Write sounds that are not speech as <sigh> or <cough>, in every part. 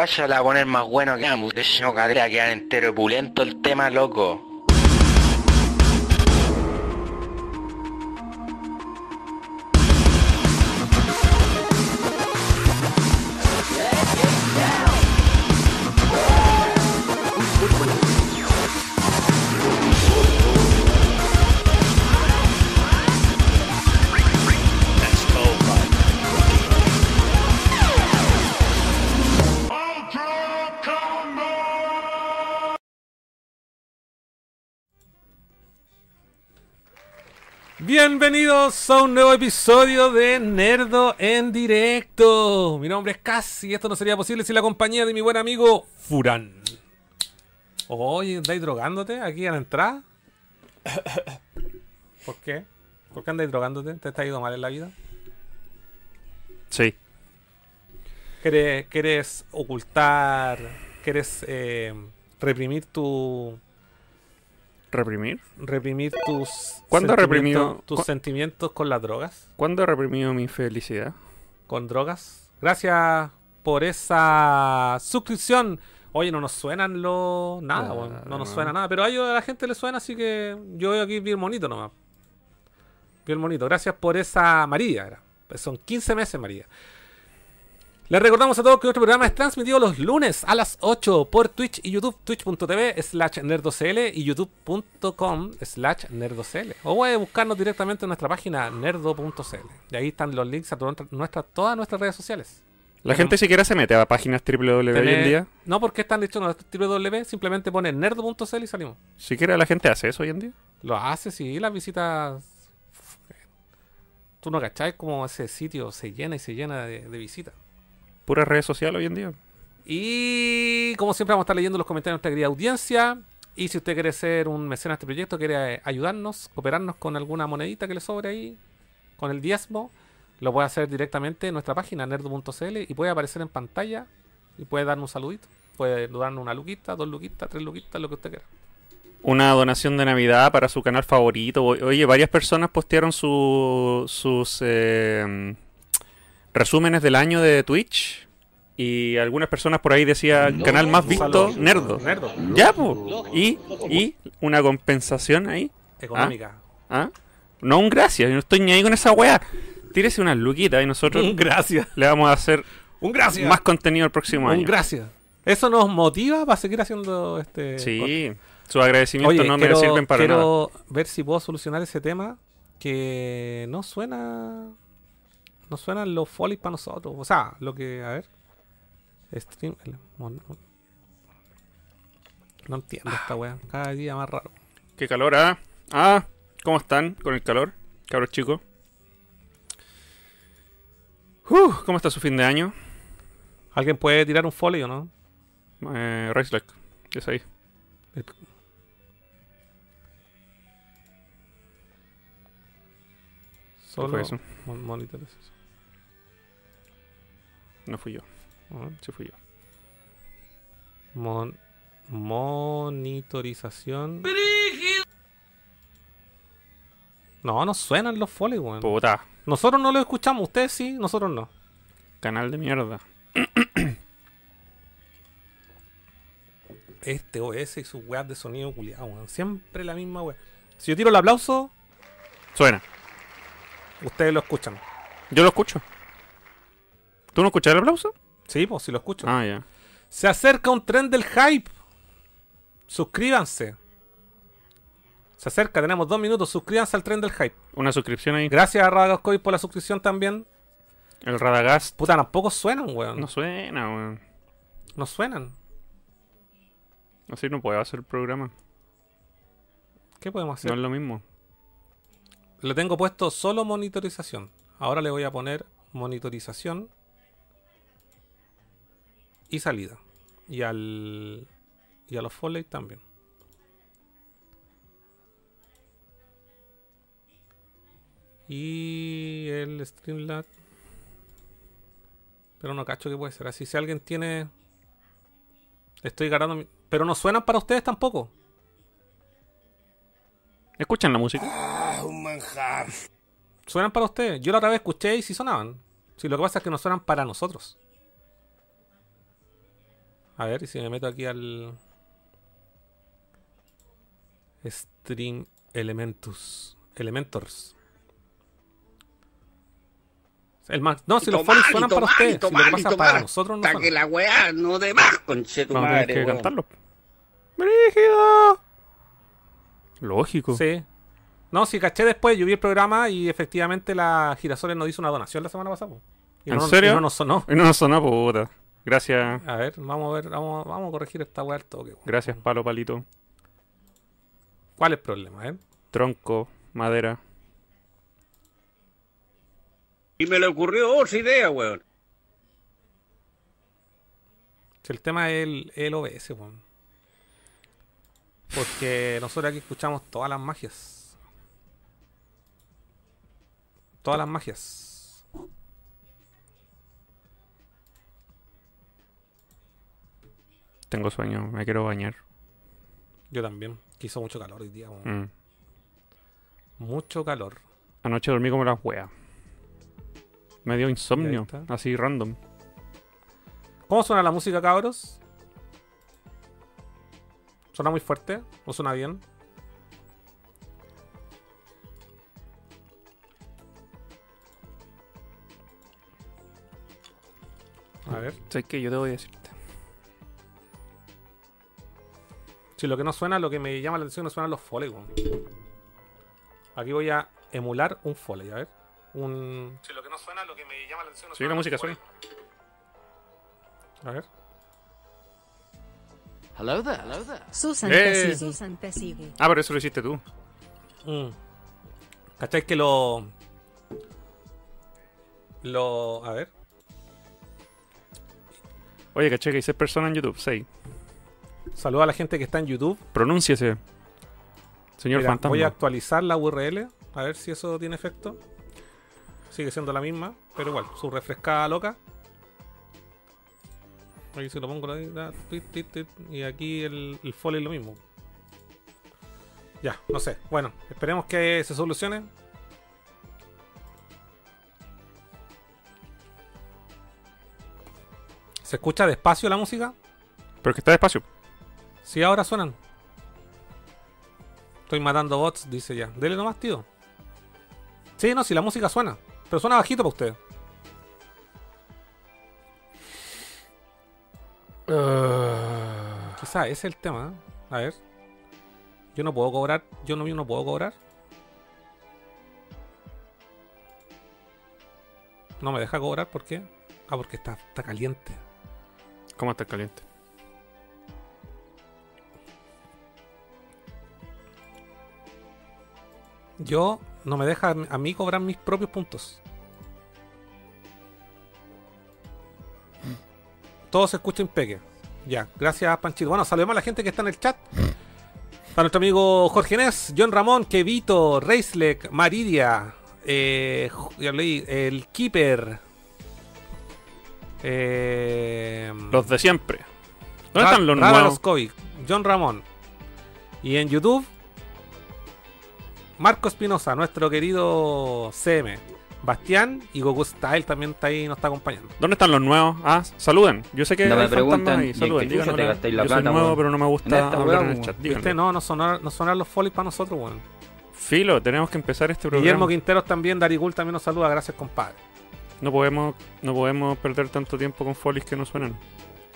guaya la va a poner más bueno que ambos. De no cadera, quedar entero pulento el tema, loco. Bienvenidos a un nuevo episodio de Nerdo en directo. Mi nombre es Cass y esto no sería posible sin la compañía de mi buen amigo Furán. Oye, ¿andáis drogándote aquí a la entrada? <laughs> ¿Por qué? ¿Por qué andáis drogándote? ¿Te está yendo mal en la vida? Sí. ¿Quieres, quieres ocultar? ¿Quieres eh, reprimir tu. ¿Reprimir? reprimir tus. ¿Cuándo sentimientos- reprimido? tus cu- sentimientos con las drogas? ¿Cuándo he reprimido mi felicidad? con drogas. Gracias por esa suscripción. Oye, no nos suenan los. Nada, no nos no. suena nada. Pero a, ellos- a la gente le suena, así que yo veo aquí bien bonito nomás. Bien bonito. Gracias por esa María. era. Son 15 meses, María. Les recordamos a todos que nuestro programa es transmitido los lunes a las 8 por Twitch y YouTube, twitch.tv slash nerdocl y youtube.com slash nerdocl. O puede buscarnos directamente en nuestra página nerdo.cl. Y ahí están los links a todas nuestras, todas nuestras redes sociales. La gente siquiera se mete a páginas www hoy en día. No, porque están hechos en www, simplemente pone nerdo.cl y salimos. Siquiera la gente hace eso hoy en día. Lo hace, sí, las visitas. Tú no cachai como ese sitio se llena y se llena de, de visitas. Pura red social hoy en día. Y como siempre vamos a estar leyendo los comentarios de nuestra querida audiencia. Y si usted quiere ser un mecenas de este proyecto, quiere eh, ayudarnos, cooperarnos con alguna monedita que le sobre ahí, con el diezmo, lo puede hacer directamente en nuestra página nerdo.cl y puede aparecer en pantalla y puede darnos un saludito. Puede darnos una luquita, dos luquitas, tres luquitas, lo que usted quiera. Una donación de Navidad para su canal favorito. Oye, varias personas postearon su- sus eh, resúmenes del año de Twitch. Y algunas personas por ahí decían canal más visto, Nerdo. Nerdo. Ya, pues. Y, y una compensación ahí. Económica. ¿Ah? No un gracias, yo no estoy ni ahí con esa weá. Tírese unas luquitas y nosotros Un gracias. le vamos a hacer Un gracias. más contenido el próximo un año. gracias. Eso nos motiva para seguir haciendo este. Sí, sus agradecimientos Oye, no quiero, me sirven para nada. quiero ver si puedo solucionar ese tema que no suena. No suenan los folies para nosotros. O sea, lo que. A ver. Stream. el- No entiendo esta weá. Cada día más raro. Qué calor, ¿ah? Ah, ¿cómo están con el calor? Cabros chicos. Uh, ¿Cómo está su fin de año? ¿Alguien puede tirar un folio no? Eh, Racelock, ¿qué es ahí? Solo fue eso? monitores. No fui yo, Sí fui yo. mon- monitorización. No, no suenan los folies, weón. Puta, Nosotros no lo escuchamos, ustedes sí, nosotros no. canal de mierda. <coughs> Este OS y sus weas de sonido culiado, weón. Siempre la misma wea. Si yo tiro el aplauso, Suena, ustedes lo escuchan. yo lo escucho. ¿Tú no escuchas el aplauso? Sí, pues si lo escucho. Ah, ya. Se acerca un tren del hype. Suscríbanse. Se acerca, tenemos dos minutos. Suscríbanse al tren del hype. Una suscripción ahí. Gracias a Radagoscoy por la suscripción también. El Radagast Puta, tampoco suenan, weón. no suena, weón. No suenan. Así no puedo hacer el programa. ¿Qué podemos hacer? No es lo mismo. Le tengo puesto solo monitorización. Ahora le voy a poner monitorización y salida. Y al y a los foley también. Y el Streamlabs. Pero no cacho que puede ser así. Si alguien tiene. Estoy ganando. mi- Pero no suenan para ustedes tampoco. ¿Escuchan la música? Suenan para ustedes. Yo la otra vez escuché y sí sonaban. Si lo que pasa es que no suenan para nosotros. A ver, y si me meto aquí al. Stream Elementus. Elementors. El más, no, si los tomar, folies suenan para tomar, ustedes. y Si lo que tomar, pasa tomar, para nosotros no Hasta que la weá no de más, conche tu No, tienes madre. que weón. cantarlo. ¡Brígido! Lógico. Sí. No, si caché después, yo vi el programa y efectivamente la Girasoles nos hizo una donación la semana pasada. po. Y ¿En no, serio? y no nos sonó. Y no nos sonó, puta. Gracias. A ver, vamos a ver, vamos, vamos a corregir esta weá al toque. Gracias, palo, palito. ¿Cuál es el problema, eh? Tronco, madera. Y me le ocurrió otra idea, weón. Si el tema es el, el OBS, weón. Porque nosotros aquí escuchamos todas las magias. Todas las magias. Tengo sueño, me quiero bañar. Yo también. Que hizo mucho calor hoy día. Mm. Mucho calor. Anoche dormí como las weas. Me dio insomnio, así random. ¿Cómo suena la música, cabros? ¿Suena muy fuerte? ¿O suena bien? A ver. ¿Sabes qué? Yo te voy a decirte. Si lo que no suena, lo que me llama la atención no suenan los foley, weón. Aquí voy a emular un foley, a ver. Un. Si lo que no suena, lo que me llama la atención no Sí, la música suena. A ver. Hello there. Hello there. Susan Eh. te sigue. Susan te sigue. Ah, pero eso lo hiciste tú. Mm. ¿Cachai que lo. Lo. A ver. Oye, caché que hay seis personas en YouTube. Seis. Saluda a la gente que está en YouTube. Pronúnciese. Señor Mira, Fantasma. voy a actualizar la URL. A ver si eso tiene efecto. Sigue siendo la misma, pero igual, su refrescada loca. Aquí se lo pongo y aquí el, el foley lo mismo. Ya, no sé. Bueno, esperemos que se solucione. ¿Se escucha despacio la música? Pero es que está despacio. Sí, ahora suenan. Estoy matando bots, dice ya. Dele nomás, tío. Sí, no, si la música suena. Pero suena bajito para usted. Quizá ese es el tema. ¿eh? A ver. Yo no puedo cobrar. Yo no, yo no puedo cobrar. No me deja cobrar, ¿por qué? Ah, porque está, está caliente. ¿Cómo está caliente? Yo no me deja a mí cobrar mis propios puntos. Todo se escucha impeque. Ya, gracias Panchito. Bueno, saludemos a la gente que está en el chat. A nuestro amigo Jorge Nes, John Ramón, Kevito, Reislek, Maridia, eh, Ju- ya leí, el Keeper. Eh, Los de siempre. ¿Dónde Ra- están los nuevos? John Ramón. Y en YouTube, Marco Espinosa, nuestro querido CM. Bastián y Goku Style también está ahí y nos está acompañando. ¿Dónde están los nuevos? Ah, saluden. Yo sé que No me preguntan, ahí. ¿y en Saluden, Yo soy nuevo, pero no me gusta hablar en el chat. No, no sonar, no sonar los folies para nosotros, weón. Filo, tenemos que empezar este programa. Guillermo Quinteros también, Darigul también nos saluda, gracias compadre. No podemos, no podemos perder tanto tiempo con folies que no suenan.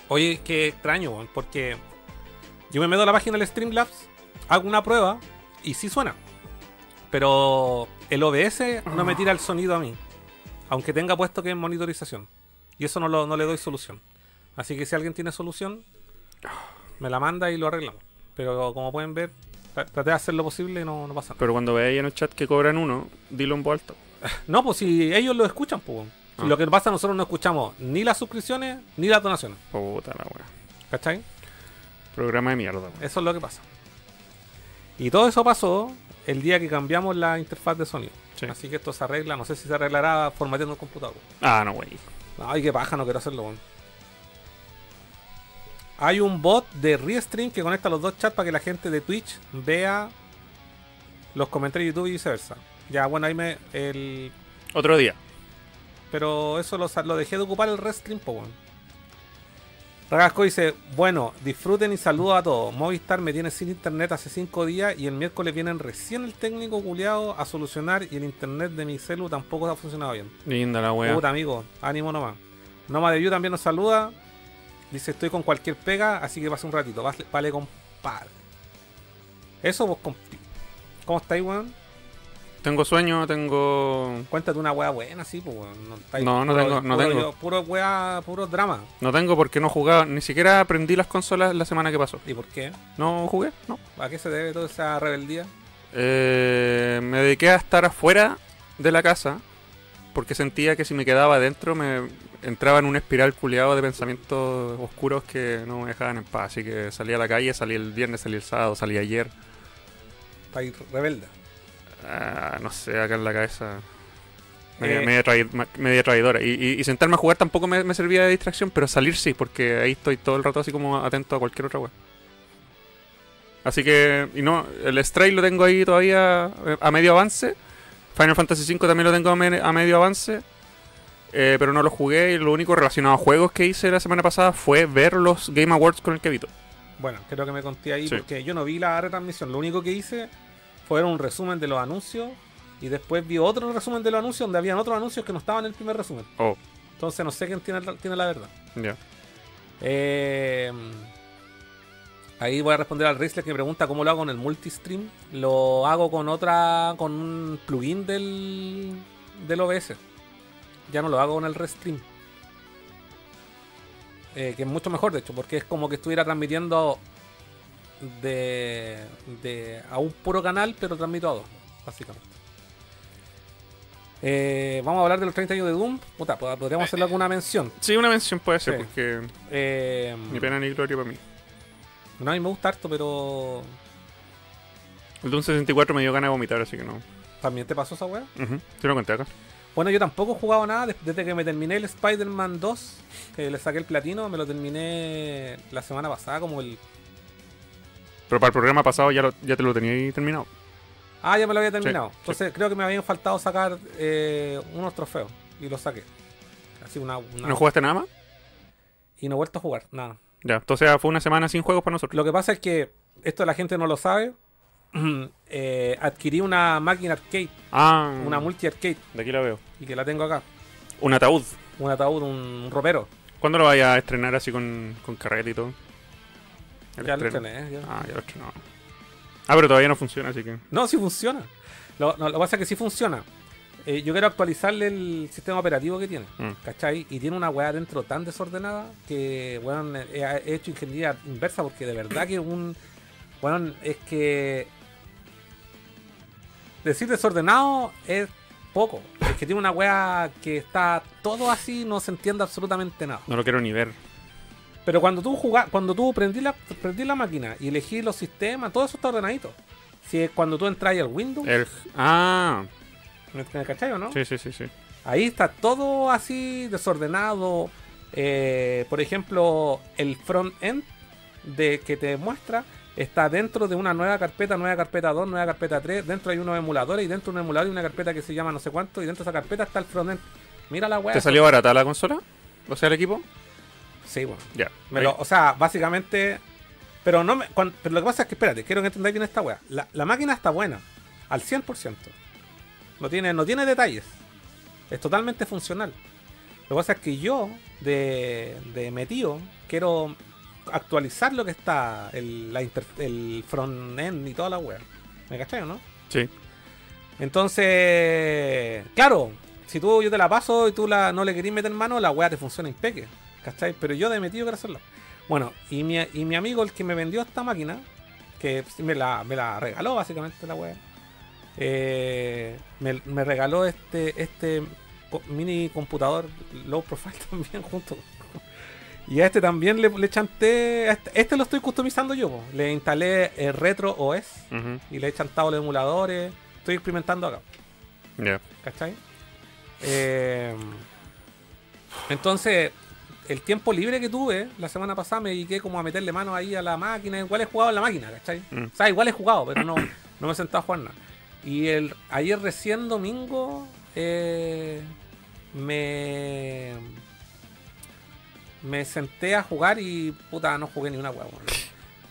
Oye, qué extraño, weón, porque yo me meto a la página del Streamlabs, hago una prueba y sí suena. Pero el OBS no me tira el sonido a mí. Aunque tenga puesto que es monitorización. Y eso no, lo- no le doy solución. Así que si alguien tiene solución, me la manda y lo arreglamos. Pero como pueden ver, tra- traté de hacer lo posible y no, no pasa nada. Pero cuando veáis en el chat que cobran uno, dilo en voz alta. <laughs> No, pues si ellos lo escuchan, pues. Ah. Lo que pasa, nosotros no escuchamos ni las suscripciones ni las donaciones. Puta la wea. ¿Cachai? Programa de mierda. Eso es lo que pasa. Y todo eso pasó el día que cambiamos la interfaz de sonido. Sí. Así que esto se arregla, no sé si se arreglará formateando el computador. Ah, no, wey. Ay, qué paja, no quiero hacerlo, weón. Hay un bot de Restream que conecta los dos chats para que la gente de Twitch vea los comentarios de YouTube y viceversa. Ya, bueno, ahí me. El, Otro día. pero eso lo, dejé de ocupar el Restream, po, weón. Ragasco dice, bueno, disfruten y saludos a todos. Movistar me tiene sin internet hace 5 días y el miércoles vienen recién el técnico culiado a solucionar y el internet de mi celu tampoco ha funcionado bien. Linda la wea. Puta amigo, ánimo nomás. Noma de View también nos saluda. Dice, estoy con cualquier pega, así que pase un ratito. Vale, vale compadre. Eso vos, compi. ¿Cómo estáis, weón? Tengo sueño, tengo. Cuéntate una weá buena, sí, pues. No, No, no puro- tengo- no puro- tengo. Puro weá, puro drama. No tengo porque no jugaba. Ni siquiera aprendí las consolas la semana que pasó. ¿Y por qué? No jugué, no. ¿A qué se debe toda esa rebeldía? Eh, me dediqué a estar afuera de la casa porque sentía que si me quedaba adentro me entraba en un espiral culiado de pensamientos oscuros que no me dejaban en paz. Así que salí a la calle, salí el viernes, salí el sábado, salí ayer. Estáis rebelde. Ah, no sé, acá en la cabeza. Media, Eh. media media traidora. Y, y- y sentarme a jugar tampoco me, me servía de distracción, pero salir sí, porque ahí estoy todo el rato así como atento a cualquier otra web. Así que, y no, el Stray lo tengo ahí todavía eh, a medio avance. Final Fantasy V también lo tengo a, me- a medio avance. eh, pero no lo jugué y lo único relacionado a juegos que hice la semana pasada fue ver los Game Awards con el Kevito. Bueno, creo que me conté ahí Sí. porque yo no vi la retransmisión. Lo único que hice fue un resumen de los anuncios y después vi otro resumen de los anuncios donde habían otros anuncios que no estaban en el primer resumen. Oh, Entonces no sé quién tiene, la- tiene la verdad. ya. Eh, ahí voy a responder al Rizzler que me pregunta cómo lo hago con el multistream. Lo hago con otra, con un plugin del, del OBS. Ya no lo hago con el Restream. Eh, que es mucho mejor, de hecho, porque es como que estuviera transmitiendo de, de a un puro canal, pero transmito a dos, básicamente. Eh, vamos a hablar de los 30 años de Doom. Puta, pod- podríamos hacerle alguna mención. Sí, una mención puede ser, Sí. porque Eh, ni pena ni gloria para mí. No, a mí me gusta harto, pero. El Doom 64 me dio ganas de vomitar, así que no. ¿También te pasó esa weá? Te lo conté acá. Bueno, yo tampoco he jugado nada des- desde que me terminé el Spider-Man 2, que le saqué el platino, me lo terminé la semana pasada, como el. Pero para el programa pasado ya, lo- ya te lo tenía ahí terminado. Ah, ya me lo había terminado. sí. Entonces creo que me habían faltado sacar eh, unos trofeos y los saqué. Así una. una- ¿No jugaste nada más? Y no he vuelto a jugar, nada. Ya, entonces fue una semana sin juegos para nosotros. Lo que pasa es que esto la gente no lo sabe. <clears throat> eh, adquirí una máquina arcade, Ah, una multi arcade, de aquí la veo. y que la tengo acá. Un ataúd. Un ataúd, un ropero. ¿Cuándo lo vayas a estrenar así con, con carrete y todo? El Ya lo estrené, ya. Ah, ya lo estrenó. Ah, pero todavía no funciona, así que. No, sí funciona. Lo, no, lo que pasa es que sí funciona. Eh, yo quiero actualizarle el sistema operativo que tiene. Mm. ¿Cachai? Y tiene una weá dentro tan desordenada que, weón, he, he hecho ingeniería inversa porque de verdad que un. Weón, es que. Decir desordenado es poco. Es que tiene una weá que está todo así, no se entiende absolutamente nada. No lo quiero ni ver. Pero cuando tú jugás, cuando tú prendí la, prendí la máquina y elegí los sistemas, todo eso está ordenadito. Si es cuando tú entras al Windows, El... Ah, ¿me cachai o no? sí, sí, sí, sí. Ahí está todo así desordenado. Eh, por ejemplo, el front-end de que te muestra está dentro de una nueva carpeta, nueva carpeta 2, nueva carpeta 3. Dentro hay unos emuladores y dentro de un emulador hay una carpeta que se llama no sé cuánto. Y dentro de esa carpeta está el front-end. Mira la weá. ¿Te salió barata la consola? O sea, el equipo. Sí, bueno. Ya. O sea, básicamente. Pero no me, pero lo que pasa es que, espérate, quiero que entendáis bien esta weá. La, la máquina está buena, al 100%. No tiene, no tiene detalles. Es totalmente funcional. Lo que pasa es que yo, de, de metido, quiero actualizar lo que está, el, la inter- el front-end y toda la weá. ¿Me cachai o no? Sí. Entonces, claro, si tú yo te la paso y tú la, no le querís meter mano, la weá te funciona impeque. ¿Cachai? Pero yo de metido quiero hacerlo. Bueno, y mi, y mi amigo, el que me vendió esta máquina, que me la, me la regaló básicamente la weá, eh, me, me regaló este, este mini computador low profile <laughs> también junto. <laughs> Y a este también le, le chanté, este, este lo estoy customizando yo, po. le instalé el Retro OS y le he chantado los emuladores. Estoy experimentando acá, Ya. ¿cachai? Eh, entonces, el tiempo libre que tuve la semana pasada me dediqué como a meterle mano ahí a la máquina. Igual he jugado en la máquina, ¿cachai? Mm. O sea, igual he jugado, pero no, <coughs> no me he sentado a jugar nada. Y el, ayer recién domingo eh, me, me senté a jugar y puta, no jugué ni una hueá.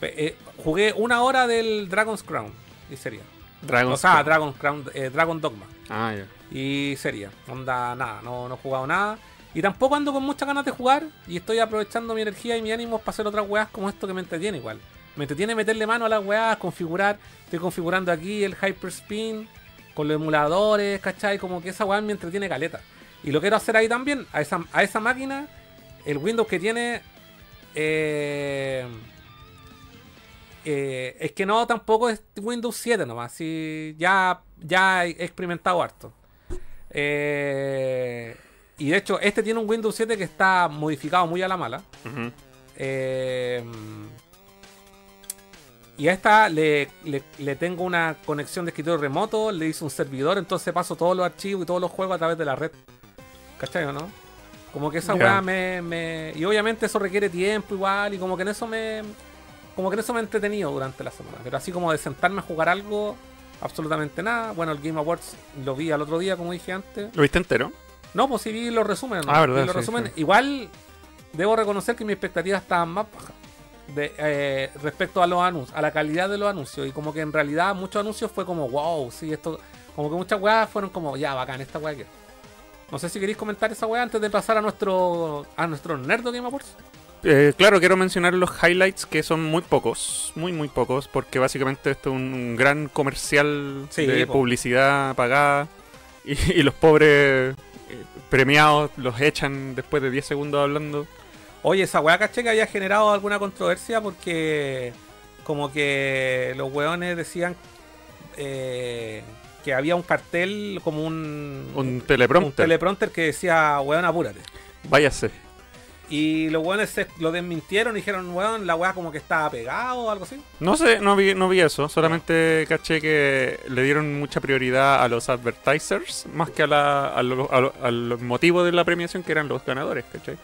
eh, jugué una hora del Dragon's Crown y sería. Dragon's o sea, Crown. Dragon's Crown, eh, Dragon Dogma. Ah, ya. Y sería. Onda, nada, no, no he jugado nada. Y tampoco ando con muchas ganas de jugar. Y estoy aprovechando mi energía y mi ánimo para hacer otras weas como esto que me entretiene igual. Me entretiene meterle mano a las weas, configurar. Estoy configurando aquí el Hyperspin con los emuladores, ¿cachai? Como que esa wea me entretiene caleta. Y lo quiero hacer ahí también, a esa, a esa máquina, el Windows que tiene. eh, eh, es que no, tampoco es Windows 7 nomás. Sí, ya, ya he experimentado harto. Eh, y de hecho, este tiene un Windows 7 que está modificado muy a la mala. Eh, y a esta le, le- le tengo una conexión de escritorio remoto, le hice un servidor, entonces paso todos los archivos y todos los juegos a través de la red. ¿Cachai o no? Como que esa weá me, me- Y obviamente eso requiere tiempo igual, y como que en eso me. Como que en eso me he entretenido durante la semana. Pero así como de sentarme a jugar algo, absolutamente nada. Bueno, el Game Awards lo vi al otro día, como dije antes. ¿Lo viste entero? No, pues sí vi los resúmenes. Ah, verdad, Vi los sí, resúmenes. sí. Igual debo reconocer que mis expectativas estaban más bajas de, eh, respecto a los anuncios, a la calidad de los anuncios. Y como que en realidad muchos anuncios fue como, wow, sí, esto. Como que muchas weas fueron como, ya, bacán, esta wea que. No sé si queréis comentar esa wea antes de pasar a nuestro a nuestro Nerdo Game Awards. Eh, claro, quiero mencionar los highlights que son muy pocos, muy muy pocos, porque básicamente esto es un, gran comercial Sí, de po. publicidad pagada y, y los pobres premiados los echan después de 10 segundos hablando. Oye, esa weá caché que había generado alguna controversia porque como que los weones decían eh, que había un cartel como un, Un teleprompter. un teleprompter que decía weón apúrate. Váyase. Y los weones se lo desmintieron y dijeron, weón, la weá como que estaba pegado o algo así. No sé, no vi, no vi eso, solamente caché que le dieron mucha prioridad a los advertisers más que a, la, a, lo- a lo- a los motivos de la premiación que eran los ganadores, ¿cachai?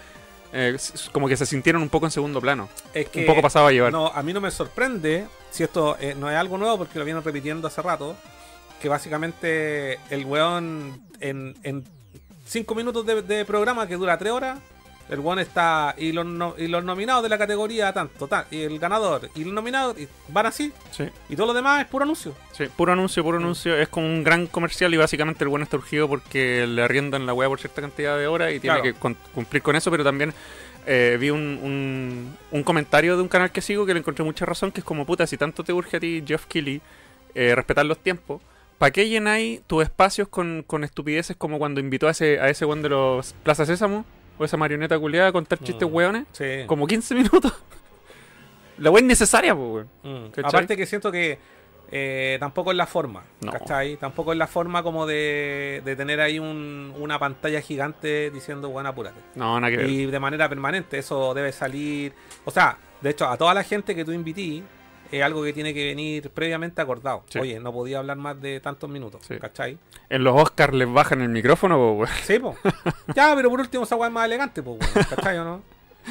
Eh, como que se sintieron un poco en segundo plano, Es que un poco pasado a llevar. No, a mí no me sorprende si esto eh, no es algo nuevo porque lo vienen repitiendo hace rato. Que básicamente el weón en, en cinco minutos de, de programa que dura tres horas, el weón está. Y los, no- y los nominados de la categoría tanto, tan, y el ganador, y los nominados y van así, Sí, y todo lo demás es puro anuncio. sí, puro anuncio, puro anuncio. Es como un gran comercial y básicamente el bueno está urgido porque le arriendan la weá por cierta cantidad de horas y tiene Claro. que con- cumplir con eso, pero también eh, vi un, un, un comentario de un canal que sigo que le encontré mucha razón, que es como puta, si tanto te urge a ti, Jeff Keighley, eh, respetar los tiempos, ¿para qué llenáis tus espacios con, con estupideces como cuando invitó a ese, a ese weón de los Plaza Sésamo? O esa marioneta culiada a contar chistes Mm. weones. Sí. Como 15 minutos. <laughs> La weá innecesaria, pues, weón. Mm. ¿Cachai? Aparte que siento que eh, tampoco es la forma, No. ¿cachai? Tampoco es la forma como de, de tener ahí un- una pantalla gigante diciendo, bueno, apúrate. No, nada que ver. Y de manera permanente, eso debe salir. O sea, de hecho, a toda la gente que tú invití, es algo que tiene que venir previamente acordado. Sí. Oye, no podía hablar más de tantos minutos, Sí. ¿cachai? En los Oscars les bajan el micrófono, pues, weón. Sí, po. <laughs> ya, pero por último, esa weá es más elegante, pues, ¿cachai o no?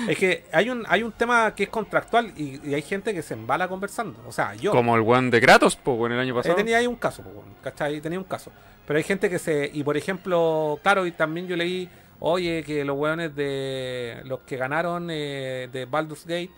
Es que hay un, hay un tema que es contractual y, y hay gente que se embala conversando. O sea, yo. Como el weón de Kratos, pues, weón, el año Eh, pasado. tenía ahí un caso, bueno, ¿cachai? Tenía un caso. Pero hay gente que se. Y por ejemplo, claro, y también yo leí, oye, que los weones de. Los que ganaron eh, de Baldur's Gate.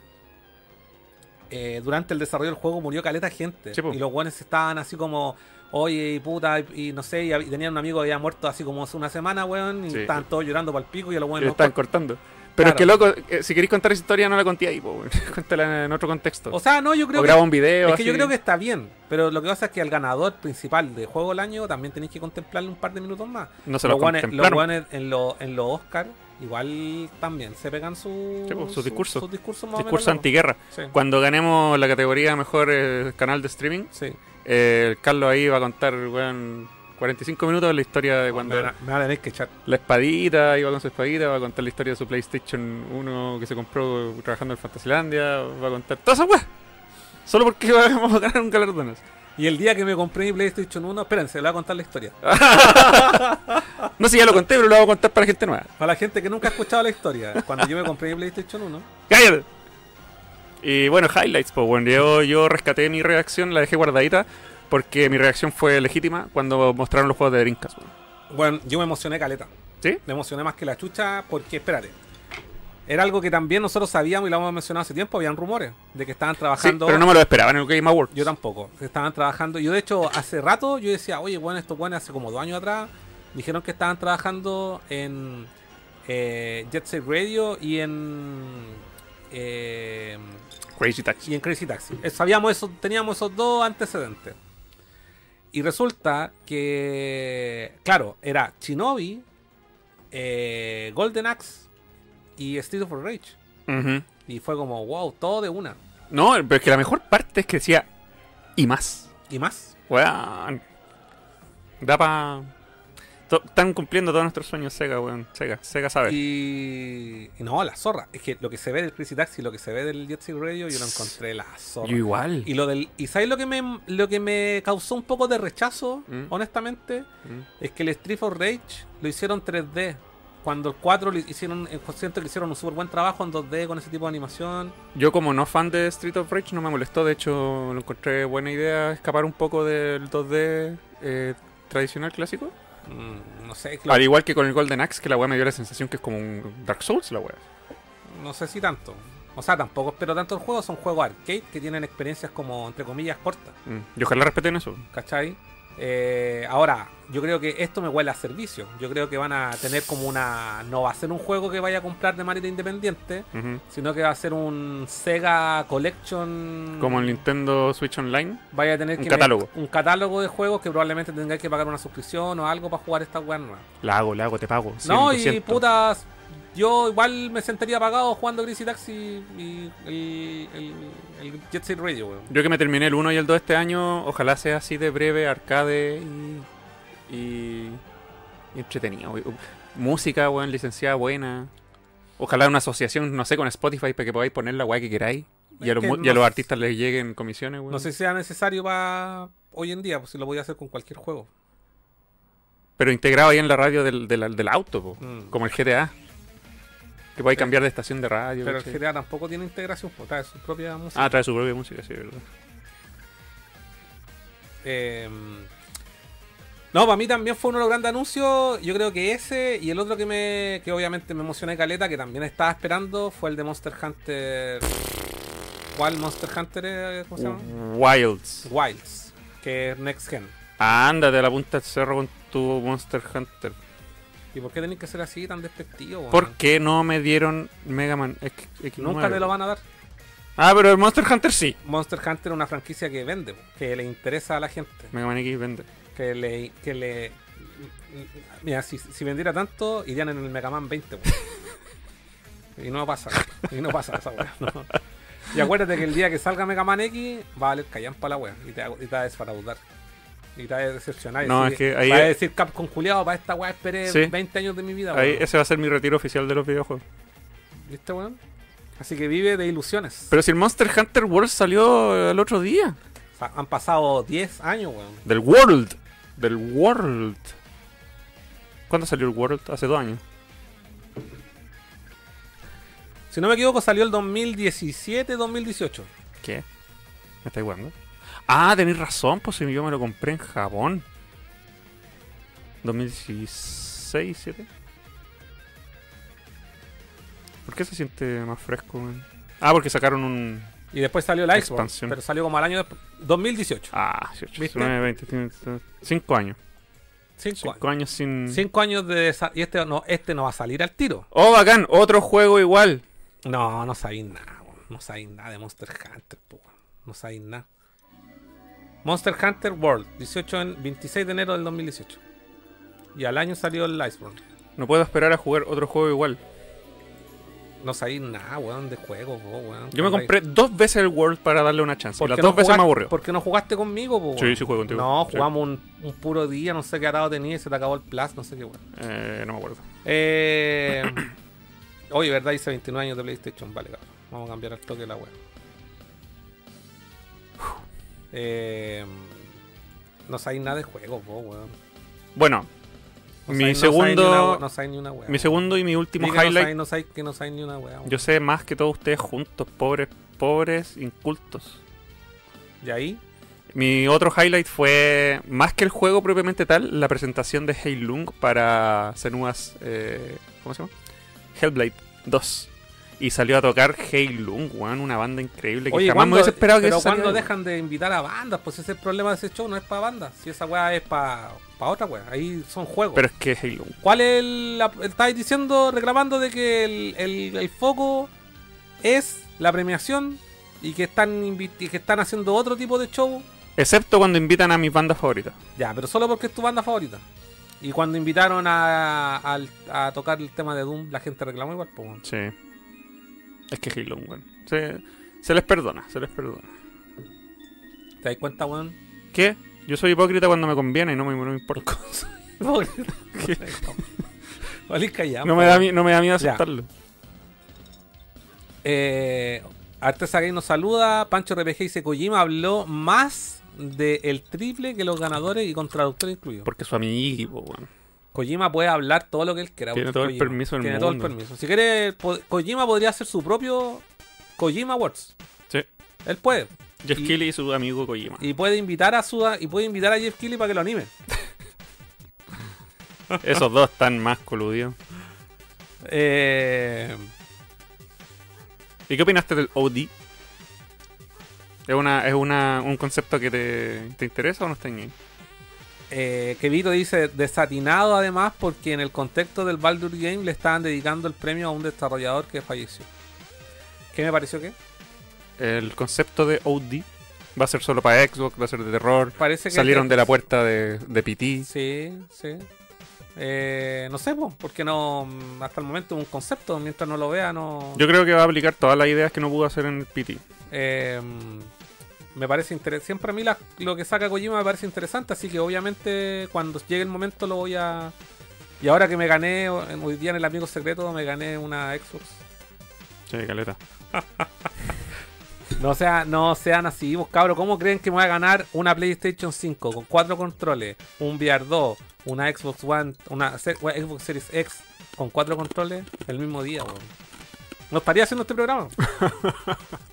Eh, durante el desarrollo del juego murió caleta gente. Po. y los weones estaban así como. Oye, y puta, y, y no sé, y, y tenían un amigo que había muerto así como hace una semana, weón, y Sí. estaban todos llorando para el pico y a los los están cortando. Pero Claro. es que, loco, eh, si queréis contar esa historia, no la conté ahí, weón. <laughs> Cuéntala en otro contexto. O sea, no, yo creo o que. graba un video. Es que yo creo que está bien, pero lo que pasa es que al ganador principal de juego del año también tenéis que contemplarle un par de minutos más. No se los lo guanes, los guanes en los en los Oscar igual también se pegan su, Sí, pues, sus su- discursos. más o Discurso menos antiguerra. Sí, Cuando ganemos la categoría mejor eh, canal de streaming, sí. eh, el Carlos ahí va a contar, weón, 45 minutos de la historia de cuando me, me van a tener que echar. la espadita, iba con su espadita, va a contar la historia de su PlayStation 1 que se compró trabajando en Fantasylandia, va a contar toda esa weá. Solo porque <laughs> vamos a ganar un galardón. Y el día que me compré mi PlayStation 1, espérense, le voy a contar la historia. <laughs> No sé, ya lo conté, pero lo voy a contar para gente nueva. Para la gente que nunca ha escuchado la historia, cuando yo me compré mi PlayStation 1, ¡Cállate! Y bueno, highlights, pues bueno, yo, yo rescaté mi reacción, la dejé guardadita, porque mi reacción fue legítima cuando mostraron los juegos de Dreamcast. weón. bueno, yo me emocioné caleta. ¿Sí? Me emocioné más que la chucha porque, espérate. Era algo que también nosotros sabíamos y lo hemos mencionado hace tiempo. Habían rumores de que estaban Sí, trabajando. pero no me lo esperaba en el Game Awards. Yo tampoco. Estaban trabajando. Yo, de hecho, hace rato yo decía, oye, bueno, estos buenos hace como dos años atrás dijeron que estaban trabajando en eh, Jet Set Radio y en. eh, Crazy Taxi. y en Crazy Taxi. Eh, Sabíamos eso, teníamos esos dos antecedentes. Y resulta que, claro, era Shinobi, eh, Golden Axe y Street of Rage. Y fue como, wow, todo de una. No, pero es que la mejor parte es que decía y más. Y más. Weón. Da pa. Están cumpliendo todos nuestros sueños Sega, weón. Sega, Sega sabe. Y, y no, la zorra. Es que lo que se ve del Crazy Taxi lo que se ve del Jet Set Radio, yo lo encontré la zorra. Yo igual. Y lo del. ¿Y sabes lo que me lo que me causó un poco de rechazo, Mm. honestamente? Mm. Es que el Street of Rage lo hicieron 3D. Cuando el 4 lo hicieron, eh, siento que hicieron un súper buen trabajo en 2D con ese tipo de animación. Yo como no fan de Street of Rage no me molestó, de hecho lo encontré buena idea escapar un poco del 2D eh, tradicional clásico. Mm, no sé, Al igual que con el Golden Axe, que la weá me dio la sensación que es como un Dark Souls la weá. no sé si tanto. O sea, tampoco espero tanto el juego. Son juegos arcade que tienen experiencias como, entre comillas, cortas. Mm. Y ojalá respeten eso. ¿Cachai? Eh, ahora, yo creo que esto me huele a servicio. Yo creo que van a tener como una. No va a ser un juego que vaya a comprar de manera independiente, sino que va a ser un Sega Collection. Como el Nintendo Switch Online. Vaya a tener un que catálogo. un catálogo de juegos que probablemente tengáis que pagar una suscripción o algo para jugar estas weas nuevas. La hago, la hago, te pago. No, 100, y 200. putas. Yo igual me sentiría pagado jugando Greasy Taxi y el, el, el Jet Set Radio, weón. Yo que me terminé el 1 y el 2 este año, ojalá sea así de breve, arcade y, y, y entretenido. Música, weón, licenciada buena. Ojalá una asociación, no sé, con Spotify para que podáis poner la weá que queráis. Y a, los, y a los artistas les lleguen comisiones, weón. No sé si sea necesario para hoy en día, pues si lo voy a hacer con cualquier juego. Pero integrado ahí en la radio del, del, del auto. Mm. como el GTA. Que podáis cambiar de estación de radio. Pero el. GTA tampoco tiene integración, pues trae su propia música. Ah, trae su propia música, sí, verdad. Eh, no, para mí también fue uno de los grandes anuncios. Yo creo que ese y el otro que me que obviamente me emocioné caleta, que también estaba esperando, fue el de Monster Hunter. ¿Cuál Monster Hunter es? ¿Cómo se llama? Wilds. Wilds, que es Next Gen. Ándate a la punta del cerro con tu Monster Hunter. ¿Y por qué tenéis que ser así tan despectivo? weón? ¿Por qué no me dieron Mega Man X, X9? Nunca te lo van a dar. Ah, pero el Monster Hunter sí. Monster Hunter es una franquicia que vende, que le interesa a la gente. Mega Man X vende. Que le. Que le mira, si, si vendiera tanto, irían en el Mega Man 20, weón. <laughs> Y no pasa, y no pasa esa weá. no. <laughs> Y acuérdate que el día que salga Mega Man X, va a valer callampa la weá. Y te, y te va a desfaraudar. Y te va a decepcionar. No, decir- es que ahí Va a decir Capcom culiado, para esta weá esperé Sí. 20 años de mi vida, Ahí, ese va a ser mi retiro oficial de los videojuegos. ¿Viste, weón? Así que vive de ilusiones. Pero si el Monster Hunter World salió el otro día. O sea, han pasado 10 años, weón. Del World. Del World. ¿Cuándo salió el World? Hace dos años. Si no me equivoco, salió el 2017-2018. ¿Qué? ¿Me estáis jugando? Ah, tenéis razón, pues si yo me lo compré en Japón. 2016, 7. ¿Por qué se siente más fresco, man? Ah, porque sacaron un. Y después salió el Iceborne, Expansión. pero salió como al año después. 2018. Ah, 18, ¿Viste? 19, 20, tiene 5 años. Cinco, 5 años. sin. Cinco años de Y este no, este no va a salir al tiro. Oh, bacán, otro juego igual. No, no sabéis nada, weón. No sabéis nada de Monster Hunter, po. No sabéis nada. Monster Hunter World, 18 en, 26 de enero del 2018. Y al año salió el Iceborne. No puedo esperar a jugar otro juego igual. No sabéis nada, weón, de juego, weón. Yo me compré dos veces el World para darle una chance. Y ¿Por las dos veces me aburrió. ¿Por qué no jugaste conmigo, Sí, weón? sí juego contigo. No, Sí. jugamos un, un puro día, no sé qué arado tenía y se te acabó el plus, no sé qué, weón. Eh, no me acuerdo. Eh, <clears throat> oye, ¿verdad? Hice 29 años de PlayStation. Vale, cabrón. Vamos a cambiar el toque de la web. Eh, no sabéis nada de juegos, vos, weón. Bueno, No mi sabéis- no sabéis segundo. ni una we- No ni una wea. mi segundo y mi último No highlight. no sabéis que no sabéis ni una wea. weón. Yo sé más que todos ustedes juntos, pobres, pobres, incultos. Y ahí, Mi otro highlight fue, más que el juego propiamente tal, la presentación de Heilung para Senua's, eh, ¿cómo se llama? Hellblade 2. Y salió a tocar Hey Lung, weón, una banda increíble que Oye, jamás ¿cuándo- me hubiese esperado que pero saliera. cuando dejan de invitar a bandas, pues ese es el problema de ese show, no es para bandas. Si esa weá es para otra weá, ahí son juegos. Pero es que Hey Lung. ¿Cuál es el. la- diciendo, reclamando de que el, el- el foco es la premiación y que están que están haciendo otro tipo de show? Excepto cuando invitan a mis bandas favoritas. Ya, pero solo porque es tu banda favorita. Y cuando invitaron a, a tocar el tema de Doom, la gente reclamó igual, pues. Sí. Es que Lung, weón. Se, se les perdona, se les perdona. ¿Te das cuenta, weón? ¿Qué? Yo soy hipócrita cuando me conviene y no me, no me importa. <laughs> <laughs> Valís callado, No me, da, no me da miedo Ya. aceptarlo. Eh, Artesa Gay nos saluda. Pancho RPG dice: Kojima habló más del triple que los ganadores y con traductor incluido. Porque su amigo, weón. Kojima puede hablar todo lo que él quiera. Tiene porque todo el permiso del Tiene todo el permiso. Si quiere, Kojima podría hacer su propio Kojima Awards. Sí. Él puede. Jeff Y- Keighley y su amigo Kojima. Y puede invitar a su y puede invitar a Jeff Keighley para que lo anime. <laughs> Esos dos están más coludidos. Eh, ¿Y qué opinaste del OD? ¿Es, una, es una, un concepto que te, te interesa o no está en ahí? Eh, que Vito dice desatinado además porque en el contexto del Baldur Game le estaban dedicando el premio a un desarrollador que falleció. ¿Qué me pareció que? El concepto de OD va a ser solo para Xbox, va a ser de terror. Parece que Salieron de la puerta de, de PT. Sí, sí. Eh, no sé, po, porque no hasta el momento un concepto, mientras no lo vea no Yo creo que va a aplicar todas las ideas que no pudo hacer en el PT. Eh, me parece interesante. Siempre a mí la- lo que saca Kojima me parece interesante, así que obviamente cuando llegue el momento lo voy a. Y ahora que me gané, hoy día en el Amigo Secreto me gané una Xbox. Sí, caleta. <laughs> No, sea, no sean así, vos cabros. ¿Cómo creen que me voy a ganar una PlayStation 5 con cuatro controles, un VR 2, una Xbox One, una Xbox Series X con cuatro controles el mismo día, weón? No estaría haciendo este programa. <laughs>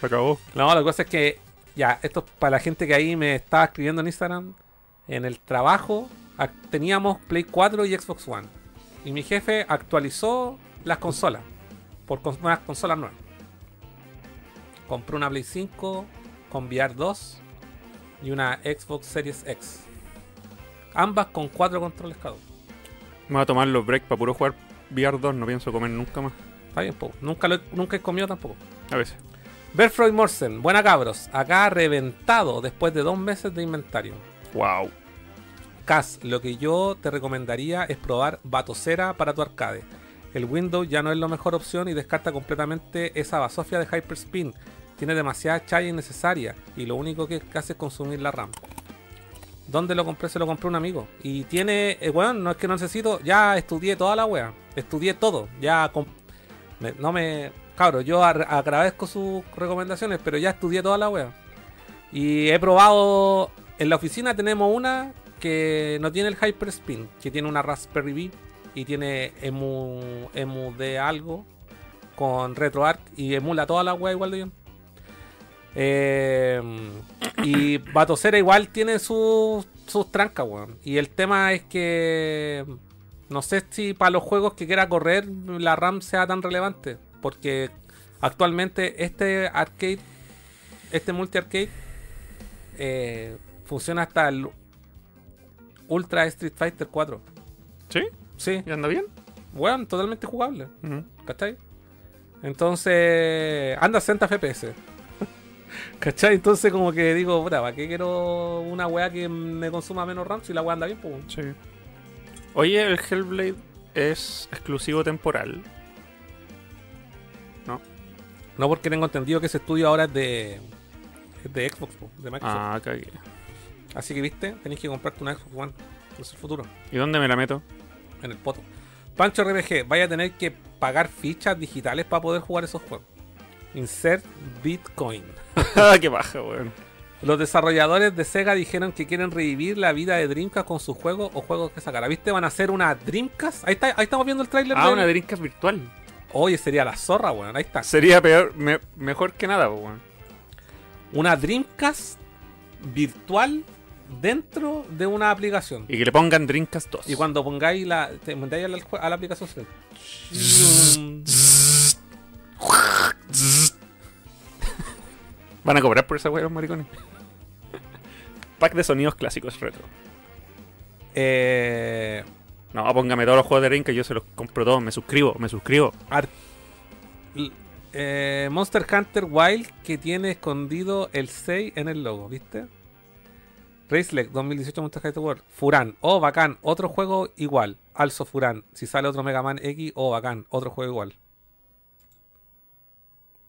Se acabó. No, que pasa es que, ya, esto es para la gente que ahí me estaba escribiendo en Instagram. En el trabajo teníamos Play 4 y Xbox One. Y mi jefe actualizó las consolas por cons- unas consolas nuevas. Compré una Play 5 con VR 2 y una Xbox Series X. Ambas con cuatro controles cada uno. Me voy a tomar los breaks para puro jugar VR 2. No pienso comer nunca más. Está bien, po. Nunca, lo he- nunca he comido tampoco. A veces. Berfroy Morsen, buena cabros. Acá reventado después de dos meses de inventario. Wow. Cas, lo que yo te recomendaría es probar Batocera para tu arcade. El Windows ya no es la mejor opción y descarta completamente esa basofia de Hyperspin. Tiene demasiada chaya innecesaria y lo único que hace es consumir la RAM. ¿Dónde lo compré? Se lo compré un amigo. Y tiene, eh, bueno, no es que no necesito, ya estudié toda la wea. Estudié todo. Ya no me. Cabro, yo agradezco sus recomendaciones, pero ya estudié toda la wea. Y he probado. En la oficina tenemos una que no tiene el Hyperspin, que tiene una Raspberry Pi y tiene emu, emu de algo con RetroArch y emula toda la wea igual de bien. Eh, y Batocera igual tiene sus, sus trancas, weón. Y el tema es que no sé si para los juegos que quiera correr la RAM sea tan relevante. Porque actualmente este arcade, este multi arcade, eh, funciona hasta el Ultra Street Fighter 4. ¿Sí? Sí, ¿Y anda bien? weón, totalmente jugable. Ujú. ¿Cachai? Entonces, anda a 60 FPS. ¿Cachai? Entonces, como que digo, ¿para qué quiero una weá que me consuma menos RAM si la weá anda bien? Pues, Sí. Oye, el Hellblade es exclusivo temporal. No porque tengo entendido que ese estudio ahora es de, es de Xbox, de Microsoft. Ah, cagué. Así que, viste, tenéis que comprarte una Xbox One. Es el futuro, ¿Y dónde me la meto? en el poto. Pancho RPG, vaya a tener que pagar fichas digitales para poder jugar esos juegos. Insert Bitcoin. <laughs> Ah, qué baja, weón. Los desarrolladores de Sega dijeron que quieren revivir la vida de Dreamcast con sus juegos o juegos que sacará. ¿Viste? Van a hacer una Dreamcast. Ahí, está, ahí estamos viendo el tráiler. Ah, del- una Dreamcast virtual. Oye, sería la zorra, weón. Ahí está. Sería peor, mejor que nada, weón. Una Dreamcast virtual dentro de una aplicación. Y que le pongan Dreamcast 2. Y cuando pongáis la. Te mandáis a la, a la aplicación. Van a cobrar por esa weá los maricones. Pack de sonidos clásicos retro. Eh, no, póngame todos los juegos de Ring que yo se los compro todos. Me suscribo, me suscribo. Ar- eh, Monster Hunter Wild que tiene escondido el 6 en el logo, ¿viste? Racelec 2018 Monster Hunter World. Furan, oh bacán, otro juego igual. Also Furan, si sale otro Mega Man X, oh bacán, otro juego igual.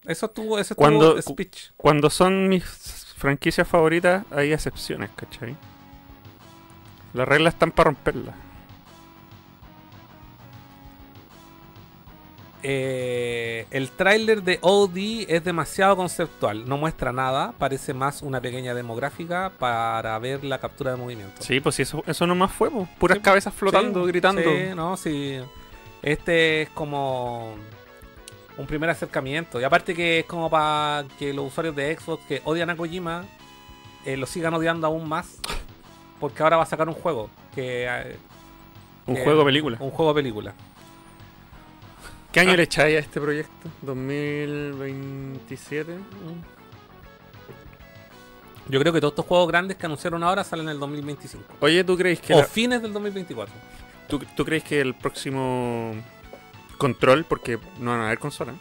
Eso estuvo, ese Cuando- speech. Cuando son mis franquicias favoritas, hay excepciones, ¿cachai? Las reglas están para romperlas. Eh, el tráiler de OD es demasiado conceptual, no muestra nada, parece más una pequeña demográfica para ver la captura de movimiento. Sí, pues sí, eso, eso nomás fue, po. puras Sí, cabezas flotando, Sí, gritando. Sí, no, sí. Este es como un primer acercamiento. Y aparte que es como para que los usuarios de Xbox que odian a Kojima eh, lo sigan odiando aún más. Porque ahora va a sacar un juego. Que, eh, Un juego película. Un juego película. ¿Qué Ah. año le echáis a este proyecto? ¿2027? Yo creo que todos estos juegos grandes que anunciaron ahora salen en el 2025. Oye, ¿tú crees que O la- fines del 2024. ¿Tú, tú crees que el próximo control, porque no van a haber consola,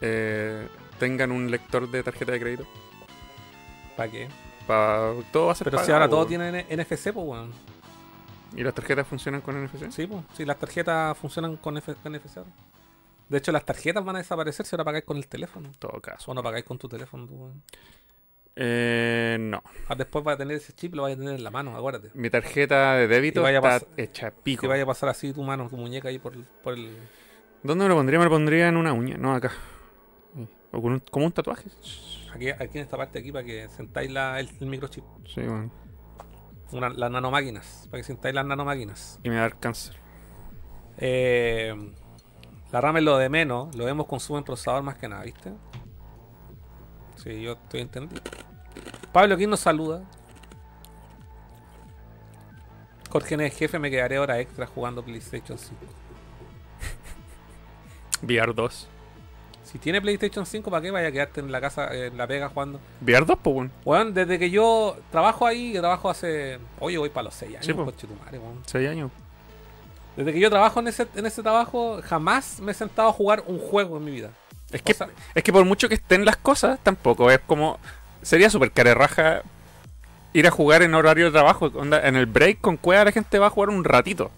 eh, tengan un lector de tarjeta de crédito? ¿Para qué? Pa- todo va a ser Pero si ahora todo weón. tiene NFC, pues bueno. ¿Y las tarjetas funcionan con NFC? Sí, pues. Sí, las tarjetas funcionan con, F con NFC. De hecho, las tarjetas van a desaparecer si ahora pagáis con el teléfono. En todo caso. O no pagáis con tu teléfono. tú. Eh, no. Ah, después vas a tener ese chip, lo vas a tener en la mano, acuérdate. Mi tarjeta de débito vaya está hecha Que pico. vaya a pasar así tu mano, tu muñeca ahí por, el- por el... ¿Dónde me lo pondría? Me lo pondría en una uña, no acá. O con un- como un tatuaje. Aquí, aquí en esta parte aquí para que sentáis la, el, el microchip. Sí, bueno. Una- las nanomáquinas. Para que sentáis las nanomáquinas. Y me va a dar cáncer. Eh, la RAM es lo de menos. Lo vemos consumo en procesador más que nada, ¿viste? Sí, yo estoy entendido. Pablo, ¿quién nos saluda? Jorge no es jefe, me quedaré hora extra jugando PlayStation 5. VR 2. Si tiene PlayStation 5, ¿para qué vaya a quedarte en la casa, en la pega jugando? VR 2, pues, bueno. Weón, desde que yo trabajo ahí, yo trabajo hace. Oye, voy para los 6 años, Sí, po. coche tu madre, weón. 6 años. Desde que yo trabajo en ese, en ese trabajo, jamás me he sentado a jugar un juego en mi vida. Es que, O sea- es que por mucho que estén las cosas, tampoco es como. Sería súper carerraja ir a jugar en horario de trabajo. onda, en el break con cueva la gente va a jugar un ratito.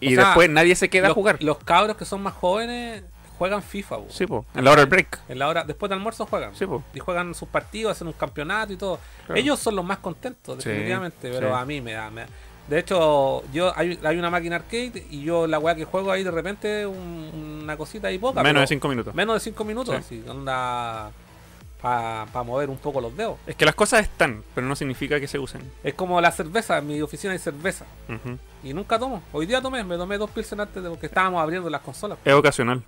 Y O sea, después nadie se queda los, a jugar. Los cabros que son más jóvenes juegan FIFA, weón. Sí. En la hora del break. En la hora, después del almuerzo juegan. Sí, pues. Y juegan sus partidos, hacen un campeonato y todo. Claro. Ellos son los más contentos, Sí, definitivamente. Pero sí. a mí me da, me da- De hecho, yo hay, hay una máquina arcade y yo la weá que juego ahí de repente un- una cosita ahí poca. Menos de 5 minutos. Menos de 5 minutos, Sí. así, onda para mover un poco los dedos. Es que las cosas están, pero no significa que se usen. Es como la cerveza, en mi oficina hay cerveza. Y nunca tomo. Hoy día tomé, me tomé dos pilsen antes de porque estábamos abriendo las consolas. Es ocasional.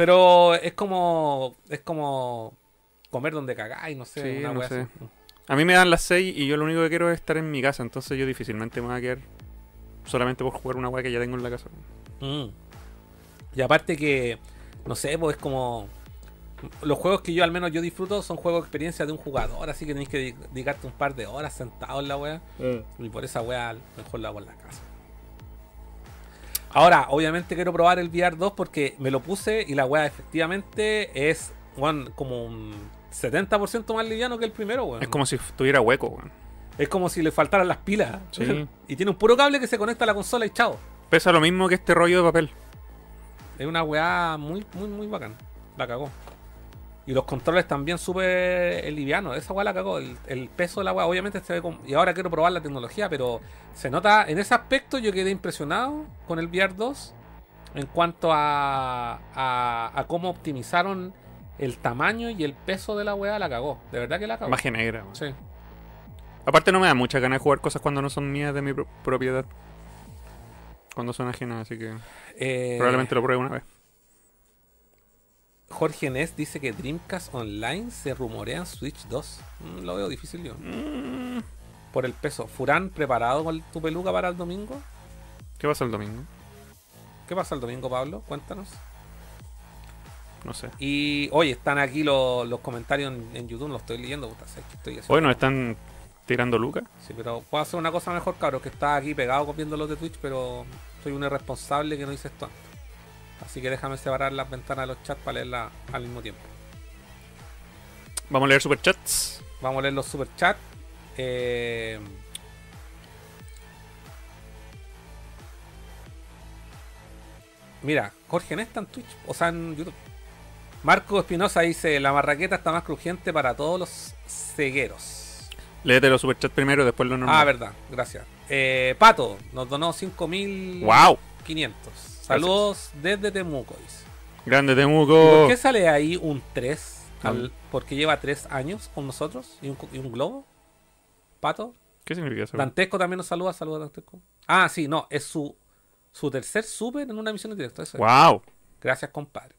Pero es como. Es como comer donde cagáis, no sé. Sí, una no wea sé. así. A mí me dan las 6 y yo lo único que quiero es estar en mi casa, entonces yo difícilmente me voy a quedar solamente por jugar una weá que ya tengo en la casa. Mm. Y aparte que, no sé, pues es como... Los juegos que yo al menos yo disfruto son juegos de experiencia de un jugador, así que tenéis que di- dedicarte un par de horas sentado en la wea. Y por esa wea mejor la hago en la casa. Ahora, obviamente quiero probar el VR 2 porque me lo puse y la wea efectivamente es como un 70% más liviano que el primero, weón. Es como si tuviera hueco, weón. Es como si le faltaran las pilas. Sí. <laughs> y tiene un puro cable que se conecta a la consola y chao. Pesa lo mismo que este rollo de papel. Es una weá muy, muy, muy bacán. La cagó. Y los controles también súper livianos. Esa weá la cagó. El, el peso de la weá, obviamente se ve como. Y ahora quiero probar la tecnología, pero se nota. En ese aspecto yo quedé impresionado con el VR 2 en cuanto a, a, a cómo optimizaron el tamaño y el peso de la weá. La cagó. De verdad que la cagó. Magia negra. Sí. Aparte no me da mucha ganas de jugar cosas cuando no son mías de mi pro- propiedad. Cuando son ajenas, así que Eh, probablemente lo pruebe una vez. Jorge Ness dice que Dreamcast Online se rumorea en Switch 2. Mm, lo veo difícil yo. Mm, Por el peso. Furán, ¿preparado con tu peluca para el domingo? ¿Qué pasa el domingo? ¿Qué pasa el domingo, Pablo? Cuéntanos. No sé. Y oye, están aquí los, los comentarios en, en YouTube, los estoy leyendo. puta, sé que estoy haciendo- Hoy nos están tirando lucas. Sí, pero puedo hacer una cosa mejor, cabrón, que está aquí pegado copiando los de Twitch, pero soy un irresponsable que no hice esto antes. Así que déjame separar las ventanas de los chats para leerlas al mismo tiempo. Vamos a leer superchats. Vamos a leer los superchats. Eh... Mira, Jorge no está en Twitch, o sea en YouTube. Marco Espinosa dice, la marraqueta está más crujiente para todos los cegueros. Léete los superchats primero y después los Ah, normales. verdad, gracias. Eh, Pato nos donó 5.500. ¡Wow! Saludos desde Temuco, dice. Grande ¿Y Temuco. ¿Por qué sale ahí un 3? Al- Porque lleva 3 años con nosotros y un, y un globo. Pato. ¿Qué significa eso? Dantesco también nos saluda. Saluda, Dantesco. Ah, sí, no. Es su, su tercer super en una emisión de directo. Eso es. ¡Wow! Gracias, compadre.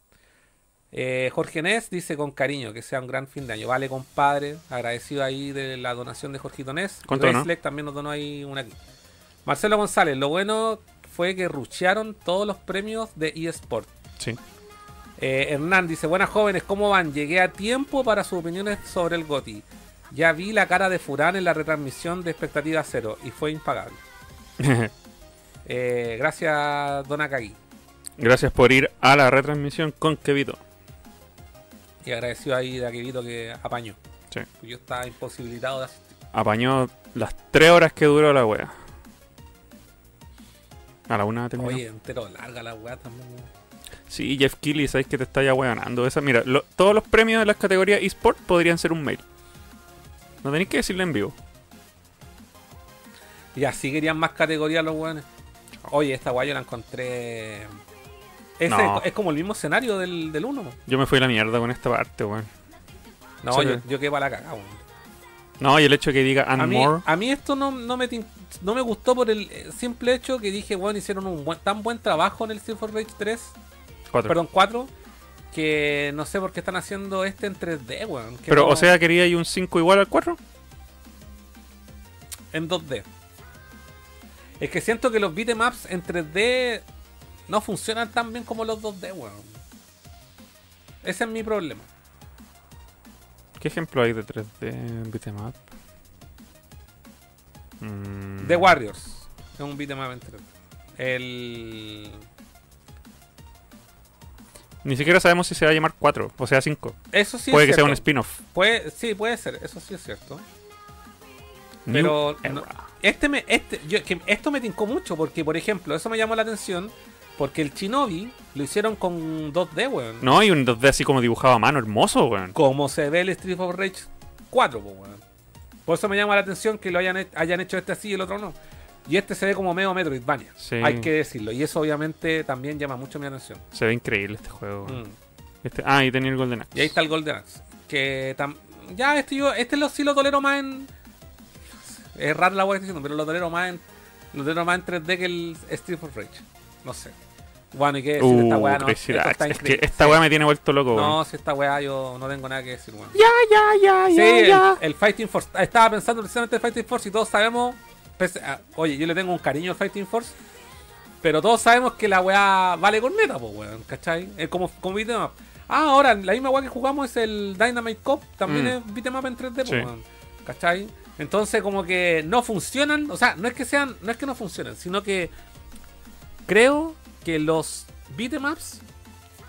Eh, Jorge Nes dice con cariño que sea un gran fin de año. Vale, compadre. Agradecido ahí de la donación de Jorgito Nes. ¿Cuánto donó? Reslek también nos donó ahí una aquí. Marcelo González, lo bueno fue que ruchearon todos los premios de eSport. Sí. Eh, Hernán dice, buenas jóvenes, ¿cómo van? Llegué a tiempo para sus opiniones sobre el GOTI. Ya vi la cara de Furán en la retransmisión de Expectativa Cero y fue impagable. <laughs> Eh, gracias, Don Akagi. Gracias por ir a la retransmisión con Kevito. Y agradecido ahí de Akevito que apañó. Sí. Yo estaba imposibilitado de asistir. Apañó las tres horas que duró la wea. A la una terminó. Oye, entero larga la weá también. Sí, Jeff Keighley, sabéis que te está ya weonando. Esa, mira, lo- todos los premios de las categorías eSport podrían ser un mail. No tenéis que decirle en vivo. Y así querían más categorías los weones. Oye, esta weá yo la encontré. Ese No. es como el mismo escenario del, del 1. Yo me fui a la mierda con esta parte, weón. No, yo, yo quedé para la cagada, weón. No, y el hecho de que diga and A mí, more. a mí esto no, no me no me gustó por el eh, simple hecho que dije, bueno, hicieron un buen, tan buen trabajo en el for Rage 3, Cuatro. perdón, 4, que no sé por qué están haciendo este en 3D, weón. Pero, no- o sea, quería ir un 5 igual al 4. en 2D. Es que siento que los beatemaps en 3D no funcionan tan bien como los 2D, weón. Ese es mi problema. ¿Qué ejemplo hay de 3D beat'em up? Mm, The Warriors es un beatmap en 3D. El. Ni siquiera sabemos si se va a llamar 4, o sea 5. Eso sí Puede es que sea un spin-off. Puede, sí, puede ser, eso sí es cierto. New Pero no- este me, este, yo- que esto me tincó mucho porque, por ejemplo, eso me llamó la atención porque el Shinobi lo hicieron con 2D, weón. No, y un 2D así como dibujado a mano, hermoso, weón. Como se ve el Street of Rage 4, po, weón. Por eso me llama la atención que lo hayan, hayan hecho este así y el otro no. Y este se ve como medio Metroidvania. Sí. Hay que decirlo. Y eso obviamente también llama mucho mi atención. Se ve increíble este juego. weón. Mm. Este, ah, y tenía el Golden Axe. Y ahí está el Golden Axe. Que tam- ya este yo, este lo, sí lo tolero más en. Es raro la weá que estoy diciendo, pero lo tolero más en. Lo tolero más en 3D que el Street of Rage. No sé. Bueno, y qué decir de esta Uh, weá, no. Es que increíble. esta weá me tiene vuelto loco. No, si esta weá yo no tengo nada que decir, weón. Ya, ya, ya, Sí, ya, el, ya. el Fighting Force. Estaba pensando precisamente en Fighting Force y todos sabemos. pese a- oye, yo le tengo un cariño al Fighting Force. Pero todos sabemos que la weá vale corneta, pues weón, ¿cachai? Es como, como beat'em up. Ah, ahora, la misma weá que jugamos es el Dynamite Cop. También Mm. es beat'em up en 3D, pues Sí. weón. ¿Cachai? Entonces, como que no funcionan. O sea, no es que sean. No es que no funcionen, sino que. Creo que los beat'em ups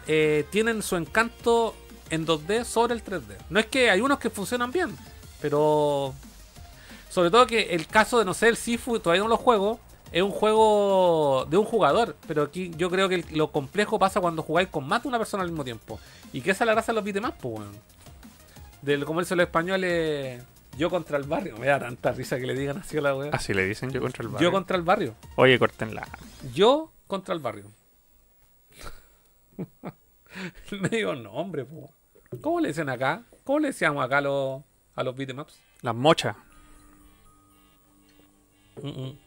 eh, tienen su encanto en 2D sobre el 3D. No es que hay unos que funcionan bien, pero sobre todo que el caso de no sé el Sifu todavía no lo juego, es un juego de un jugador, pero aquí yo creo que lo complejo pasa cuando jugáis con más de una persona al mismo tiempo. Y que esa es la gracia de los beatemaps, pues, weón. Del como dicen los españoles, yo contra el barrio. Me da tanta risa que le digan así a la weá. Así le dicen yo contra el barrio. Yo contra el barrio. Oye, cortenla. Yo contra el barrio. Me digo nombre, po. ¿Cómo le dicen acá? ¿Cómo le decíamos acá a los, a los beatemaps? Las mochas. Mm -mm.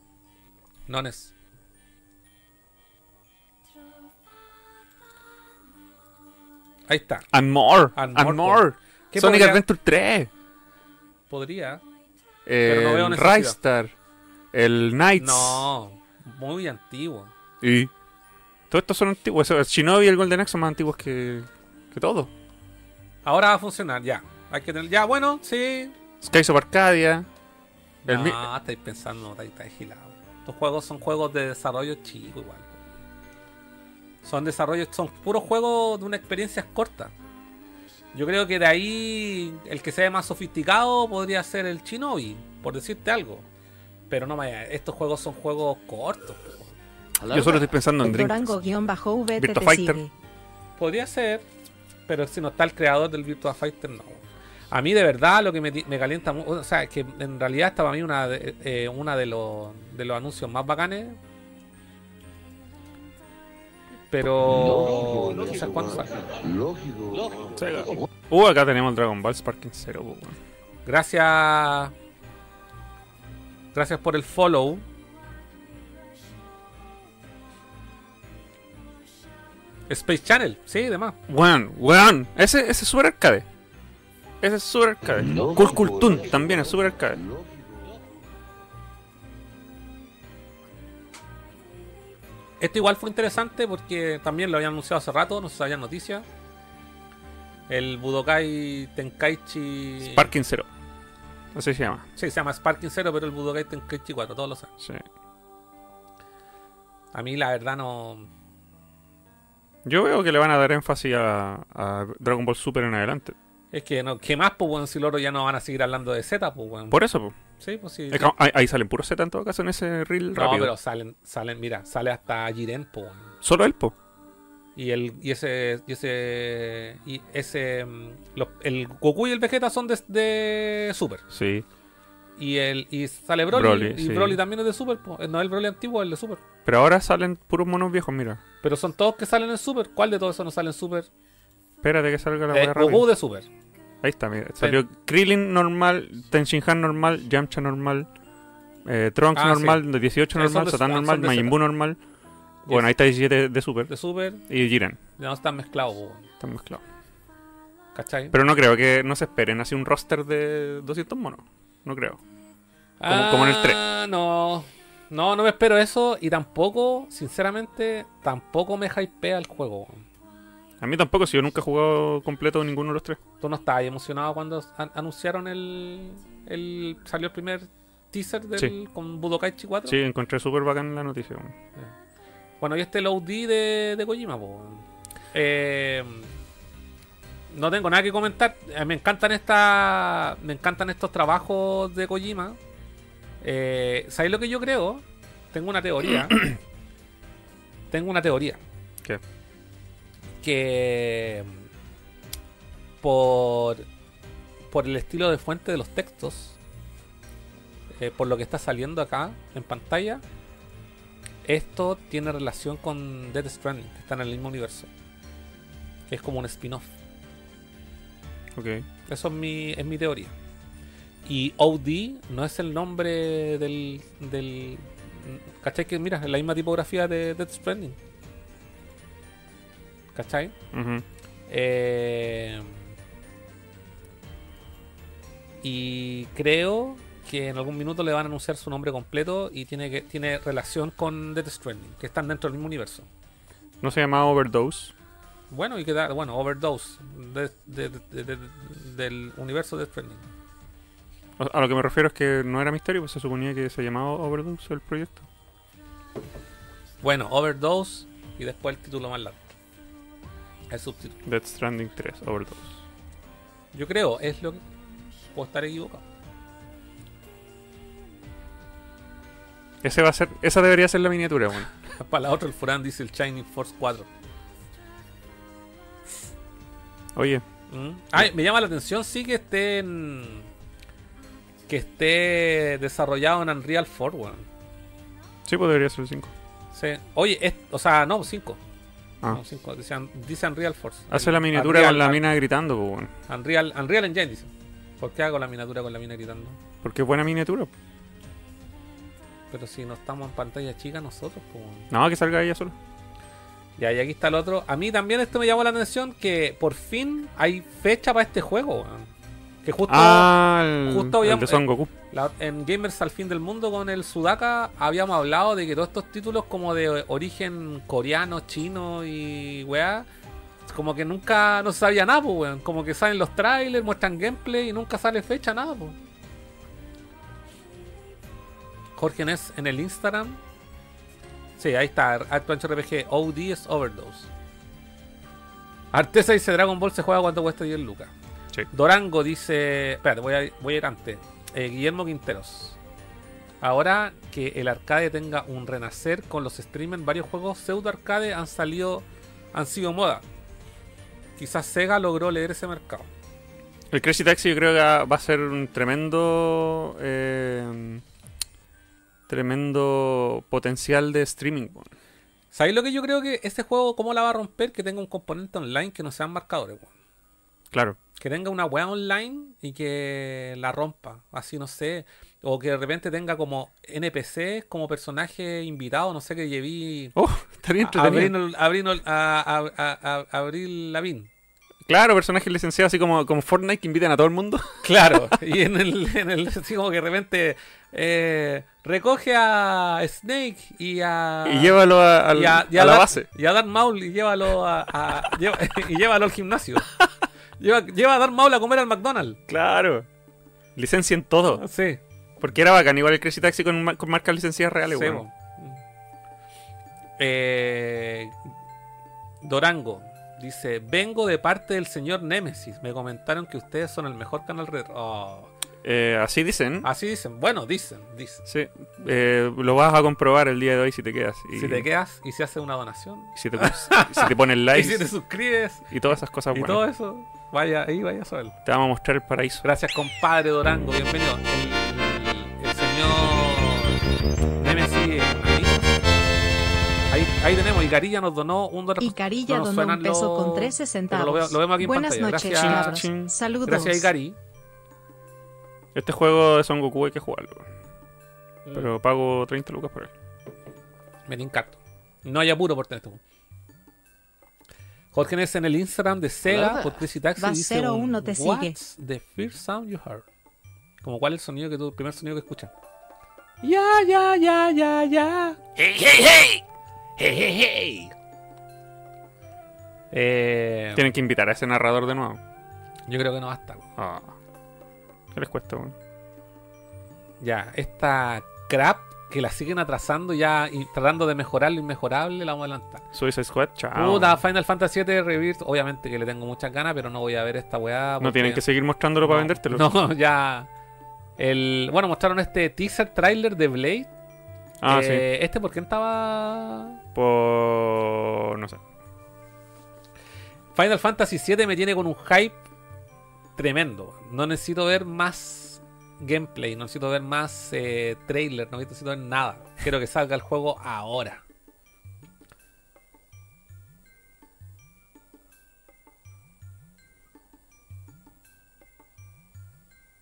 Nones. Ahí está. And more. And And, more, more. ¿Qué Sonic podría- Adventure 3. Podría. El no veo necesidad. Ristar. El Knights. No. Muy antiguo. Y. Todos estos son antiguos. El Shinobi y el Golden Axe son más antiguos que, Que todo. Ahora va a funcionar, ya. Hay que tener. Ya, bueno, sí. Skies of Arcadia. El no, estáis pensando, estáis, estáis gilados. Estos juegos son juegos de desarrollo chico igual. Son desarrollos, son puros juegos de una experiencia corta. Yo creo que de ahí el que sea más sofisticado podría ser el Shinobi, por decirte algo. Pero no vaya, estos juegos son juegos cortos. Yo solo estoy pensando en Drink. Virtua te Fighter. Podría ser, pero si no está el creador del Virtua Fighter, no. A mí de verdad lo que me, me calienta, o sea, es que en realidad esta para mí una de, eh, una de los de los anuncios más bacanes. Pero no sé cuándo sale. Sega. Uh, acá tenemos el Dragon Ball Sparking Zero. weón. Gracias. Gracias por el follow. Space Channel, sí, demás. Weón, weón. Ese, ese es Super Arcade. Ese es Super Arcade. Cool Cool Toon también es Super Arcade. Esto igual fue interesante porque también lo habían anunciado hace rato, no se sabían noticias. El Budokai Tenkaichi. Sparking Zero. Así se llama. Sí, se llama Sparking Zero, pero el Budokai Tenkaichi 4, todos lo saben. Sí. A mí la verdad no. Yo veo que le van a dar énfasis a, a Dragon Ball Super en adelante. Es que no, ¿qué más, pues, weón? Si los ya no van a seguir hablando de Z, pues, weón. Por eso, po. Sí, pues sí. Es que ahí, ahí salen puros Z en todo caso en ese reel No, rápido. pero salen, salen, mira, sale hasta Jiren, po, weón. Solo él, po. Y el, y ese, y ese, y ese, mm, los- el Goku y el Vegeta son de, de Super. Sí. Y el, y sale Broly, Broly, y sí. Broly también es de Super, po. no el Broly antiguo, el de Super. Pero ahora salen puros monos viejos, mira. Pero son todos que salen en Super. ¿Cuál de todos esos no sale en Super? Espérate que salga la Eh. Goku de Super. Ahí está, mira. Salió Krillin normal, Tenshinhan normal, Yamcha normal, eh, Trunks Ah, normal, de 18 Sí, son normal, Satan ah, normal, Majin. Buu normal. Bueno, ahí está 17 de Super. De Super, Y Jiren. ya no están mezclados. Están mezclados. ¿cachai? Pero no creo que no se esperen así un roster de 200 monos. No creo. como- como en el 3. Ah, no. No, no me espero eso. Y tampoco, sinceramente, tampoco me hypea el juego. A mí tampoco, si yo nunca he jugado completo ninguno de los tres. ¿Tú no estabas emocionado cuando an- anunciaron el, el. salió el primer teaser del, Sí. con Budokaichi 4? Sí, encontré súper bacán la noticia. Bueno, y este el OD de, de Kojima, po. Eh, no tengo nada que comentar. Eh, me encantan esta, me encantan estos trabajos de Kojima. Eh, ¿Sabéis lo que yo creo? Tengo una teoría. <clears throat> tengo una teoría. ¿Qué? Que por por el estilo de fuente de los textos, eh, por lo que está saliendo acá en pantalla, esto tiene relación con Death Stranding, que están en el mismo universo. Es como un spin-off. Ok. Eso es mi, es mi teoría. Y OD no es el nombre del. del ¿Cachai? Que mira, es la misma tipografía de Death Stranding. ¿Cachai? Eh, y creo que en algún minuto le van a anunciar su nombre completo y tiene que tiene relación con Death Stranding, que están dentro del mismo universo. No se llamaba Overdose. Bueno, y que da, bueno, Overdose de- de- de- de- del universo de Death Stranding. A lo que me refiero es que no era misterio, pues se suponía que se llamaba Overdose el proyecto. Bueno, Overdose y después el título más largo. El subtítulo. Death Stranding 3, Overdose. Yo creo, es lo que. Puedo estar equivocado. Ese va a ser, esa debería ser la miniatura, bueno. <laughs> Para la otra, el Furán dice el Shining Force 4. Oye, Mm. Ay, me llama la atención, sí, que esté en- que esté desarrollado en Unreal 4, weón. sí, pues debería ser el 5. Sí. Oye, es- o sea, no, 5. Ah. No, 5. Dice, dice Unreal Force. Hace la miniatura Unreal- con la mina gritando, pues, bueno. Unreal, Unreal Engine, dice. ¿Por qué hago la miniatura con la mina gritando? Porque es buena miniatura. Pero si no estamos en pantalla chica nosotros, pues. No, que salga ella sola. Ya, y aquí está el otro. A mí también esto me llamó la atención que por fin hay fecha para este juego, weón. Que justo ah, el, justo el habíamos- de Son Goku. La- en Gamers al fin del mundo con el Sudaka habíamos hablado de que todos estos títulos como de origen coreano, chino y weá como que nunca no se sabía nada, pues, weón. Como que salen los trailers, muestran gameplay y nunca sale fecha, nada, pues. Jorge Ness en el Instagram. Sí, ahí está. Adventure RPG OD es Overdose. Artesa dice Dragon Ball se juega cuando cuesta 10 lucas. Sí. Dorango dice. Espérate, voy a, voy a ir antes. Eh, Guillermo Quinteros. Ahora que el arcade tenga un renacer con los streamers, varios juegos pseudo arcade han salido, han sido moda. Quizás Sega logró leer ese mercado. El Crazy Taxi yo creo que va a ser un tremendo. eh, tremendo potencial de streaming. ¿Sabéis lo que yo creo que este juego, cómo la va a romper? Que tenga un componente online que no sean marcadores. Claro. Que tenga una weá online y que la rompa. Así, no sé. O que de repente tenga como NPC, como personaje invitado, no sé, que lleví Oh, estaría entretenido. A, a, a, a- Abril Lavín. Claro, personajes licenciados así como, como Fortnite que invitan a todo el mundo. <laughs> Claro, y en el, en el así como que de repente eh, recoge a Snake y a y llévalo a, al- y a, y a la base. y a Darth Maul y llévalo a, a- lleva- <laughs> y llévalo al gimnasio. Lleva, lleva a Darth Maul a comer al McDonald's. Claro. Licencien todo. Sí, Porque era bacán, igual el Crazy Taxi con, con marcas licenciadas reales, sí, bo. Eh, Dorango dice: Vengo de parte del señor Nemesis. Me comentaron que ustedes son el mejor canal retro. Oh. Eh, así dicen. Así dicen. Bueno, dicen, dicen. Sí. Eh, lo vas a comprobar el día de hoy si te quedas. Y, Si te quedas y se hace una donación. Si te, si te pones <laughs> Y likes si te suscribes y todas esas cosas y buenas. todo eso, vaya ahí, vaya a saberlo. Te vamos a mostrar el paraíso. Gracias, compadre Dorango, bienvenido. El, el- el señor Nemesis. Ahí, ahí tenemos, y Carilla nos donó un dólar. Y Carilla no donó un peso los- con 13 pero centavos. Lo, veo- lo vemos aquí en Buenas pantalla. noches, Gracias. Chin. Saludos. gracias Ikari. Este juego de Son Goku hay que jugarlo. Mm. Pero pago 30 lucas por él. Me encanto. No hay apuro por tener este juego. Jorge Ness en el Instagram de Sega por Crazy Taxi Va dice 01 un, te sigue. What's the first sound you heard? Como cuál es el sonido que el primer sonido que escuchas. Ya, ya, ya, ya, ya. ¡Hey, hey, hey! ¡Hey, hey, hey! Eh, Tienen que invitar a ese narrador de nuevo. yo creo que no basta. Ah. ¿Qué les cuesta? Ya, esta crap que la siguen atrasando ya y tratando de mejorar lo inmejorable, la vamos a adelantar. Suicide Squad, chao. Puta, Final Fantasy VII Rebirth, obviamente que le tengo muchas ganas, pero no voy a ver esta weá. No tienen que seguir mostrándolo para vendértelo. No, <laughs> ya. El, bueno, mostraron este teaser trailer de Blade. Ah, Eh, Este, ¿por qué estaba? sí. Por. No sé. Final Fantasy VII me tiene con un hype tremendo. No necesito ver más gameplay, no necesito ver más eh, trailer, no necesito ver nada. Quiero que salga el juego ahora.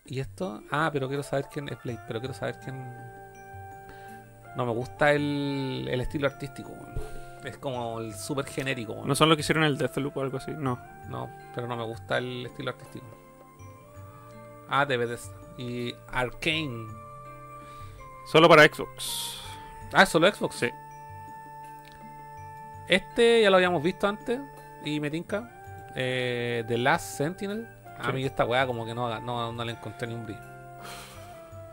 ¿Y esto? Ah, pero quiero saber quién es Blade, pero quiero saber quién... No me gusta el, el estilo artístico. Es como el súper genérico. ¿No son lo que hicieron el Deathloop o algo así? No. No, pero no me gusta el estilo artístico. Ah, de Bethesda. Y Arcane. Solo para Xbox. Ah, solo Xbox. Sí. Este ya lo habíamos visto antes. Y me tinca. Eh, The Last Sentinel. A mí esta weá como que no, no, no le encontré ni un brillo.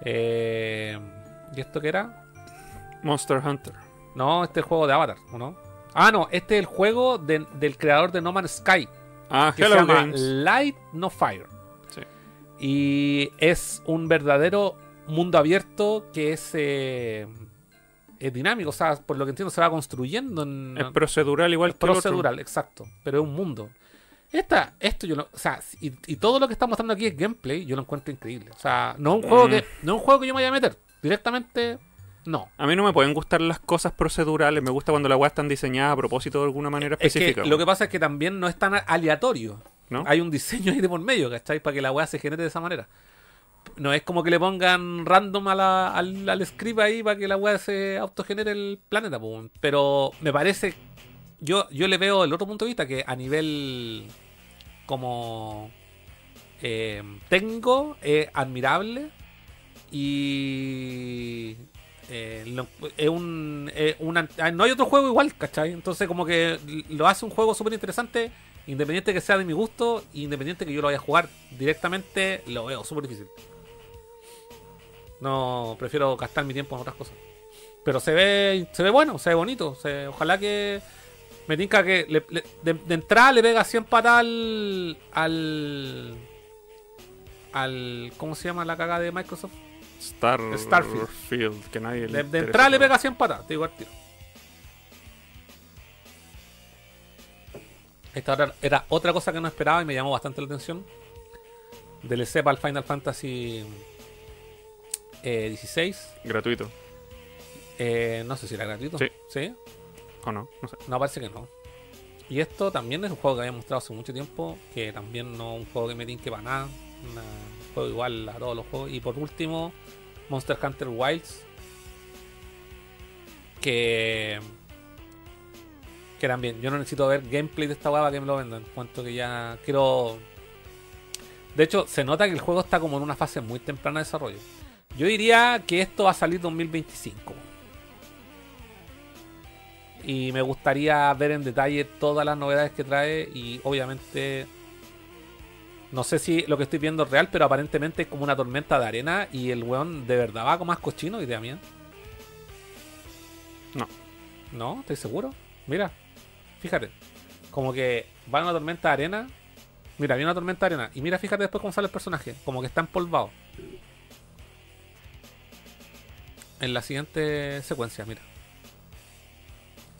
Eh, ¿Y esto qué era? Monster Hunter. No, este es el juego de Avatar, ¿o no? Ah, no, este es el juego de- del creador de No Man's Sky. Ah, que Hello se llama Games. Light No Fire. Y es un verdadero mundo abierto que es, eh, es dinámico. O sea, por lo que entiendo, se va construyendo en. Es procedural igual es que el otro. procedural, exacto. Pero es un mundo. Esta, esto yo lo, o sea, y, y todo lo que está mostrando aquí es gameplay, yo lo encuentro increíble. O sea, no es un juego Mm. que, no es un juego que yo me vaya a meter. Directamente, no. A mí no me pueden gustar las cosas procedurales. Me gusta cuando las weas están diseñadas a propósito de alguna manera Es específica. que lo que pasa es que también no es tan aleatorio. Hay un diseño ahí de por medio, ¿cachai? Para que la weá se genere de esa manera. No es como que le pongan random a la- al, al script ahí para que la weá se autogenere el planeta, weón. pero me parece. Yo, yo le veo el otro punto de vista que a nivel como eh, técnico es admirable y eh, es un, una- ah, no hay otro juego igual, ¿cachai? Entonces como que lo hace un juego súper interesante Independiente que sea de mi gusto, independiente que yo lo vaya a jugar directamente, lo veo súper difícil. No, prefiero gastar mi tiempo en otras cosas. Pero se ve, se ve bueno, se ve bonito. se- ojalá que me tinca que le- le- de, de entrada le pega 100 patas al, al. al. ¿Cómo se llama la caga de Microsoft? Star Starfield. Field, que nadie De, le de interesa, entrada le pega 100 patas, te digo al tiro. Esta era, era otra cosa que no esperaba y me llamó bastante la atención. DLC para el Final Fantasy eh, 16. Gratuito. Eh, no sé si era gratuito. Sí. ¿Sí? ¿O no? No sé. No, parece que no. Y esto también es un juego que había mostrado hace mucho tiempo, que también no es un juego que me tinque para nada. Un juego igual a todos los juegos. Y por último, Monster Hunter Wilds. Que... Que también, yo no necesito ver gameplay de esta hueá para que me lo vendan. Cuanto que ya quiero... De hecho, se nota que el juego está como en una fase muy temprana de desarrollo. Yo diría que esto va a salir 2025 y me gustaría ver en detalle todas las novedades que trae y obviamente no sé si lo que estoy viendo es real, pero aparentemente es como una tormenta de arena y el weón de verdad va como más cochino, idea mía. No. ¿No? ¿Estoy seguro? Mira, fíjate, como que va una tormenta de arena. Mira, viene una tormenta de arena y mira, fíjate después cómo sale el personaje, como que está empolvado. En la siguiente secuencia, mira.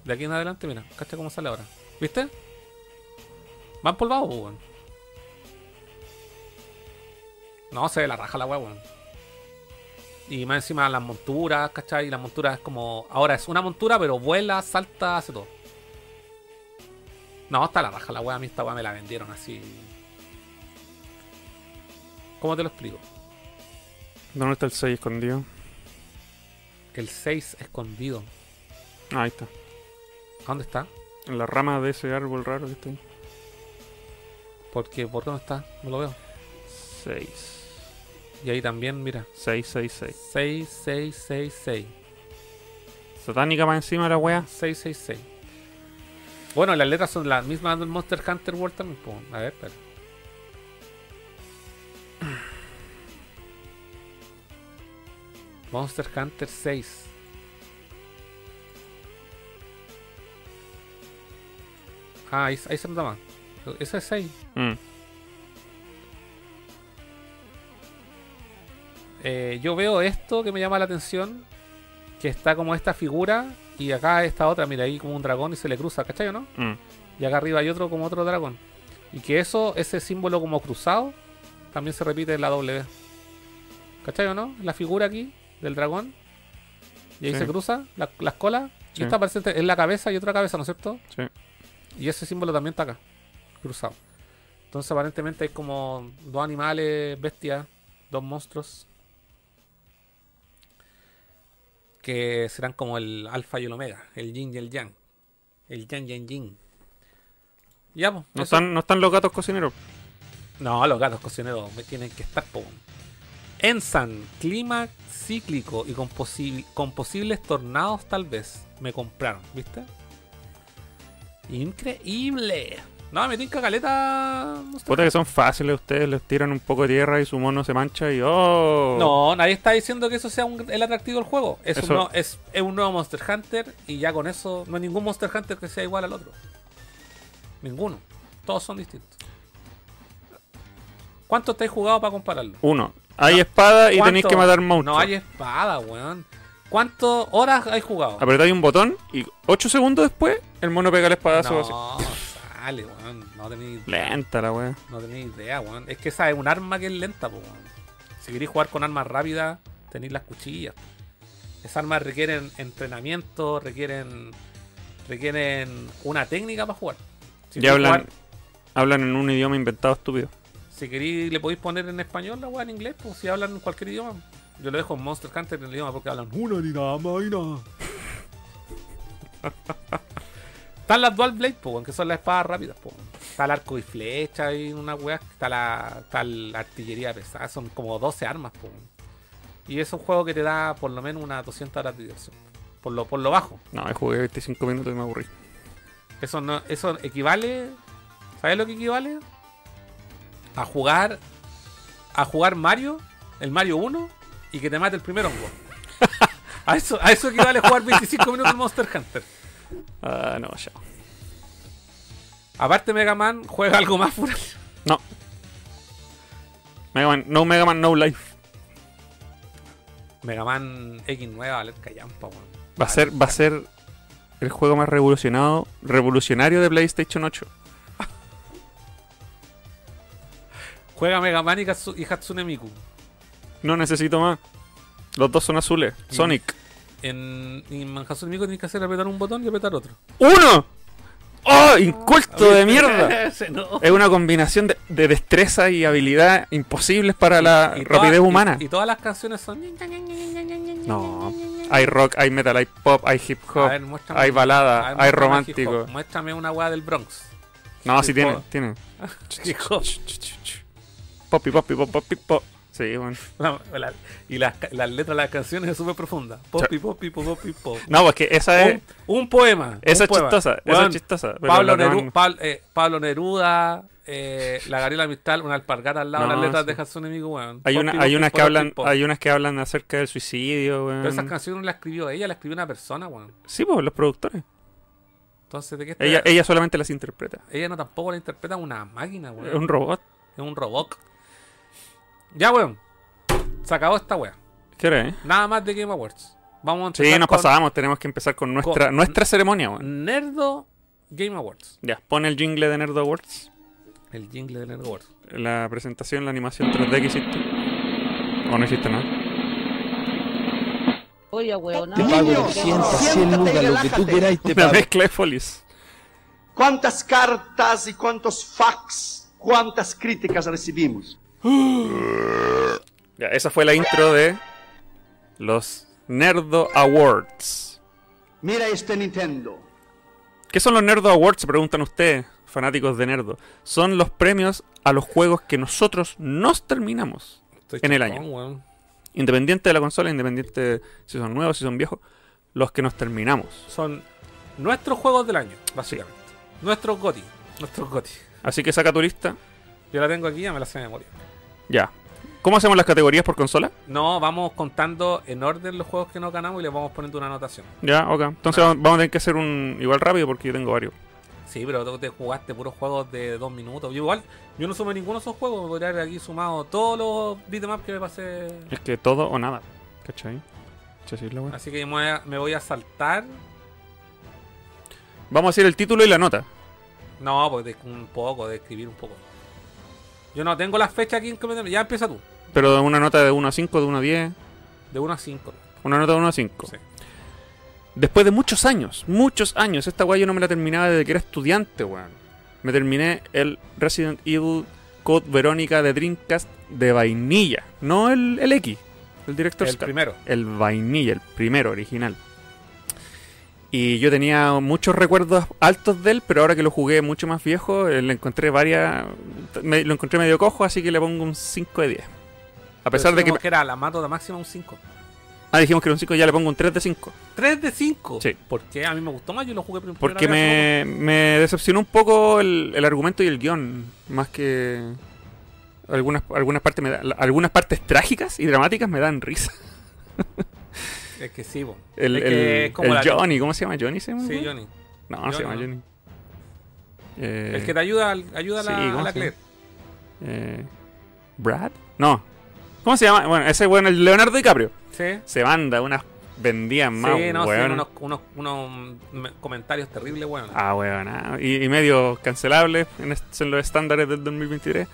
De aquí en adelante, mira, cacha cómo sale ahora. ¿Viste? Va empolvado, pues, weón. No, se ve la raja la weón. Y más encima las monturas, ¿cachai? Y las monturas es como. Ahora es una montura, pero vuela, salta, hace todo. No, está la raja la weá. A mí esta weá me la vendieron así. ¿Cómo te lo explico? ¿Dónde está el 6 escondido? El 6 escondido. Ah, ahí está. ¿A dónde está? En la rama de ese árbol raro que está ahí. Porque, ¿por dónde está? No lo veo. 6. Y ahí también, mira. 6, 6, 6. 6, 6, 6, 6. Satánica más encima de la wea. 666. Bueno, las letras son las mismas del Monster Hunter World también. A ver, espera. Monster Hunter 6. Ah, ahí, ahí se nota más. Ese es 6. Mm. Eh, yo veo esto que me llama la atención. Que está como esta figura. Y acá esta otra, mira, ahí como un dragón y se le cruza, ¿cachai o no? Mm. Y acá arriba hay otro como otro dragón. Y que eso, ese símbolo como cruzado, también se repite en la W. ¿Cachai o no? La figura aquí del dragón. Y ahí Sí. se cruza la- las colas. Sí. Y esta parece en la cabeza y otra cabeza, ¿no es cierto? Sí. Y ese símbolo también está acá, cruzado. Entonces aparentemente hay como dos animales, bestias, dos monstruos. Que serán como el alfa y el omega, el yin y el yang. El yang y el yin. Ya, pues. No eso- están, no están los gatos cocineros. no, los gatos cocineros me tienen que estar, po. Ensan, clima cíclico y con, posi- con posibles tornados tal vez. Me compraron, ¿viste? Increíble. No, me tinca caleta. no. Puta que son fáciles ustedes, les tiran un poco de tierra y su mono se mancha y ¡oh! No, nadie está diciendo que eso sea un- el atractivo del juego. Es, Eso- Un, nuevo- es, es un nuevo Monster Hunter y ya con eso no hay ningún Monster Hunter que sea igual al otro. Ninguno. Todos son distintos. ¿Cuánto has jugado para compararlo? Uno. Hay No. espada y ¿Cuánto? tenéis que matar monstruos. No hay espada, weón. ¿Cuántas horas has jugado? Apretáis un botón y 8 segundos después el mono pega el espadazo así. No, weón. Tenéis Lenta la wea. no tenéis idea, weón. Es que esa es un arma que es lenta, weón. Si queréis jugar con armas rápidas, tenéis las cuchillas. Esas armas requieren entrenamiento, requieren requieren una técnica para jugar. Si Ya hablan, jugar- hablan en un idioma inventado estúpido. si queréis, le podéis poner en español la weá en inglés, pues si hablan en cualquier idioma. Yo lo dejo en Monster Hunter en el idioma porque hablan una ni nada más y nada. <laughs> Están las Dual Blade, que son las espadas rápidas. Está el arco y flecha y una weá. Está la, está la artillería pesada. Son como 12 armas, pues. Y es un juego que te da por lo menos unas 200 horas de diversión. Por lo, por lo bajo. No, jugué 25 minutos y me aburrí. Eso no, eso equivale. ¿Sabes lo que equivale? A jugar. A jugar Mario, el Mario 1, y que te mate el primer hongo. <laughs> a, eso, a eso equivale jugar 25 minutos Monster Hunter. Ah, no, ya. Aparte, Mega Man juega algo más fuera. No. Mega Man, no Mega Man, no life. Mega Man X nueva, valer callampa, weón. Va a ser, va a ser el juego más revolucionado, revolucionario de PlayStation 8. <laughs> Juega Mega Man y, Katsu- y Hatsune Miku. No necesito más. Los dos son azules. Sonic. En, en Hatsune Miku tienes que hacer apretar un botón y apretar otro. ¡Uno! ¡Oh! ¡Inculto de mierda! <laughs> Ese no. Es una combinación de, de destreza y habilidad imposibles para la Y rapidez humana. Y, todas las canciones son. No. Hay rock, hay metal, hay pop, hay hip hop, ver, hay balada, ver, hay romántico. Muéstrame una weá del Bronx. No, sí tiene, tiene. <laughs> Poppy, poppy, pop, poppy, pop. Sí, bueno. <laughs> La- la- y las, las letras de las canciones son súper profundas. Popi, popi, pop, popi, pop. No, pues que esa es. Un, un poema. Esa es chistosa, esa es chistosa. Pablo, Neru- Pablo, eh, Pablo Neruda, eh, la Gabriela Mistral, una alpargata al lado de No, las letras sí. de Hatsune Miku, weón. Hay, una, hay unas que hablan, pop. hay unas que hablan acerca del suicidio, weón. Pero esas canciones no las escribió ella, las escribió una persona, weón. Sí, pues los productores. Entonces, ¿de qué está? Ella, ella solamente las interpreta. Ella no tampoco la interpreta una máquina, Es weón. un robot. Es un robot. Ya, weón. Se acabó esta weá. ¿Qué es? Nada más de Game Awards. Vamos a Sí, empezar nos con pasábamos. Tenemos que empezar con nuestra, con- nuestra ceremonia, weón. Nerdo Game Awards. Ya, pon el jingle de Nerd Awards. El jingle de Nerdo Awards. La presentación, la animación 3D que hiciste. ¿O no hiciste nada? Oye, weón. Te pago 200, 100 lucas, lo que tú queráis te Una pago. mezcla de folies. ¿Cuántas cartas y cuántos fax, cuántas críticas recibimos? Ya, esa fue la intro de los Nerdo Awards. Mira este Nintendo. ¿Qué son los Nerdo Awards? Se preguntan ustedes, fanáticos de Nerdo. Son los premios a los juegos que nosotros nos terminamos. Estoy En el año. Independiente de la consola, independiente de si son nuevos, si son viejos, los que nos terminamos. Son nuestros juegos del año, básicamente. Nuestros GOTI. Nuestros GOTI. Así que saca tu lista. Yo la tengo aquí, ya me la sé de memoria. Ya. ¿Cómo hacemos las categorías por consola? No, vamos contando en orden los juegos que no ganamos y les vamos poniendo una anotación. Ya, ok. Entonces vamos vamos a tener que hacer un igual rápido porque yo tengo varios. Sí, pero tú te jugaste puros juegos de dos minutos. Yo igual, yo no sumé ninguno de esos juegos. Me podría haber aquí sumado todos los beatemaps que me pasé. Es que todo o nada. ¿Cachai? Así que me voy a, me voy a saltar. Vamos a decir el título y la nota. No, pues de un poco, de escribir un poco. Yo no tengo la fecha aquí en Ya empieza tú. Pero una nota de 1 a 5, de 1 a 10. De 1 a 5. Una nota de 1 a 5. Sí. Después de muchos años, muchos años, esta weá yo no me la terminaba desde que era estudiante, weón. Me terminé el Resident Evil Code Verónica de Dreamcast de vainilla. No el, el X, el Director El primero. El vainilla, el primero, original. Y yo tenía muchos recuerdos altos de él, pero ahora que lo jugué mucho más viejo, eh, le encontré varias. me- lo encontré medio cojo, así que le pongo un 5 de 10. A pesar de que. que era la mato de máxima un 5. Ah, dijimos que era un 5, ya le pongo un 3 de 5. 3 de 5. Sí. ¿Por qué? A mí me gustó más, yo lo jugué primero. Porque me, me decepcionó un poco el, el argumento y el guion, más que algunas algunas partes me da- algunas partes trágicas y dramáticas me dan risa. <laughs> Es que sí, po. El, Es que el- como el Johnny, ¿cómo se llama? Johnny se llama. Sí, Johnny. No, no se llama Johnny, Johnny. Eh, El que te ayuda, ayuda a la, sí, ¿cómo a la? Claire. eh, Brad? No. ¿Cómo se llama? Bueno, ese bueno, el Leonardo DiCaprio. Sí. Se manda unas vendías más, sí, no, sí, weón. unos, unos, unos me- comentarios terribles, bueno. Ah, weón. ah, Y, y medio cancelable en, en los estándares del 2023.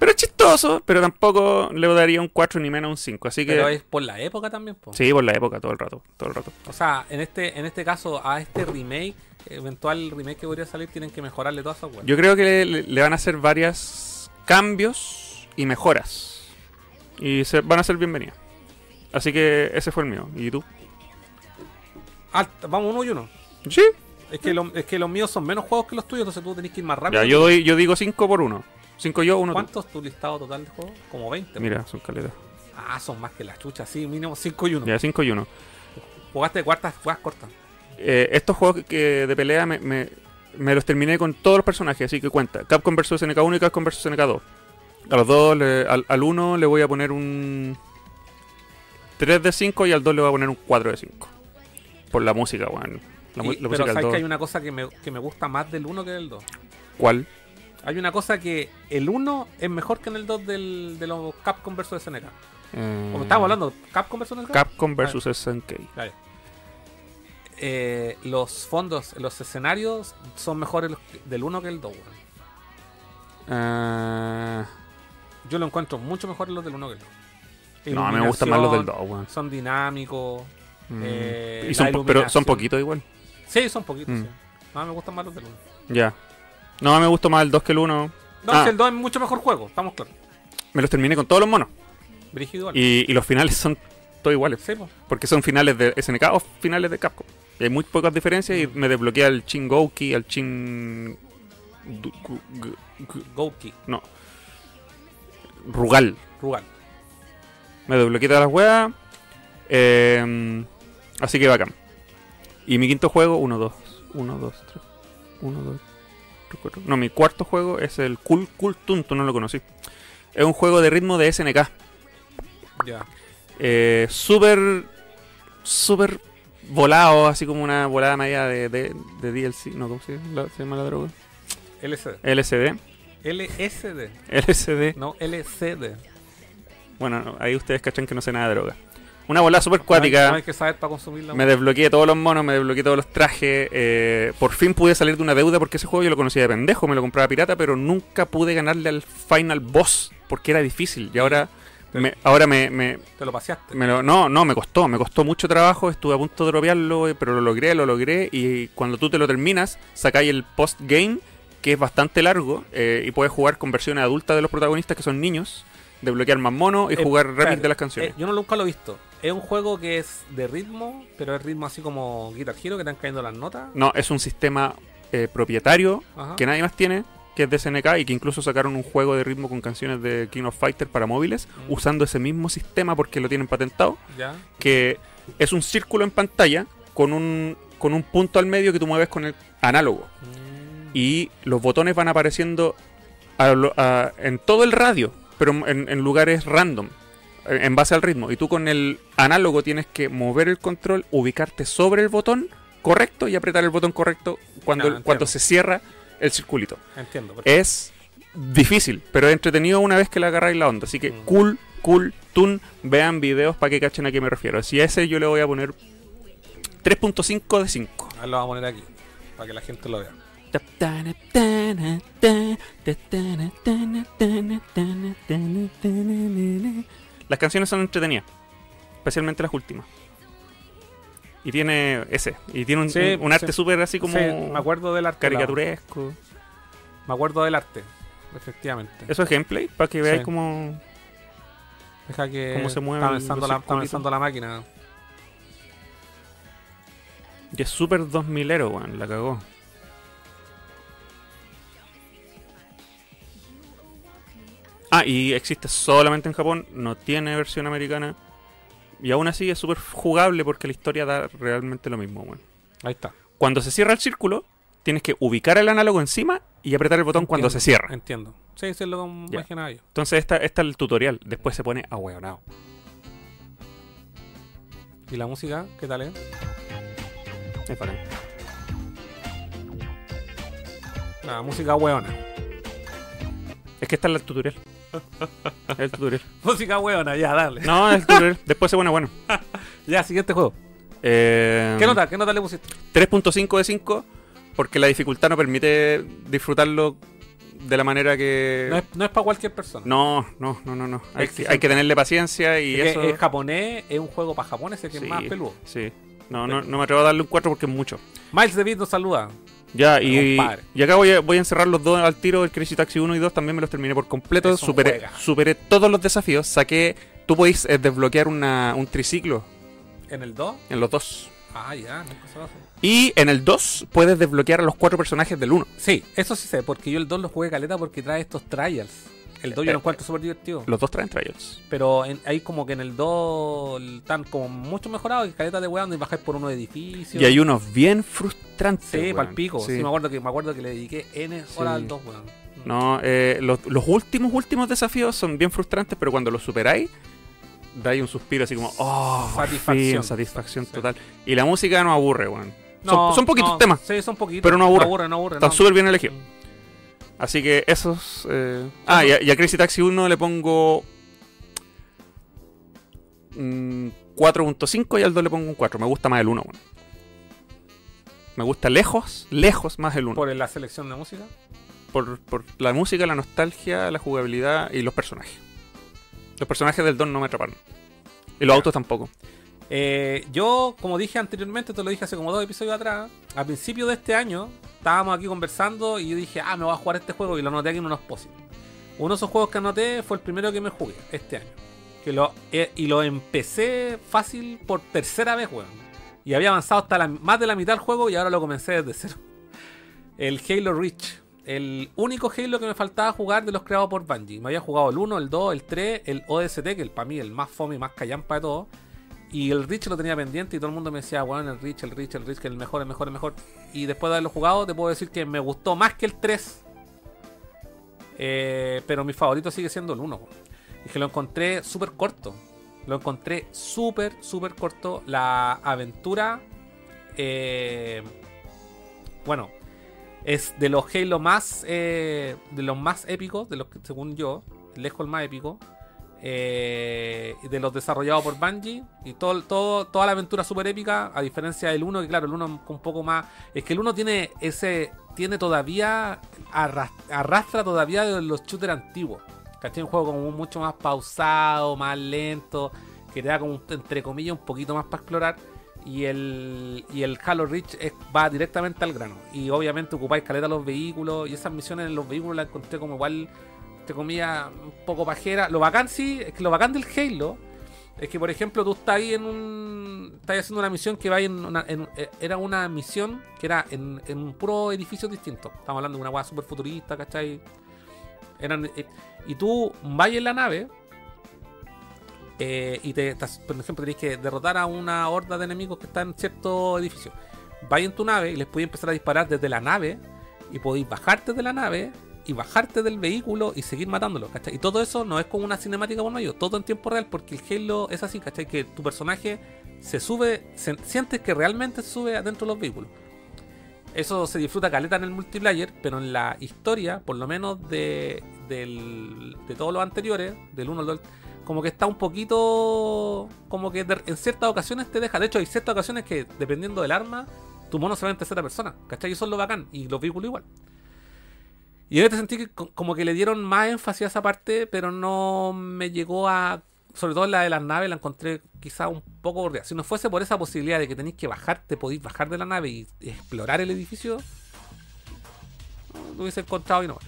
Pero es chistoso, pero tampoco le daría un 4 ni menos un 5. Así que. Pero es por la época también, po. Sí, por la época, todo el rato. Todo el rato. O sea, en este, en este caso, a este remake, eventual remake que podría salir, tienen que mejorarle todas esas weas. Yo creo que le, le van a hacer varios cambios y mejoras. Y se, van a ser bienvenidas. Así que ese fue el mío. ¿Y tú? Alta, vamos uno y uno. Sí. Es que, lo- es que los míos son menos juegos que los tuyos, entonces tú tenés que ir más rápido. Ya, yo, doy, yo digo 5 por 1. 5 yo, 1 tú. ¿Cuántos tu listado total de juegos? Como 20. po. Mira, son caletas. Ah, son más que las chuchas, sí, mínimo 5 y 1. Ya, 5 y 1. Jugaste cuartas, juegas cortas. Eh, estos juegos que de pelea me, me- me los terminé con todos los personajes, así que cuenta. Capcom vs SNK1 y Capcom vs SNK2. A los dos, le- al, al 1 le voy a poner un 3 de 5 y al 2 le voy a poner un 4 de 5. Por la música, weón. La, la pero música del sabes 2. que hay una cosa que me, que me gusta más del 1 que del 2. ¿Cuál? Hay una cosa que el 1 es mejor que en el 2 del, de los Capcom vs SNK. Eh, Como estábamos hablando, Capcom vs SNK. Capcom vs SNK. Vale. Eh, los fondos, los escenarios son mejores del 1 que el 2. weón. Eh, Yo lo encuentro mucho mejor los del 1 que el 2. no, me gustan más los del 2, weón. Son dinámicos. Mm. eh, Y son pero son poquitos igual. Sí, son poquitos. Mm. sí. No, me gustan más los del 1. Ya. No, me gustó más el 2 que el 1. No, Ah. es que el 2 es mucho mejor juego, estamos claros. Me los terminé con todos los monos. Brígido. Y, y los finales son todos iguales. Sí, po. Porque son finales de SNK o finales de Capcom. Y hay muy pocas diferencias y me desbloquea el Chin Gouki, el Chin. Du- gu- gu- gu- Gouki, No. Rugal. Rugal. Me desbloqueé todas las weas. Eh, así que bacán. Y mi quinto juego, 1, 2, 1, 2, 3, 1, 2, 3, 4. No, mi cuarto juego es el Cool Cool Tunto, no lo conocí. Es un juego de ritmo de SNK. Ya. Eh, súper. Súper volado, así como una volada media de, de, de DLC. No, ¿cómo se llama, la- se llama la droga? LCD. LSD. LSD. LSD. <laughs> No, LCD. Bueno, no, ahí ustedes cachan que no sé nada de droga. Una No hay, cuática. no hay que saber para consumirla. Me desbloqueé todos los monos, me desbloqueé todos los trajes. eh, por fin pude salir de una deuda porque ese juego yo lo conocía de pendejo, me lo compraba pirata, pero nunca pude ganarle al final boss porque era difícil. Y ahora me, ahora me, me- Te lo paseaste. me lo- no, no, me costó, me costó mucho trabajo, estuve a punto de dropearlo, eh, pero lo logré, lo logré. Y cuando tú te lo terminas, sacáis el post-game, que es bastante largo, eh, y puedes jugar con versiones adultas de los protagonistas que son niños, desbloquear más monos y Eh, jugar remix espérate, de las canciones. eh, yo no nunca lo he visto. Es un juego que es de ritmo, pero es ritmo así como Guitar Hero, que están cayendo las notas. No, es un sistema eh, propietario Ajá. que nadie más tiene, que es de SNK y que incluso sacaron un juego de ritmo con canciones de King of Fighter para móviles, Mm. usando ese mismo sistema porque lo tienen patentado, Ya. que es un círculo en pantalla con un, con un punto al medio que tú mueves con el análogo. Mm. Y los botones van apareciendo a lo- a- en todo el radio, pero en, en lugares random, en base al ritmo. Y tú con el análogo tienes que mover el control, ubicarte sobre el botón correcto y apretar el botón correcto cuando, Ah, el- cuando se cierra el circulito. Entiendo. perfecto. Es difícil, pero es entretenido una vez que le agarráis la onda. Así que Mm. cool, cool, tune. Vean videos para que cachen a qué me refiero. Si a ese yo le voy a poner 3.5 de 5. Ahora lo vamos a poner aquí, para que la gente lo vea. Las canciones son entretenidas, especialmente las últimas. Y tiene ese, y tiene un, Sí, un- un arte sí. súper así como Sí, me acuerdo del arte. caricaturesco. Me acuerdo del arte, efectivamente. Eso es gameplay, para que veáis Sí. como... Deja que cómo se mueven está avanzando, la, está circulitos. avanzando la máquina. Y es súper 2000ero, weón, la cagó. Ah, y existe solamente en Japón, no tiene versión americana. Y aún así es súper jugable porque la historia da realmente lo mismo, weón. Ahí está. Cuando se cierra el círculo, tienes que ubicar el análogo encima y apretar el botón cuando se cierra. Entiendo. Sí, sí, es lo que imaginaba yo. Entonces esta, esta es el tutorial. Después se pone ahueonado. ¿Y la música? ¿Qué tal es? Es bacán. La música hueona. Es que esta es el tutorial. Es el tutorial. <laughs> Música hueona, ya, dale. No, es el tutorial. <laughs> Después se pone bueno. Ya, siguiente juego. Eh, ¿Qué nota? ¿Qué nota le pusiste? 3.5 de 5 porque la dificultad no permite disfrutarlo de la manera que... No es, no es para cualquier persona. No, no, no, no, no. Hay, que tenerle paciencia y Es eso... es japonés, es un juego para japoneses que Sí, es más peludo. Sí. No, no, no me atrevo a darle un 4 porque es mucho. Miles Beat nos saluda. Ya, y, y acá voy a, voy a encerrar los dos al tiro. El Crazy Taxi 1 y 2 también me los terminé por completo. Superé, juega. superé todos los desafíos. Saqué... Tú podéis eh, desbloquear una, un triciclo En el 2. en los dos. Ah, ya, nunca se lo hace. Y en el 2 puedes desbloquear a los cuatro personajes del 1. Sí, eso sí sé, porque yo el 2 lo jugué caleta porque trae estos trials. El 2 yo lo encuentro súper divertido. Los dos traen trials. Pero en- ahí como que en el 2 están como mucho mejorados y caleta de weón donde bajáis por unos edificios. Y hay unos bien frustrantes. Sí, weón. pa'l pico. Sí. Sí. me acuerdo que me acuerdo que le dediqué N horas al 2, weón. No, eh, los, los últimos, últimos desafíos son bien frustrantes, pero cuando los superáis, dais un suspiro así como, oh, Satisfacción. fin, satisfacción Sí. total. Y la música no aburre, weón. No, son, son poquitos no, temas, Sí, son poquitos. Pero no aburre. No aburre, no aburre. están no. súper bien elegidos. Así que esos... eh, Ah, y a, y a Crazy Taxi 1 le pongo... mm, 4.5 y al 2 le pongo un 4. Me gusta más el 1, weón. Me gusta lejos, lejos más el 1. Por la selección de música. por, por la música, la nostalgia, la jugabilidad y los personajes. Los personajes del Don no me atraparon. Y los autos tampoco. Eh, yo, como dije anteriormente, te lo dije hace como dos episodios atrás, a principio de este año, estábamos aquí conversando y yo dije, ah, me voy a jugar este juego y lo anoté aquí en unos posits. Uno de esos juegos que anoté fue el primero que me jugué este año. Que lo, eh, y lo empecé fácil por tercera vez, weón. Y había avanzado hasta más de la mitad del juego y ahora lo comencé desde cero. El Halo Reach. El único Halo que me faltaba jugar de los creados por Bungie. Me había jugado el 1, el 2, el 3, el ODST, que el, para mí el más fome y más callampa de todo. Y el Reach lo tenía pendiente y todo el mundo me decía, bueno, el Reach, el Reach, el Reach, que es el mejor, el mejor, el mejor. Y después de haberlo jugado, te puedo decir que me gustó más que el 3. Eh, pero mi favorito sigue siendo el 1. Y que lo encontré súper corto. Lo encontré súper, súper corto. La aventura. eh, bueno, es de los Halo más. eh, de los más épicos, de los que, según yo, lejos el más épico. Eh, de los desarrollados por Bungie. Y todo, todo, toda la aventura súper épica. A diferencia del 1, que claro, el 1 un poco más. Es que el 1 tiene ese. Tiene todavía. arras- Arrastra todavía de los shooters antiguos. ¿Cachai? Un juego como mucho más pausado, más lento, que te da como, entre comillas, un poquito más para explorar. Y el, y el Halo Reach es- va directamente al grano. Y obviamente ocupáis caleta los vehículos. Y esas misiones en los vehículos las encontré como igual, entre comillas, un poco pajera. Lo bacán sí, es que lo bacán del Halo es que, por ejemplo, tú estás ahí en un. Estás haciendo una misión que va en una. en- eh, era una misión que era en, en un puro edificio distinto. Estamos hablando de una weá super futurista, ¿cachai? Eran, eh, y tú vas en la nave. eh, y te, estás- por ejemplo, tenéis que derrotar a una horda de enemigos que están en cierto edificio. Vais en tu nave y les podéis empezar a disparar desde la nave. Y podéis bajarte de la nave y bajarte del vehículo y seguir matándolos, ¿cachai? Y todo eso no es como una cinemática por medio, todo en tiempo real, porque el Halo es así, ¿cachai? Que tu personaje se sube, sientes que realmente sube adentro de los vehículos. Eso se disfruta caleta en el multiplayer, pero en la historia, por lo menos de, del- de todos los anteriores, del 1 al 2, como que está un poquito. Como que en ciertas ocasiones te deja. De hecho, hay ciertas ocasiones que, dependiendo del arma, tu mono se ve en tercera persona. ¿Cachai? Y eso es lo bacán. Y los vehículos igual. Y en este sentido, como que le dieron más énfasis a esa parte, pero no me llegó a. Sobre todo la de las naves, la encontré quizá un poco aburrida. Si no fuese por esa posibilidad de que tenéis que bajarte, podéis bajar de la nave y explorar el edificio, lo hubiese encontrado y no.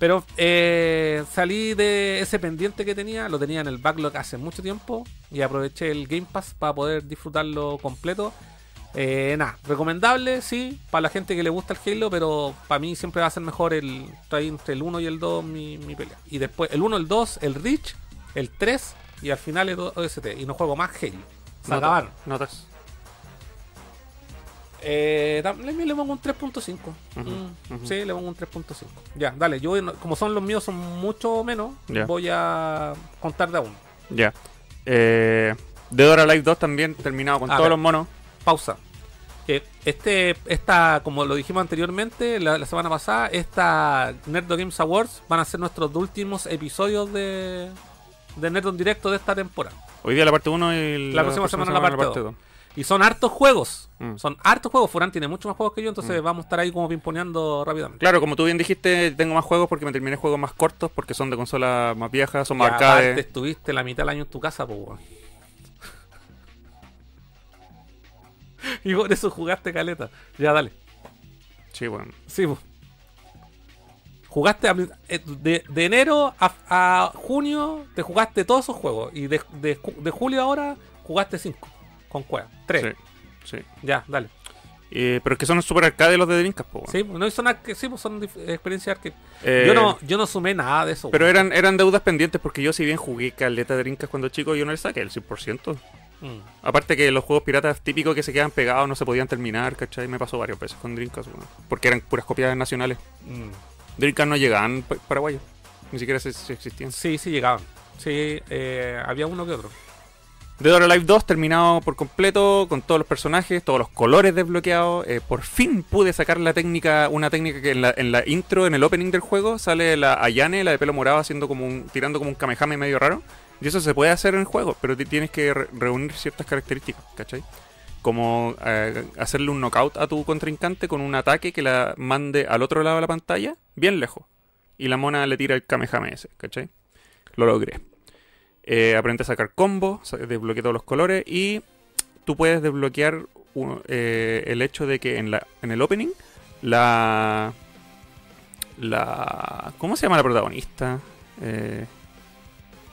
Pero eh, salí de ese pendiente que tenía, lo tenía en el backlog hace mucho tiempo y aproveché el Game Pass para poder disfrutarlo completo. Eh, nada, recomendable, sí, para la gente que le gusta el Halo, pero para mí siempre va a ser mejor el entre el 1 y el 2 mi, mi pelea. Y después el 1, el 2, el Reach, el 3 y al final el OST. Y no juego más Halo. Se acabaron. Notas. Eh, también le pongo un 3.5. Ujú, Mm, ujú. Sí, le pongo un 3.5. Ya, dale. Yo, como son los míos, son mucho menos. Ya. Voy a contar de a uno. Ya. Eh, Dead or Alive 2 también terminado con todos los monos. Pausa. Que este, esta, como lo dijimos anteriormente, la, la semana pasada, esta Nerd Games Awards van a ser nuestros últimos episodios de, de Nerd en directo de esta temporada. Hoy día la parte 1 y La próxima semana la parte dos. 2. Y son hartos juegos. Mm. Son hartos juegos. Furán tiene mucho más juegos que yo, entonces vamos a estar ahí como pimponeando rápidamente. Claro, como tú bien dijiste, tengo más juegos porque me terminé juegos más cortos porque son de consolas más viejas, son más aparte arcade. estuviste la mitad del año en tu casa, pues, <laughs> Y por eso jugaste caleta. Ya, dale. Sí, bueno. Sí, pues. Jugaste a- eh, de, de enero a, a junio, te jugaste todos esos juegos. Y de, de de julio ahora jugaste cinco. Con cueva. Tres. Sí, sí. Ya, dale. Eh, pero es que son super arcade los de Dreamcast, po, weón. Sí, no son, sí, son experiencias arcade. Eh, yo, no, yo no sumé nada de eso. Pero eran, eran deudas pendientes porque yo si bien jugué caleta de Dreamcast cuando chico, yo no le saqué el 100%. Mm. Aparte que los juegos piratas típicos que se quedan pegados no se podían terminar, ¿cachai? Me pasó varias veces con Dreamcast. Porque eran puras copias nacionales. Mm. Dreamcast no llegaban pa- paraguayos. Ni siquiera se, se existían. Sí, sí llegaban. Sí, eh, había uno que otro. Dead or Alive 2 terminado por completo, con todos los personajes, todos los colores desbloqueados. Eh, por fin pude sacar la técnica, una técnica que en la, en la intro, en el opening del juego, sale la Ayane, la de pelo morado, haciendo como un, tirando como un Kamehame medio raro. Y eso se puede hacer en el juego, pero ti- tienes que re- reunir ciertas características, ¿cachai? Como eh, hacerle un knockout a tu contrincante con un ataque que la mande al otro lado de la pantalla, bien lejos. Y la mona le tira el Kamehame ese, ¿cachai? Lo logré. Eh, aprendí a sacar combos, desbloqueé todos los colores y tú puedes desbloquear eh, el hecho de que en el opening la... la ¿Cómo se llama la protagonista? Eh,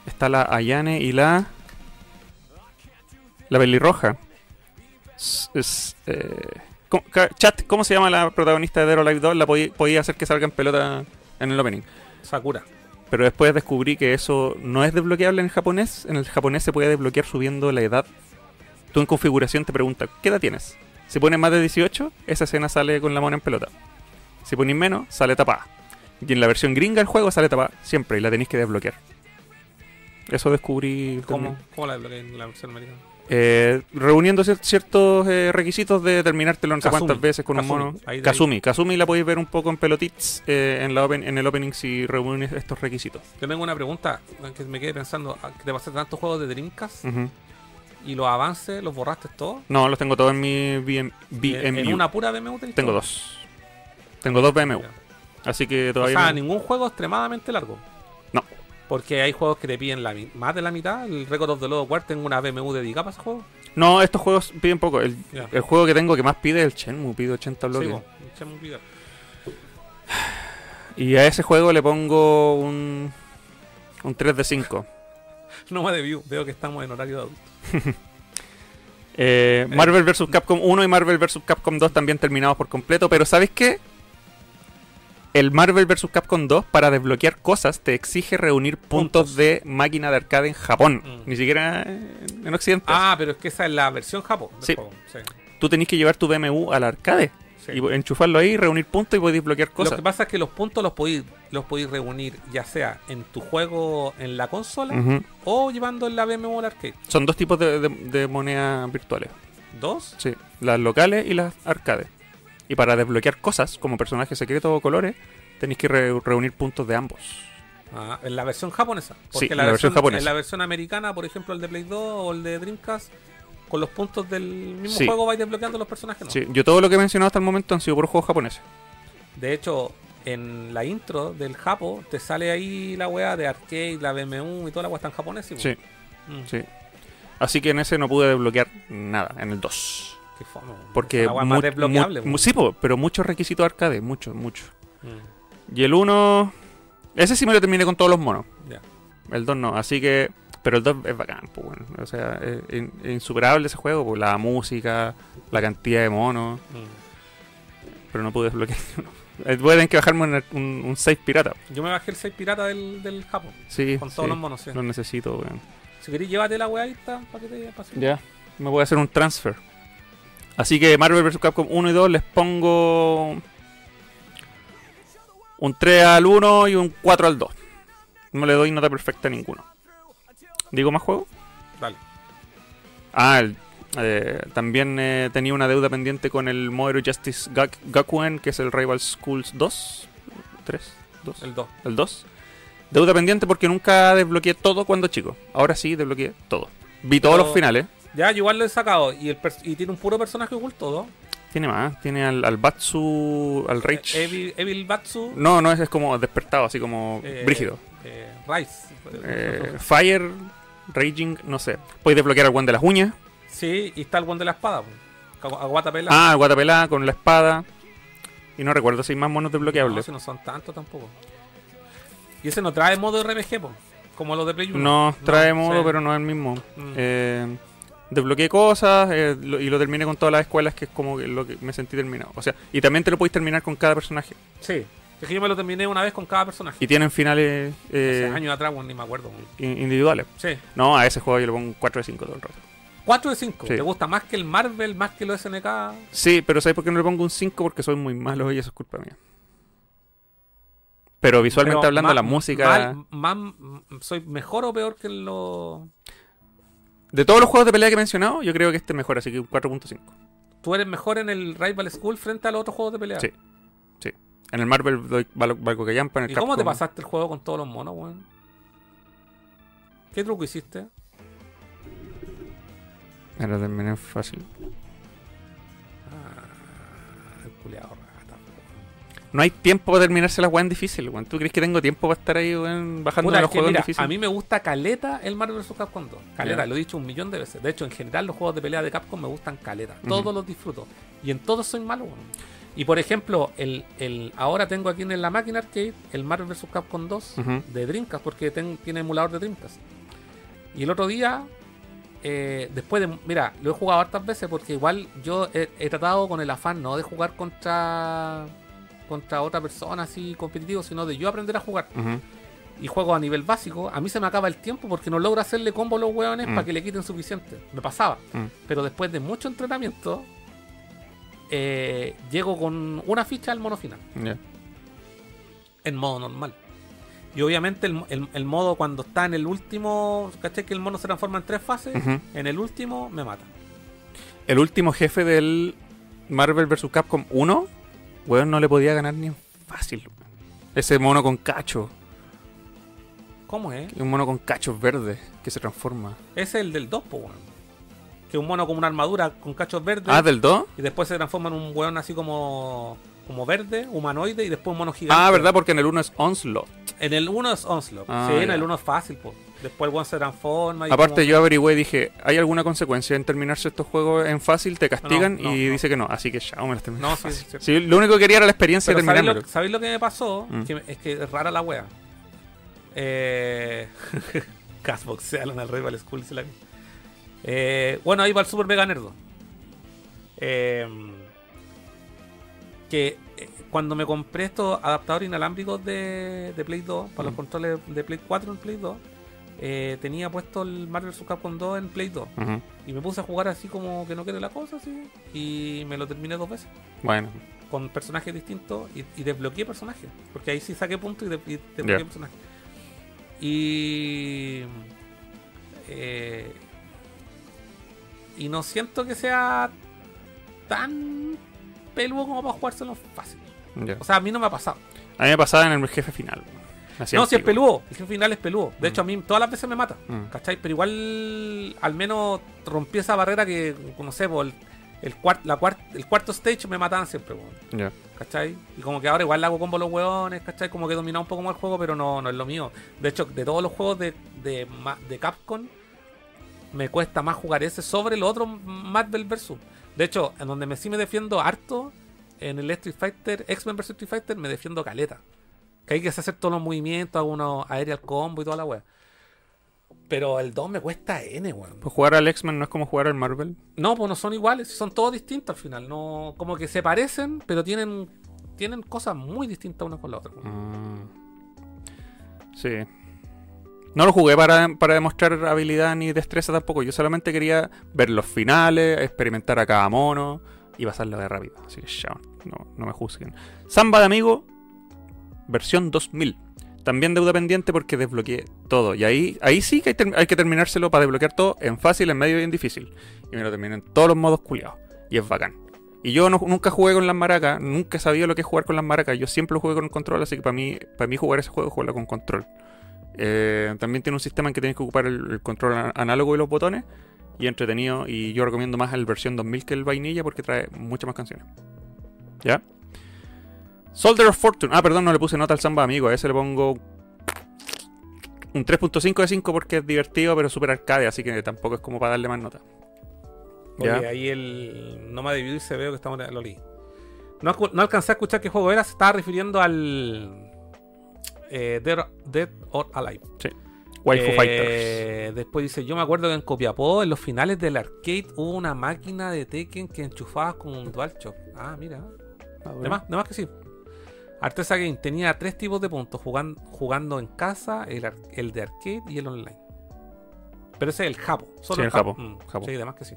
está la Ayane y la... La pelirroja. Es, eh, ¿cómo- ca- chat, ¿cómo se llama la protagonista de Dead or Alive 2? La podía, hacer que salga en pelota en el opening. Sakura. Pero después descubrí que eso no es desbloqueable en el japonés. En el japonés se puede desbloquear subiendo la edad. Tú en configuración te pregunta, ¿qué edad tienes? Si pones más de 18, esa escena sale con la mona en pelota. Si pones menos, sale tapada. Y en la versión gringa del juego sale tapada siempre y la tenéis que desbloquear. Eso descubrí. ¿Cómo, ¿Cómo la desbloqueé en la versión americana? Eh, reuniendo cier- ciertos eh, requisitos de terminártelo no sé cuántas veces con Kazumi. un mono. Ahí Kazumi. Kazumi la podéis ver un poco en pelotits eh, en, la open- en el opening si reúnes estos requisitos. Yo tengo una pregunta que me quedé pensando. ah, que ¿Te pasaste tantos juegos de Dreamcast y los avances los borraste todos? No, los tengo todos en mi BM, En, en BMU. una pura BMW tenés Tengo todo? dos. Tengo dos BMU. Ya. Así que O todavía. sea, no- ningún juego extremadamente largo. No. Porque hay juegos que te piden la, más de la mitad. El Record of the Lost War tengo una BMW dedicada para ese juego. No, estos juegos piden poco. El, juego que tengo que más pide es el Shenmue, pide 80 bloques. Sí, y a ese juego le pongo un. Un 3 de 5. <laughs> No me debió. Veo que estamos en horario de adulto. <laughs> Eh, Marvel vs. Capcom 1 y Marvel vs. Capcom 2 también terminados por completo. Pero ¿sabes qué? El Marvel vs. Capcom 2 para desbloquear cosas te exige reunir puntos, Puntos. de máquina de arcade en Japón. Mm. Ni siquiera en, en Occidente. Ah, pero es que esa es la versión Japón. Sí. juego, sí. Tú tenés que llevar tu BMW al arcade. Sí. Y enchufarlo ahí, reunir puntos y podéis desbloquear Lo cosas. que pasa es que los puntos los podéis, los podéis reunir ya sea en tu juego en la consola o llevando en la BMW al arcade. Son dos tipos de, de- de monedas virtuales. ¿Dos? Sí, las locales y las arcades. Y para desbloquear cosas como personajes secretos o colores, tenéis que re- reunir puntos de ambos. Ah, en la versión japonesa. Porque Sí, la versión japonesa. En la versión americana, por ejemplo, el de Play 2 o el de Dreamcast, con los puntos del mismo Sí. juego vais desbloqueando los personajes. ¿no? Sí, yo todo lo que he mencionado hasta el momento han sido puros juegos japoneses. De hecho, en la intro del Japo te sale ahí la weá de arcade, la BMW y toda la weá está en japonés. Sí, Mm, sí. Así que en ese no pude desbloquear nada, en el 2. Qué fome. Porque mu- desbloqueable. mu- weón. sí, po, pero muchos requisitos arcade, muchos, muchos. Mm, Y el 1, ese sí me lo terminé con todos los monos. ya. El 2 no, así que. Pero el 2 es bacán, pues bueno. O sea, es, in- es insuperable ese juego, pues la música, la cantidad de monos. Mm. Pero no pude desbloquear ninguno. Eh, Voy a tener que bajarme un, un, un save pirata. Yo me bajé el 6 pirata del, del Japo. Sí, Con todos sí, los monos, sí. Lo necesito, weón. Si queréis, llévate la weá ahí está, para que te pase. Ya, me voy a hacer un transfer. Así que Marvel vs. Capcom 1 y 2 les pongo un 3 al 1 y un 4 al 2. No le doy nota perfecta a ninguno. ¿Digo más juego? Dale. Ah, el- eh, también eh, tenía una deuda pendiente con el Modern Justice Gak- Gakuen, que es el Rival Schools 2. 3, 2. El 2. El 2. Deuda pendiente porque nunca desbloqueé todo cuando chico. Ahora sí desbloqueé todo. Vi todos Pero- los finales. Ya, yo igual lo he sacado. Y, el y tiene un puro personaje oculto, ¿no? Tiene más. Tiene al, al Batsu. Al Rage. Evil, Evil Batsu. No, no, ese es como despertado, así como eh, brígido. eh, Rice. Eh, Fire, Raging, no sé. Podéis desbloquear al one de las uñas. Sí, y está el buen de la espada. po. Agu- Aguata pela. Ah, el Guatapelá con la espada. Y no recuerdo si hay más monos no, desbloqueables. si no son tantos tampoco. Y ese no trae modo RPG, po, como los de Play 1. No, trae modo, sí. pero no es el mismo. Mm. Eh, Desbloqueé cosas eh, lo- y lo terminé con todas las escuelas, que es como lo que me sentí terminado. O sea, y también te lo podéis terminar con cada personaje. Sí. Es que yo me lo terminé una vez con cada personaje. Y tienen finales eh, Hace años atrás, weón, ni me acuerdo. individuales. Sí. No, a ese juego yo le pongo un 4 de 5 todo el rato. 4 de 5. Sí. ¿Te gusta más que el Marvel, más que los SNK? Sí, pero ¿sabes por qué no le pongo un 5? Porque soy muy malo y eso es culpa mía. Pero visualmente Pero hablando, la música... mal- más- ¿Soy mejor o peor que los.? De todos los juegos de pelea que he mencionado, yo creo que este es mejor, así que un 4.5. ¿Tú eres mejor en el Rival School frente a los otros juegos de pelea? Sí. Sí. En el Marvel doy valgo que en el ¿Y cómo te pasaste el juego con todos los monos, weón? ¿Qué truco hiciste? Lo terminé fácil. Ah, el weón. No hay tiempo para terminarse las weas difíciles, weón. ¿Tú crees que tengo tiempo para estar ahí, weón, bajando Puta, los juegos mira, difíciles? a mí me gusta caleta el Marvel vs. Capcom 2. Caleta, lo he dicho un millón de veces. De hecho, en general los juegos de pelea de Capcom me gustan caleta. Todos los disfruto. Y en todos soy malo, weón. Y por ejemplo, el, el, ahora tengo aquí en la máquina arcade el Marvel vs. Capcom 2 Ujú. de Dreamcast, porque ten- tiene emulador de Dreamcast. Y el otro día, eh, después de. Mira, lo he jugado hartas veces porque igual yo he, he tratado con el afán no de jugar contra contra otra persona así competitivo, sino de yo aprender a jugar. Y juego a nivel básico, a mí se me acaba el tiempo porque no logro hacerle combo a los hueones Mm. para que le quiten suficiente. Me pasaba. Mm. Pero después de mucho entrenamiento, eh, llego con una ficha al mono final en modo normal. Y obviamente el, el- el modo cuando está en el último, ¿cachai? Que el mono se transforma en tres fases. En el último me mata. El último jefe del Marvel vs. Capcom 1, weón, no le podía ganar ni fácil. Ese mono con cacho, ¿Cómo es? un mono con cachos verdes que se transforma. Es el del 2, po, weón. Que un mono con una armadura con cachos verdes. Ah, del 2? Y después se transforma en un weón así como, como verde, humanoide, y después un mono gigante. Ah, verdad, porque en el 1 es Onslaught. En el 1 es Onslaught. Ah, sí, en el 1 es fácil, po. Después el se transforma. Y Aparte, como- yo averigüé y dije, ¿hay alguna consecuencia en terminarse estos juegos en fácil? ¿Te castigan? No, no, y no. dice que no, así que ya, me las terminé No, sí, sí. Sí, lo único que quería era la experiencia Pero de ¿sabéis terminármelo. lo, ¿sabéis lo que me pasó? Mm. Que es que es rara la wea. Eh. <laughs> Casbox se en el Rival School. se la- Eh, bueno, ahí va el Super Mega Nerdo. Eh, que eh, cuando me compré estos adaptadores inalámbricos de, de Play 2, para los Mm. controles de Play 4 en Play 2, eh, tenía puesto el Marvel vs. Capcom 2 en Play 2. Ujú. Y me puse a jugar así como que no quiere la cosa, así. Y me lo terminé dos veces Bueno, con personajes distintos y, y desbloqueé personajes. Porque ahí sí saqué puntos y, de- y desbloqueé Ya. personajes. Y. eh, y no siento que sea tan peludo como para jugárselo fácil. ya. O sea, a mí no me ha pasado. A mí me pasaba en el jefe final. No, si es peludo. El jefe final es peludo. De Mm. hecho, a mí todas las veces me mata. Mm. ¿Cachai? Pero igual, al menos rompí esa barrera que, no sé, por el, el, cuart- la cuart- el cuarto stage me mataban siempre. weón. ¿Cachai? Y como que ahora igual hago combo los hueones, ¿cachai? Como que he dominado un poco más el juego, pero no, no es lo mío. De hecho, de todos los juegos de, de, Ma- de Capcom, me cuesta más jugar ese sobre el otro Marvel vs. De hecho, en donde me sí me defiendo harto, en el Street Fighter, X-Men vs Street Fighter, me defiendo caleta. Que hay que hacer todos los movimientos, hago unos aerial combo y toda la wea. Pero el 2 me cuesta N, weón. Pues jugar al X-Men no es como jugar al Marvel. No, pues no son iguales, son todos distintos al final. No, como que se parecen, pero tienen, tienen cosas muy distintas una con la otra. Ah. Sí. No lo jugué para, para demostrar habilidad ni destreza tampoco. Yo solamente quería ver los finales, experimentar a cada mono y pasarlo de rápido. Así que ya, no, no me juzguen. Samba de amigo, versión 2000. También deuda pendiente porque desbloqueé todo. Y ahí, ahí sí que hay, que terminárselo para desbloquear todo en fácil, en medio y en difícil. Y me lo terminé en todos los modos culiados. Y es bacán. Y yo no- nunca jugué con las maracas, nunca sabido lo que es jugar con las maracas. Yo siempre lo jugué con control, así que para mí, para mí jugar ese juego, jugarlo con control. Eh, también tiene un sistema en que tienes que ocupar el, control análogo y los botones. Y entretenido. Y yo recomiendo más el versión 2000 que el vainilla porque trae muchas más canciones. ¿Ya? Soldier of Fortune. Ah, perdón, no le puse nota al samba amigo. A ese le pongo un 3.5 de 5 porque es divertido, pero súper arcade. Así que tampoco es como para darle más nota. Porque Ya. ahí el no me ha dividido y se veo que estamos lo leí. No, no alcancé a escuchar qué juego era, se estaba refiriendo al eh, Dead, Dead or Alive. Waifu Eh, Fighters. Después dice, yo me acuerdo que en Copiapó, en los finales del arcade, hubo una máquina de Tekken que enchufabas con un DualShock. Ah, mira. De más, de más que sí. Artesa Game tenía tres tipos de puntos, jugando, jugando en casa, el, el de arcade y el online. Pero ese es el Japo. Solo Sí, el Japo, Mm, Japo. Sí, de más que sí.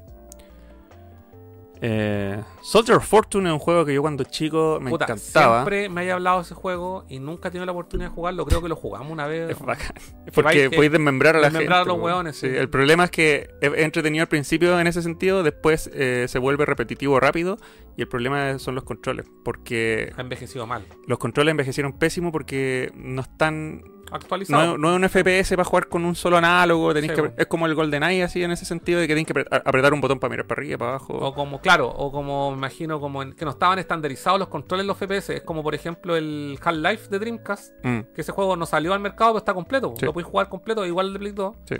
Eh, Soldier of Fortune es un juego que yo cuando chico me Puta, encantaba. Siempre me haya hablado de ese juego y nunca he tenido la oportunidad de jugarlo. Creo que lo jugamos una vez. Es <laughs> bacán. Porque que- podéis desmembrar a la desmembrar gente. a los hueones, sí. El problema es que es entretenido al principio en ese sentido, después eh, se vuelve repetitivo rápido y el problema son los controles. Porque Ha envejecido mal. los controles envejecieron pésimo porque no están... Actualizado. No, no es un FPS para jugar con un solo análogo. tenéis Sí, que, es como el GoldenEye así en ese sentido de que tenéis que apre- apretar un botón para mirar para arriba, para abajo. O como, claro, o como me imagino, como en- que no estaban estandarizados los controles los FPS. Es como, por ejemplo, el Half-Life de Dreamcast. Mm, Que ese juego no salió al mercado, pero está completo. Sí. Lo puedes jugar completo, igual de Play 2. sí.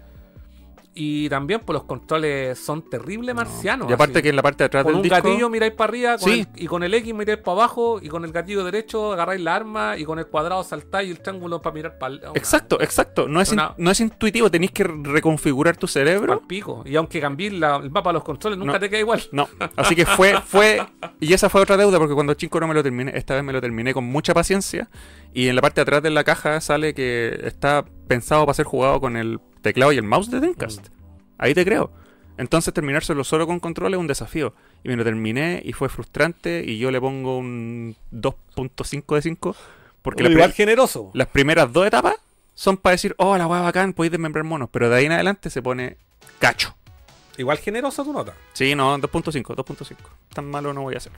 Y también, pues los controles son terribles marcianos. Y aparte así. que en la parte de atrás Con del un disco... gatillo miráis para arriba con Sí. el- y con el X miráis para abajo y con el gatillo derecho agarráis la arma y con el cuadrado saltáis y el triángulo para mirar para Exacto, exacto. No es, in- Una- no es intuitivo, tenéis que reconfigurar tu cerebro. pico. Y aunque cambies la- el mapa de los controles, nunca No. te queda igual. No, así que fue, fue, y esa fue otra deuda, porque cuando chico no me lo terminé, esta vez me lo terminé con mucha paciencia, y en la parte de atrás de la caja sale que está pensado para ser jugado con el teclado y el mouse de Dreamcast. Ahí te creo. Entonces terminárselo solo con control es un desafío. Y me lo terminé y fue frustrante, y yo le pongo un 2.5 de 5, porque la generoso. las primeras dos etapas son para decir, oh, la hueá bacán, podéis desmembrar monos, pero de ahí en adelante se pone cacho. Igual generoso tu nota. Sí, no, 2.5, 2.5. Tan malo no voy a hacer.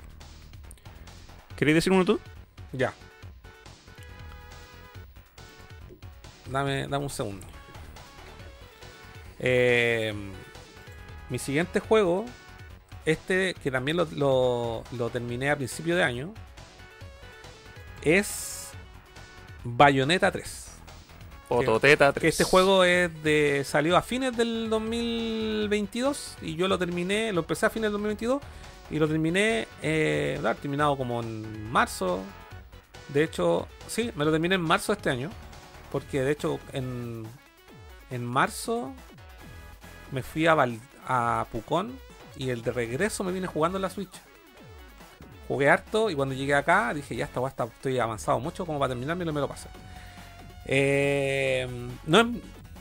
¿Queréis decir uno tú? Ya. Dame, dame un segundo. Eh, mi siguiente juego, este que también lo, lo- lo terminé a principio de año, es Bayonetta 3. Ototeta 3. Que este juego es de salió a fines del 2022 y yo lo terminé, lo empecé a fines del 2022 y lo terminé, eh, terminado como en marzo. De hecho, sí, me lo terminé en marzo de este año. Porque de hecho en, en marzo me fui a, Val- a Pucón y el de regreso me vine jugando en la Switch. Jugué harto y cuando llegué acá dije, ya está, ya está, estoy avanzado mucho como para terminarme y me lo pasé. Eh, no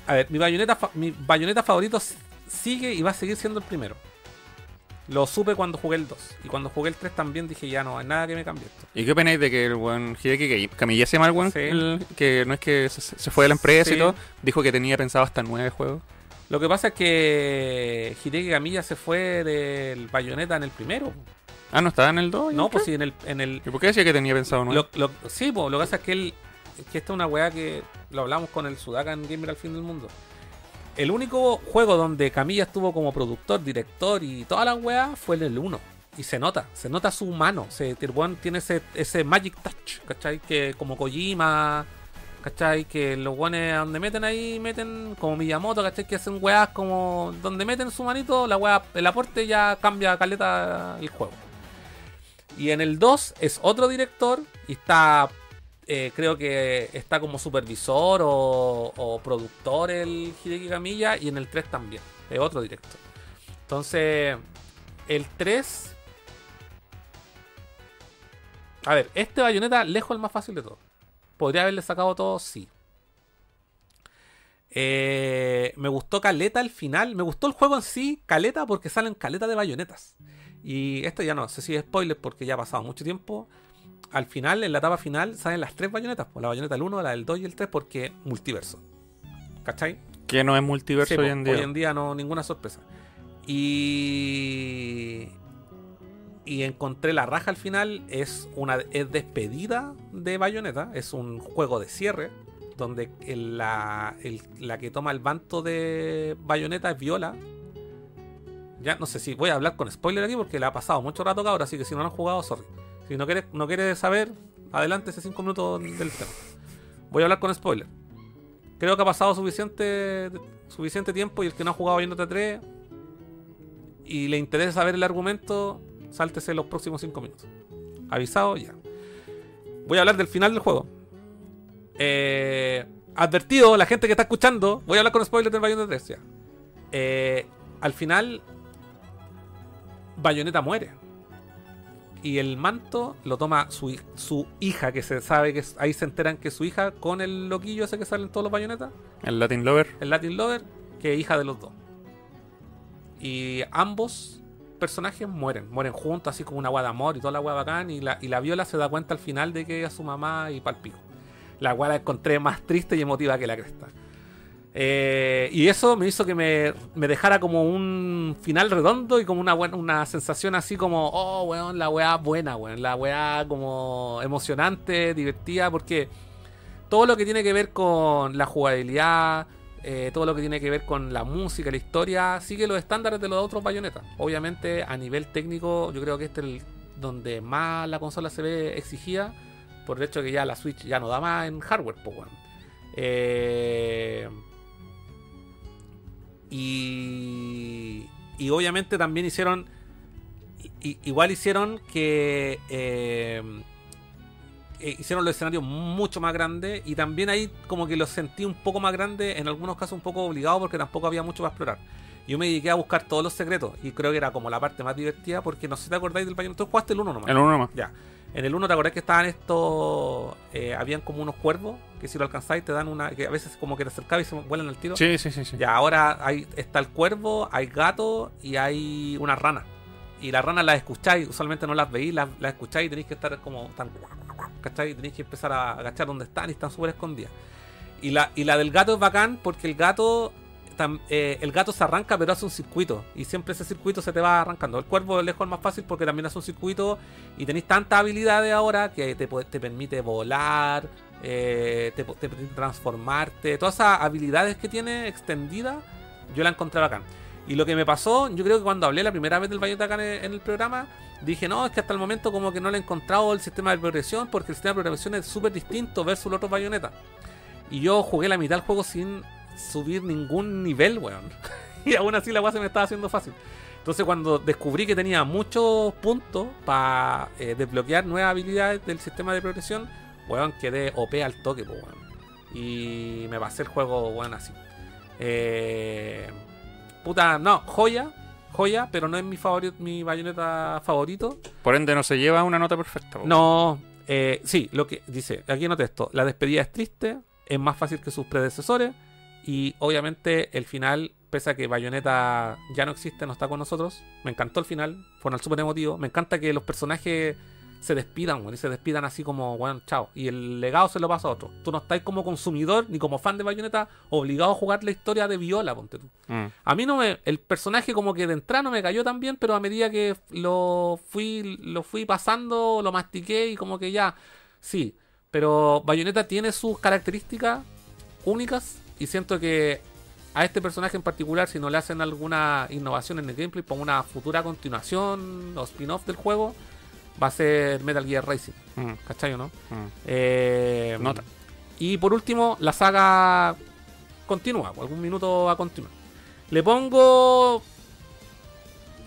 a ver, mi bayoneta, mi bayoneta favorito sigue y va a seguir siendo el primero. Lo supe cuando jugué el 2. Y cuando jugué el 3 también dije, ya no, hay nada que me cambie esto. ¿Y qué opináis de que el buen Hideki Kamiya se llama el buen? Sí. el- que no es que se, se fue de la empresa Sí. y todo. Dijo que tenía pensado hasta nueve juegos. Lo que pasa es que Hideki Kamiya se fue del bayoneta en el primero. Ah, no estaba en el 2. No, pues sí, en el, en el, ¿Y por qué decía que tenía pensado nueve? Lo, lo- sí, po, lo que pasa es que él. Que esta es una weá que lo hablamos con el Sudaka en Gamer al fin del mundo. El único juego donde Camilla estuvo como productor, director y toda la weá fue en el 1. Y se nota, se nota su mano. Se, tiene ese, ese Magic Touch, ¿cachai? Que como Kojima, ¿cachai? Que los weones donde meten ahí, meten como Miyamoto, ¿cachai? Que hacen weás como donde meten su manito, la weá, el aporte ya cambia caleta el juego. Y en el 2 es otro director y está, eh, creo que está como supervisor o, o productor el Hideki Kamiya y en el 3 también, es otro director. Entonces, el 3... A ver, este bayoneta lejos el más fácil de todo. ¿Podría haberle sacado todo? Sí. Eh, me gustó Caleta al final. Me gustó el juego en sí, Caleta, porque salen Caleta de bayonetas. Y esto ya no sé si es spoiler porque ya ha pasado mucho tiempo. Al final, en la etapa final, salen las tres bayonetas. Pues la bayoneta del 1, la del 2 y el 3 porque multiverso. ¿Cachai? Que no es multiverso Sí, hoy en día. Hoy en día no, ninguna sorpresa. Y. Y encontré la raja al final. Es una es despedida de Bayonetta. Es un juego de cierre. Donde el- la, el- la que toma el banto de Bayonetta es Viola. Ya no sé si voy a hablar con spoiler aquí porque le ha pasado mucho rato ahora. Así que si no lo han jugado, sorry. Si no quieres, no quieres saber, adelante ese 5 minutos del tema. Voy a hablar con spoiler. Creo que ha pasado suficiente, suficiente tiempo y el que no ha jugado Bayonetta 3 y le interesa saber el argumento, sáltese los próximos 5 minutos. Avisado ya. Voy a hablar del final del juego. Eh, advertido, la gente que está escuchando, voy a hablar con spoilers del Bayonetta 3. ya. Eh, al final, Bayonetta muere. Y el manto lo toma su, su hija, que se sabe que es- ahí se enteran que es su hija, con el loquillo ese que sale en todos los bayonetas, El Latin Lover. el Latin Lover, que es hija de los dos. Y ambos personajes mueren, mueren juntos, así como una guada de amor y toda la guada bacán. Y la, y la viola se da cuenta al final de que es su mamá y palpico. La guada la encontré más triste y emotiva que la cresta. Eh, y eso me hizo que me, me dejara como un final redondo y como una buena, una sensación así como, oh, weón, la weá buena, weón, la weá como emocionante, divertida, porque todo lo que tiene que ver con la jugabilidad, eh, todo lo que tiene que ver con la música, la historia, sigue los estándares de los otros bayonetas. Obviamente, a nivel técnico, yo creo que este es el donde más la consola se ve exigida, por el hecho que ya la Switch ya no da más en hardware, pues, weón. Eh, y, y obviamente también hicieron. i- igual hicieron que. eh, eh, hicieron los escenarios mucho más grandes. Y también ahí, como que los sentí un poco más grandes. En algunos casos, un poco obligado porque tampoco había mucho para explorar. Yo me dediqué a buscar todos los secretos. Y creo que era como la parte más divertida. Porque no sé si te acordáis del Bayonetta. Tú jugaste el 1 nomás. El uno más. Ya. En el 1 te acordás que estaban estos. eh, habían como unos cuervos que si lo alcanzáis te dan una. que a veces como que te acercabas y se vuelan al tiro. Sí, sí, sí. sí. Ya, ahora hay, está el cuervo, hay gato y hay una rana. Y las ranas las escucháis, usualmente no las veis, las, las escucháis y tenéis que estar como tan. ¿Cachai? Y tenéis que empezar a agachar donde están y están súper escondidas. Y la, y la del gato es bacán porque el gato. Eh, el gato se arranca pero hace un circuito y siempre ese circuito se te va arrancando. El cuervo es lejos es más fácil porque también hace un circuito y tenéis tantas habilidades ahora que te, permite volar, eh, te, permite transformarte, todas esas habilidades que tiene extendidas, yo la encontré bacán. Y lo que me pasó, yo creo que cuando hablé la primera vez del Bayonetta acá en el, en el programa, dije, no, es que hasta el momento como que no le he encontrado el sistema de progresión, porque el sistema de progresión es súper distinto versus los otros Bayonetta. Y yo jugué la mitad del juego sin subir ningún nivel, weón. <laughs> y aún así la weá se me estaba haciendo fácil. Entonces cuando descubrí que tenía muchos puntos para eh, desbloquear nuevas habilidades del sistema de progresión, weón, quedé OP al toque, po, weón. Y me pasé el juego, weón, así. Eh, puta, no, joya, joya, pero no es mi favorito, mi bayoneta favorito. Por ende, no se lleva una nota perfecta. po. No, eh, sí, lo que dice, aquí noté esto, la despedida es triste, es más fácil que sus predecesores y obviamente el final, pese a que Bayonetta ya no existe, no está con nosotros, me encantó el final, fue un súper emotivo, me encanta que los personajes se despidan, weón, y se despidan así como, bueno, chao, y el legado se lo pasa a otro. Tú no estás como consumidor ni como fan de Bayonetta obligado a jugar la historia de Viola, ponte tú. Mm. A mí no me. El personaje como que de entrada no me cayó tan bien, pero a medida que lo fui, lo fui pasando, lo mastiqué y como que ya. Sí. Pero Bayonetta tiene sus características únicas. Y siento que a este personaje en particular, si no le hacen alguna innovación en el gameplay, para una futura continuación o spin-off del juego, va a ser Metal Gear Racing. Mm, ¿Cachai o no? mm. Eh, Nota. Y por último, la saga continúa, algún minuto va a continuar. Le pongo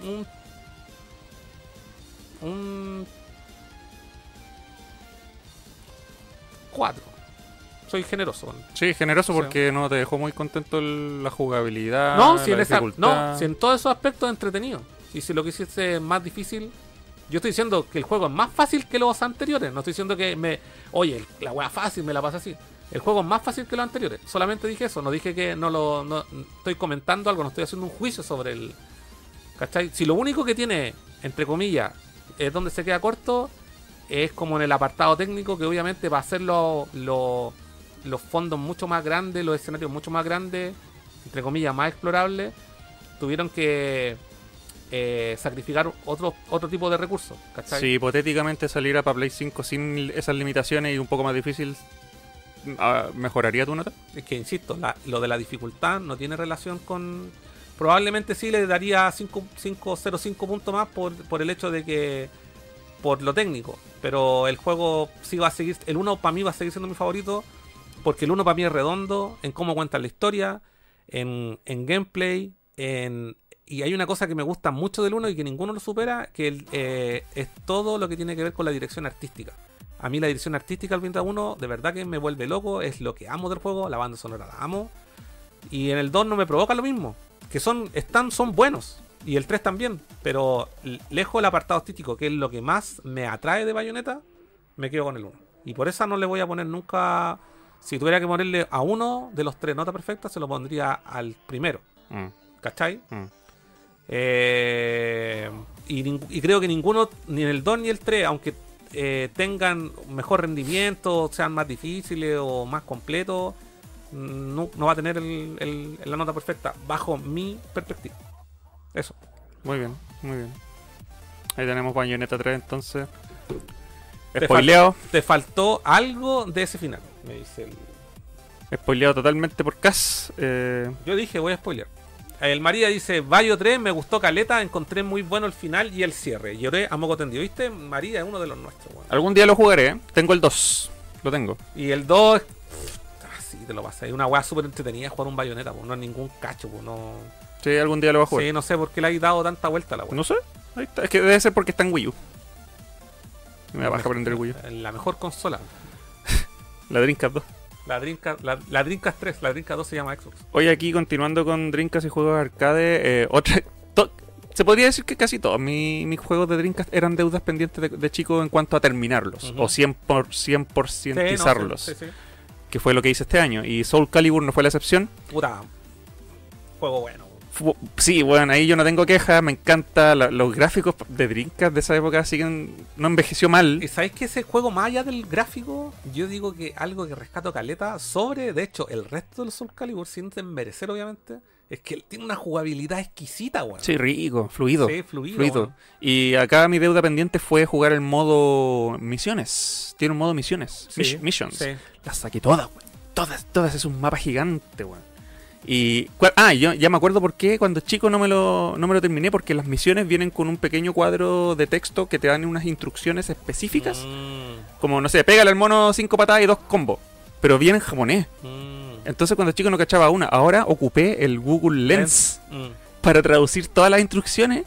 un un 4. Soy generoso. Sí, generoso porque no te dejó muy contento el- la jugabilidad. No, si la en esa, no, si en todos esos aspectos es entretenido. Y si lo que hiciste es más difícil, yo estoy diciendo que el juego es más fácil que los anteriores. No estoy diciendo que me, oye, la wea fácil me la pasa así. El juego es más fácil que los anteriores. Solamente dije eso. No dije que no lo, no, estoy comentando algo. No estoy haciendo un juicio sobre el, ¿cachai? Si lo único que tiene, entre comillas, es donde se queda corto, es como en el apartado técnico, que obviamente para hacer lo- lo- los fondos mucho más grandes, los escenarios mucho más grandes, entre comillas, más explorables, tuvieron que eh, sacrificar otro, otro tipo de recursos, ¿cachai? Si hipotéticamente saliera para Play 5 sin esas limitaciones y un poco más difícil, ah, ¿mejoraría tu nota? Es que, insisto, la- lo de la dificultad no tiene relación con... Probablemente sí le daría 5.05 puntos más por, por el hecho de que... Por lo técnico. Pero el juego sí va a seguir... El 1 para mí va a seguir siendo mi favorito. Porque el 1 para mí es redondo en cómo cuentan la historia, en, en gameplay, en... Y hay una cosa que me gusta mucho del 1 y que ninguno lo supera, que eh, es todo lo que tiene que ver con la dirección artística. A mí la dirección artística del Bayonetta 1 de verdad que me vuelve loco, es lo que amo del juego, la banda sonora la amo. Y en el 2 no me provoca lo mismo, que son están son buenos y el 3 también, pero lejos del apartado artístico, que es lo que más me atrae de Bayonetta, me quedo con el 1. Y por eso no le voy a poner nunca si tuviera que ponerle a uno de los tres notas perfectas, se lo pondría al primero. Mm, ¿Cachai? mm. Eh, y, creo que ninguno, ni el 2 ni el 3, aunque eh, tengan mejor rendimiento, sean más difíciles o más completos, no, no va a tener el- el- la nota perfecta, bajo mi perspectiva. Eso. Muy bien, muy bien. Ahí tenemos Bayonetta 3 entonces. Te faltó algo de ese final, me dice el... Spoileado totalmente por Cas. Eh, Yo dije, voy a spoiler. El María dice, Bayo 3, me gustó Caleta, encontré muy bueno el final y el cierre. Lloré a moco tendido. ¿Viste? María es uno de los nuestros, weón. algún día lo jugaré. ¿eh? Tengo el 2. Lo tengo. Y el 2, ah, sí, te lo pasé. Es una weá súper entretenida jugar un bayoneta, pues no es ningún cacho, pues no. Sí, algún día lo voy a jugar. Sí, no sé por qué le hay dado tanta vuelta a la weá. No sé. Ahí está. Es que debe ser porque está en Wii U. Me da baja aprender el Wii U. La mejor consola. La Dreamcast 2. La Dreamcast, la, la Dreamcast 3, la Dreamcast 2 se llama Xbox. Hoy aquí continuando con Dreamcast y juegos arcade. eh, otra. to- se podría decir que casi todos mi- mis juegos de Dreamcast eran deudas pendientes de, de chico en cuanto a terminarlos. O 100%, por, 100 Sí, no, cientizarlos. sí, sí, sí. Que fue lo que hice este año. Y Soul Calibur no fue la excepción. Puta. Juego bueno. Sí, bueno, ahí yo no tengo quejas, me encanta. la- los gráficos de Dreamcast de esa época siguen. No envejeció mal. ¿Y sabéis que ese juego, más allá del gráfico, yo digo que algo que rescato caleta sobre, de hecho, el resto del Soul Calibur, sin desmerecer, obviamente, es que él tiene una jugabilidad exquisita, weón. Sí, rico, fluido. Sí, fluido, fluido. Y acá mi deuda pendiente fue jugar el modo misiones. Tiene un modo misiones. Sí, Mish- missions. sí. Las saqué todas, weón. Todas, todas. Es un mapa gigante, weón. Y. Ah, yo ya me acuerdo por qué cuando chico no me, lo, no me lo terminé. Porque las misiones vienen con un pequeño cuadro de texto que te dan unas instrucciones específicas. Mm, Como, no sé, pégale al mono cinco patadas y dos combos. Pero viene en japonés. mm, Entonces cuando chico no cachaba una. Ahora ocupé el Google Lens mm. para traducir todas las instrucciones.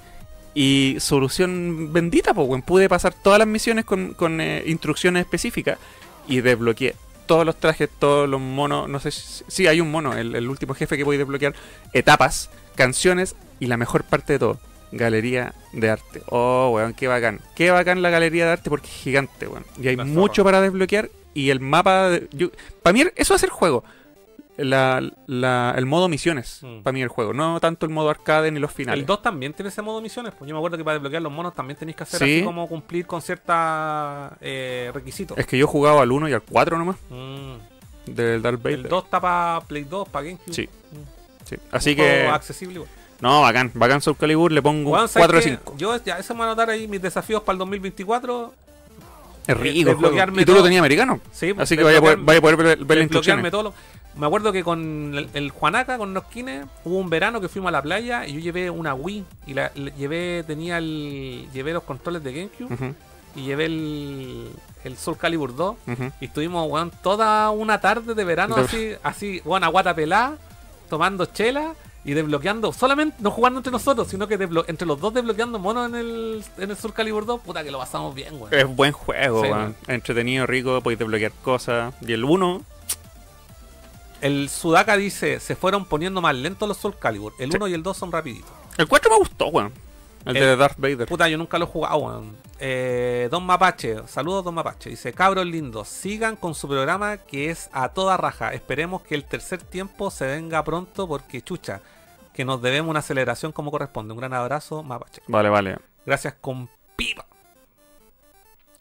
Y solución bendita, pues. Pude pasar todas las misiones con, con, eh, instrucciones específicas. Y desbloqueé todos los trajes, todos los monos. No sé si sí, hay un mono, el, el último jefe que voy a desbloquear. Etapas, canciones y la mejor parte de todo. Galería de arte. Oh, weón, qué bacán. Qué bacán la galería de arte porque es gigante, weón. Y hay La mucho zorra. para desbloquear. Y el mapa. de- yo- para mí, eso es el juego. La, la- el modo misiones. Mm. Para mí, el juego. No tanto el modo arcade ni los finales. El 2 también tiene ese modo misiones. Pues yo me acuerdo que para desbloquear los monos también tenéis que hacer Sí. así como cumplir con ciertos requisitos. Es que yo he jugado al 1 y al 4 nomás. Mm. Del Darth Vader. El 2 está para Play 2, para GameCube. Sí. Mm. Sí. Así Un que. accesible. igual. No, bacán. Bacán Soul Calibur. Le pongo ¿sabes 4 de qué? 5. Yo ya eso me van a dar ahí mis desafíos para el 2024. Es rico. Y tú lo todo. tenías americano. Sí, Así que vaya a poder, vaya a poder ver, ver instrucciones. todo lo- Me acuerdo que con el, el Juanaca, con Nosquines, hubo un verano que fuimos a la playa y yo llevé una Wii y la, le- llevé, tenía el, llevé los controles de GameCube y llevé el, el Soul Calibur 2 ujú. y estuvimos, weón, toda una tarde de verano De- así, así, weón, a guata pelada, tomando chela y desbloqueando, solamente no jugando entre nosotros, sino que entre los dos desbloqueando monos en el, en el Soul Calibur 2, puta que lo pasamos bien, weón. Es buen juego, Sí, weón. Entretenido, rico. Podéis desbloquear cosas. Y el 1. El Sudaka dice, se fueron poniendo más lentos los Soul Calibur. El Sí. 1 y el 2 son rapiditos. El 4 me gustó, weón. El, El- de Darth Vader. Puta, yo nunca lo he jugado, weón. Eh, Don Mapache, saludos Don Mapache. Dice, cabros lindos, sigan con su programa que es a toda raja. Esperemos que el tercer tiempo se venga pronto porque chucha, que nos debemos una celebración como corresponde. Un gran abrazo, Mapache. Vale, vale. Gracias con pipa.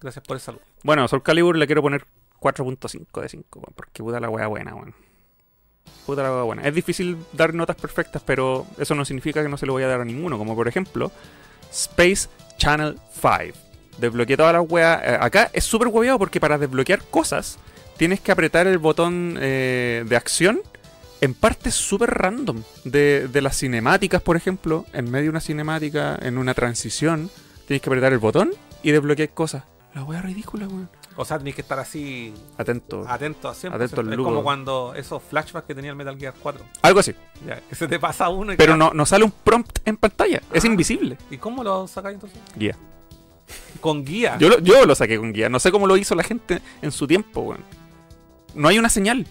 Gracias por el saludo. Bueno, Soul Calibur le quiero poner 4.5 de 5, weón, porque puta la wea buena, weón. Puta la buena. Es difícil dar notas perfectas, pero eso no significa que no se lo voy a dar a ninguno. Como por ejemplo, Space Channel 5. Desbloqueé todas las weas. Eh, acá es súper hueveado porque para desbloquear cosas tienes que apretar el botón eh, de acción en partes súper random. De, de las cinemáticas, por ejemplo. En medio de una cinemática, en una transición, tienes que apretar el botón y desbloquear cosas. La wea ridícula, weón. O sea, tenéis que estar así Atento. atento a siempre. Atento al es como cuando esos flashbacks que tenía el Metal Gear 4. Algo así. Ya, que se te pasa uno y Pero queda- no, no sale un prompt en pantalla. Es Ah. invisible. ¿Y cómo lo sacáis entonces? Guía. Con guía. Yo lo, yo lo saqué con guía. No sé cómo lo hizo la gente en su tiempo, weón. No hay una señal.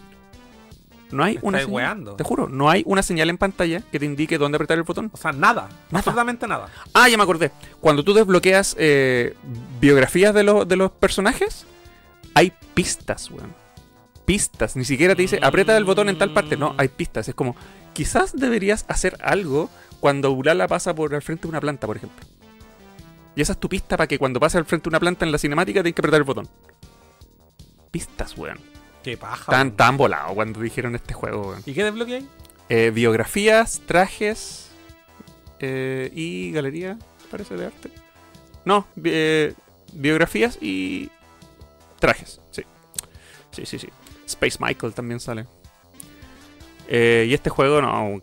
No hay Me una señal. weando. Te juro, no hay una señal en pantalla que te indique dónde apretar el botón. O sea, nada. Nada. Absolutamente nada. Ah, ya me acordé. Cuando tú desbloqueas eh, biografías de, los- de los personajes, hay pistas, weón. Pistas. Ni siquiera te dice, aprieta el botón en tal parte. No, hay pistas. Es como, quizás deberías hacer algo cuando Ulala pasa por al frente de una planta, por ejemplo. Y esa es tu pista para que cuando pase al frente de una planta en la cinemática tengas que apretar el botón. Pistas, weón. Qué paja. Tan, weón. tan volado cuando dijeron este juego, weón. ¿Y qué desbloqueé? Eh, biografías, trajes eh, y galería, parece, de arte. No, eh, biografías y trajes, sí. Sí, sí, sí. Space Michael también sale. Eh, y este juego, no,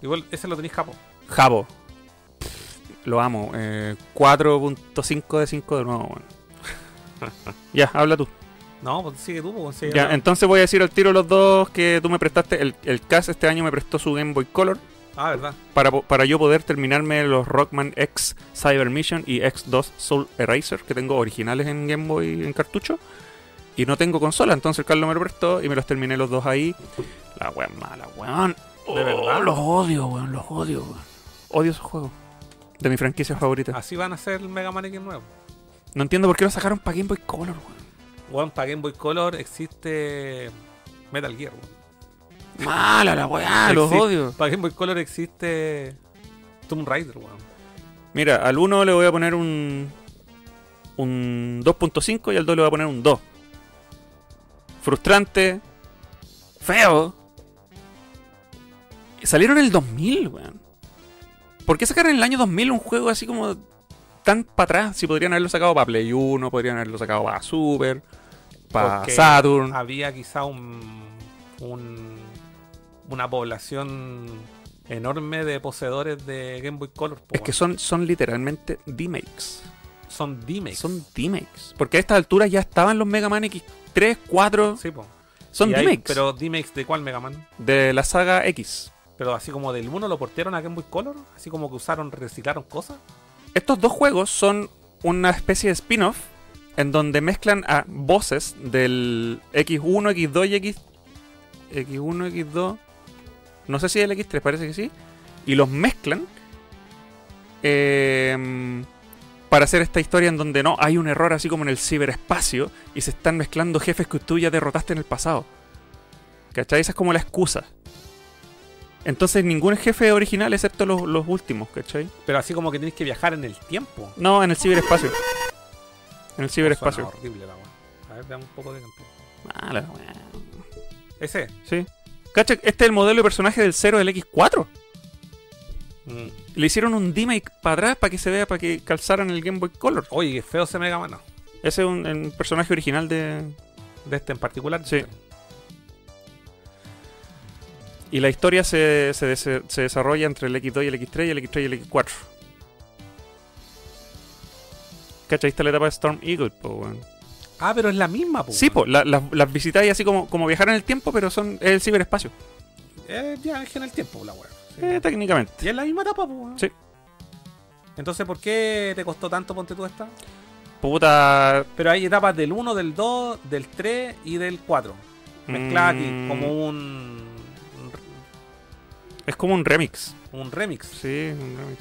Igual ese lo tenéis capo. Jabo. Lo amo. eh, 4.5 de 5 de nuevo, <laughs> ya, habla tú. No, pues sigue tú, pues sigue Ya, entonces voy a decir al tiro los dos que tú me prestaste. El, el CAS este año me prestó su Game Boy Color. Ah, verdad. para, para yo poder terminarme los Rockman X Cyber Mission y X2 Soul Eraser que tengo originales en Game Boy en cartucho y no tengo consola, entonces el Carlos me lo prestó y me los terminé los dos ahí. La es mala, weón. ¿De verdad? Los odio, weón, los odio, weón. Odio esos juegos. De mi franquicia favorita. Así van a ser el Mega Man X nuevo. No entiendo por qué lo sacaron para Game Boy Color, weón. Weón, para Game Boy Color existe Metal Gear, weón. Mala la weá, los Existe- odio. Para Game Boy Color existe Tomb Raider, weón. Mira, al 1 le voy a poner un. Un 2.5 y al 2 le voy a poner un 2. Frustrante. Feo. Salieron en el 2000, weón. ¿Por qué sacar en el año 2000 un juego así como tan para atrás? Si podrían haberlo sacado para Play 1, podrían haberlo sacado para Super, para Porque Saturn. Había quizá un, un- una población enorme de poseedores de Game Boy Color. po, Es que son, son literalmente D-Makes. son D-Makes. Son D-Makes. Porque a esta altura ya estaban los Mega Man X3, 4. Sí, po. Son D-Makes. Pero D-Makes de cuál Mega Man? De la saga X. Pero así como del 1 lo portearon a Game Boy Color, así como que usaron, reciclaron cosas. Estos dos juegos son una especie de spin-off en donde mezclan a voces del X1, X2 y X... X1, X2... No sé si el X3, parece que sí. Y los mezclan em, para hacer esta historia en donde no hay un error así como en el ciberespacio y se están mezclando jefes que tú ya derrotaste en el pasado. ¿Cachai? Esa es como la excusa. Entonces ningún jefe original excepto los, los últimos, ¿cachai? Pero así como que tenéis que viajar en el tiempo. No, en el ciberespacio. En el Suena ciberespacio. horrible la. A ver, veamos un poco de gameplay. Mala, weá. Ese. Sí. Cacha, este es el modelo de personaje del 0 del X4. Mm. Le hicieron un D-Make para atrás para que se vea, para que calzaran el Game Boy Color. Oye, qué feo ese Mega Man. Ese es un, personaje original de. De este en particular. Sí. Y la historia se, se, des- se desarrolla entre el X2 y el X3 y el X3 y el X4. ¿Cachai? Esta es la etapa de Storm Eagle, po, weón. Ah, pero es la misma, po. Sí, po, la- la- las visitáis así como, como viajar en el tiempo, pero son es el ciberespacio. Eh, viaje en el tiempo, la weá. Sí. Eh, técnicamente. Y es la misma etapa, weón. Sí. Entonces, ¿por qué te costó tanto ponte tú esta? Puta. Pero hay etapas del 1, del 2, del 3 y del 4. Mezcladas aquí, Mm. como un, Es como un remix. un remix. Sí, un remix.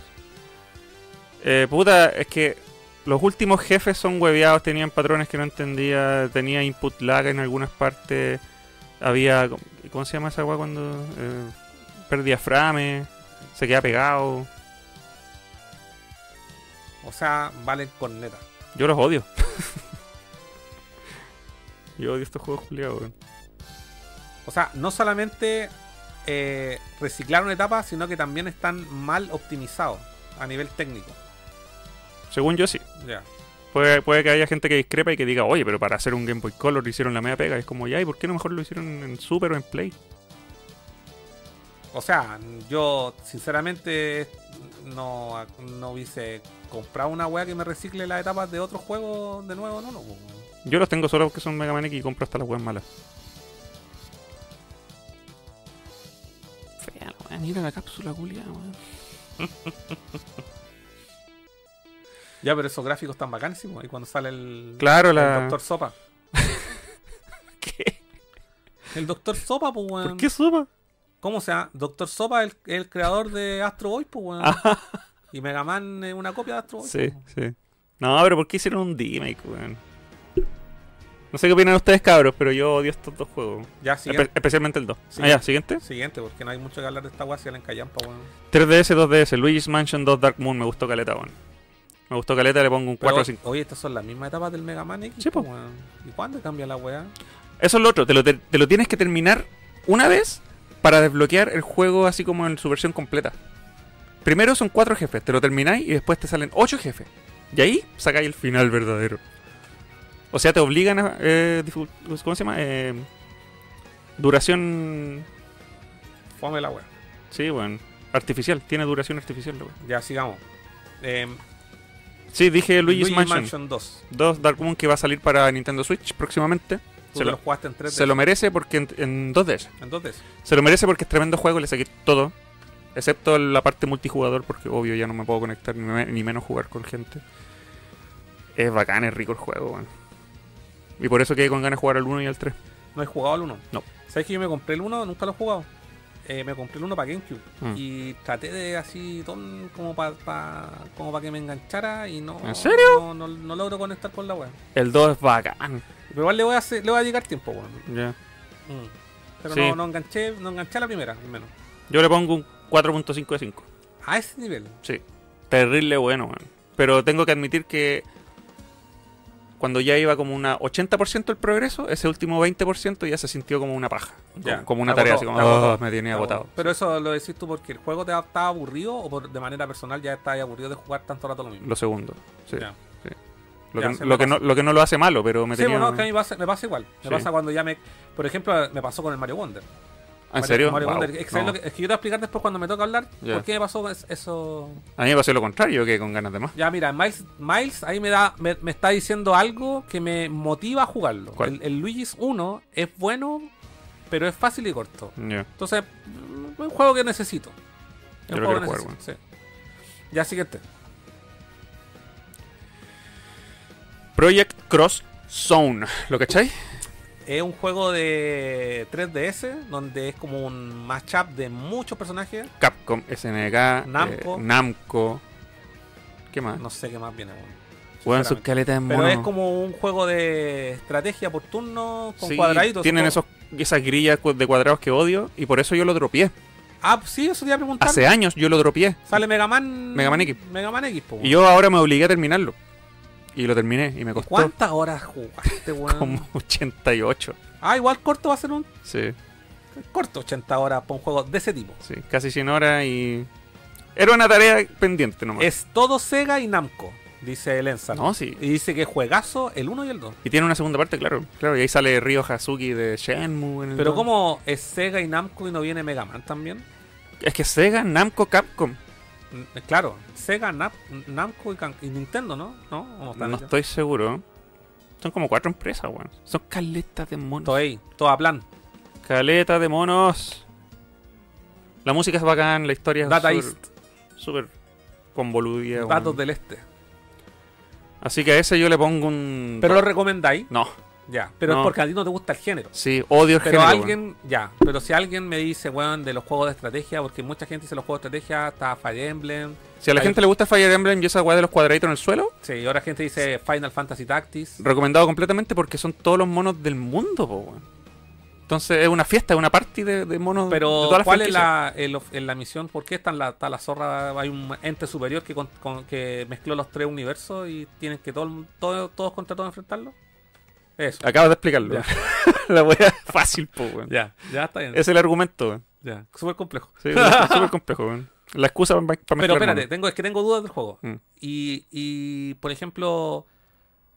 Eh, puta, es que los últimos jefes son hueveados, tenían patrones que no entendía, tenía input lag en algunas partes, había... ¿Cómo se llama esa weá cuando eh, perdía frame? Se queda pegado. O sea, valen con neta. Yo los odio. <laughs> Yo odio estos juegos culiados. O sea, no solamente eh, reciclaron etapas, sino que también están mal optimizados a nivel técnico. Según yo sí. Ya. Puede, puede que haya gente que discrepa y que diga, oye, pero para hacer un Game Boy Color hicieron la media pega. Es como, ya, ¿y por qué no mejor lo hicieron en Super o en Play? O sea, yo sinceramente no, no hubiese comprado una wea que me recicle las etapas de otros juegos de nuevo, no, no. po. Yo los tengo solo porque son Mega Man X y compro hasta las weas malas. Fea mira la cápsula culia, weón. <laughs> Ya, pero esos gráficos están bacanísimos. Y cuando sale el, Claro, el la. Doctor Sopa. <laughs> ¿Qué? El Doctor Sopa, pues, weón. ¿Por qué suma? ¿Cómo se llama? Doctor Sopa es el, el creador de Astro Boy, pues, weón. Y Mega Man es una copia de Astro Boy. Sí, pues. sí. No, pero ¿por qué hicieron un remake, weón? No sé qué opinan ustedes, cabros, pero yo odio estos dos juegos. Ya, Espe- especialmente el 2. Sí. Ah, ya, siguiente. Siguiente, porque no hay mucho que hablar de esta weá si la encallampa, weón. 3DS, 2DS, Luigi's Mansion 2 Dark Moon, me gustó caleta, weón. Me gustó caleta, le pongo un 4 Pero, o 5. Oye, estas son las mismas etapas del Mega Man X, Sí, pues, po. ¿Y cuándo cambia la weá? Eso es lo otro, te lo, te, te lo tienes que terminar una vez para desbloquear el juego así como en su versión completa. Primero son cuatro jefes, te lo termináis y después te salen ocho jefes. Y ahí sacáis el final verdadero. O sea, te obligan a... eh, ¿Cómo se llama? Eh, duración... Fome la weá. Sí, bueno. Artificial, tiene duración artificial. la wea. Ya, sigamos. Eh, Sí, dije Luigi's, Luigi's Mansion. 2. 2 Dark Moon que va a salir para Nintendo Switch próximamente. Tú Se lo, lo jugaste en 3D. se lo merece porque en, en 2DS. Entonces, Se lo merece porque es tremendo juego, le saqué todo. Excepto la parte multijugador, porque obvio ya no me puedo conectar ni, me- ni menos jugar con gente. Es bacán, es rico el juego. Y por eso quedé con ganas de jugar al 1 y al 3. no he jugado al 1. No. ¿Sabes que yo me compré el 1? Nunca lo he jugado. Eh, me compré el 1 para GameCube. Mm. Y traté de así, ton- como para como para que me enganchara y no. ¿En serio? No, no, no logro conectar con la weá. El 2 es bacán. Pero igual le voy a, hacer, le voy a dedicar tiempo, weón. Ya. Mm. Pero Sí. no, no enganché, no enganché a la primera, al menos. Yo le pongo un 4.5 de 5. A ese nivel. Sí. Terrible bueno, weón. Pero tengo que admitir que cuando ya iba como una 80% el progreso, ese último 20% ya se sintió como una paja. Como, como una tarea, así como, agotó, "Oh, me tenía te agotado. Pero eso lo decís tú porque el juego te estaba aburrido o por, de manera personal ya estás aburrido de jugar tanto rato lo mismo. Lo segundo. Sí. Lo, Ya, que, lo, no, lo que no lo hace malo, pero me Sí, tenía... bueno, es que a mí me pasa, me pasa igual. Me Sí. pasa cuando ya me. Por ejemplo, me pasó con el Mario Wonder. ¿En serio? Mario Wow. Wonder. Es que, ¿sabes No. lo que- es que yo te voy a explicar después cuando me toca hablar Ya. por qué me pasó es- eso. A mí me pasó lo contrario, que con ganas de más. Ya, mira, Miles, Miles ahí me da me, me está diciendo algo que me motiva a jugarlo. ¿Cuál? El, el Luigi's 1 es bueno, pero es fácil y corto. Entonces, mm, es un juego que necesito. Es un juego que jugar, necesito, sí. Ya, siguiente. Project Cross Zone. ¿Lo cacháis? Es un juego de 3DS donde es como un matchup de muchos personajes. Capcom, SNK, Namco. eh, Namco. ¿Qué más? No sé qué más viene. bueno. Sus caletas de Pero mono. es como un juego de estrategia por turno con Sí, cuadraditos. Tienen esos, esas grillas de cuadrados que odio y por eso yo lo dropié. Ah, sí, eso te iba a preguntar. Hace años yo lo dropié. Sale Mega Man. Mega Man X. Mega Man X, po, Y yo ahora me obligué a terminarlo. Y lo terminé y me ¿Y costó ¿Cuántas horas jugaste, <laughs> weón? como 88. Ah, igual corto va a ser un Sí, corto 80 horas para un juego de ese tipo. sí, casi 100 horas y... Era una tarea pendiente nomás. Es todo Sega y Namco, dice el Ensan. No, sí. Y dice que juegazo el 1 y el 2. Y tiene una segunda parte, claro. Claro, y ahí sale Ryo Hazuki de Shenmue. En el Pero dos. ¿cómo es Sega y Namco y no viene Mega Man también? Es que Sega, Namco, Capcom. Mm, Claro, Sega, Nap- Namco y, Nintendo, ¿no? ¿No? Estoy seguro. Son como cuatro empresas, weón. Son caletas de monos. Todo ahí, todo a plan. Caleta de monos. La música es bacán, la historia es Data súper- East, súper convoludida. weón. datos del este. Así que a ese yo le pongo un... Pero lo recomendáis, No, ya. Pero No. es porque a ti no te gusta el género. sí, odio el Pero género, alguien, ya, pero si alguien me dice, weón, de los juegos de estrategia, porque mucha gente dice los juegos de estrategia, está Fire Emblem. Si a la hay- gente le gusta Fire Emblem y esa weá de los cuadraditos en el suelo, sí, y ahora gente dice Final Fantasy Tactics. recomendado completamente porque son todos los monos del mundo, po, weón. Entonces es una fiesta, es una party de, de monos de Pero, todas las ¿cuál es la, el la misión? ¿Por qué está la, está la zorra? Hay un ente superior que, con- con- que mezcló los tres universos y tienen que todo, todo- todos contra todos enfrentarlo. Eso. Acabas de explicarlo. Ya. <laughs> la es fácil, po, weón. Ya, ya está bien. Es el argumento, weón. Ya, súper complejo. Sí, súper <laughs> complejo, weón. La excusa para, para Pero espérate, tengo, es que tengo dudas del juego. Mm. Y, y, por ejemplo,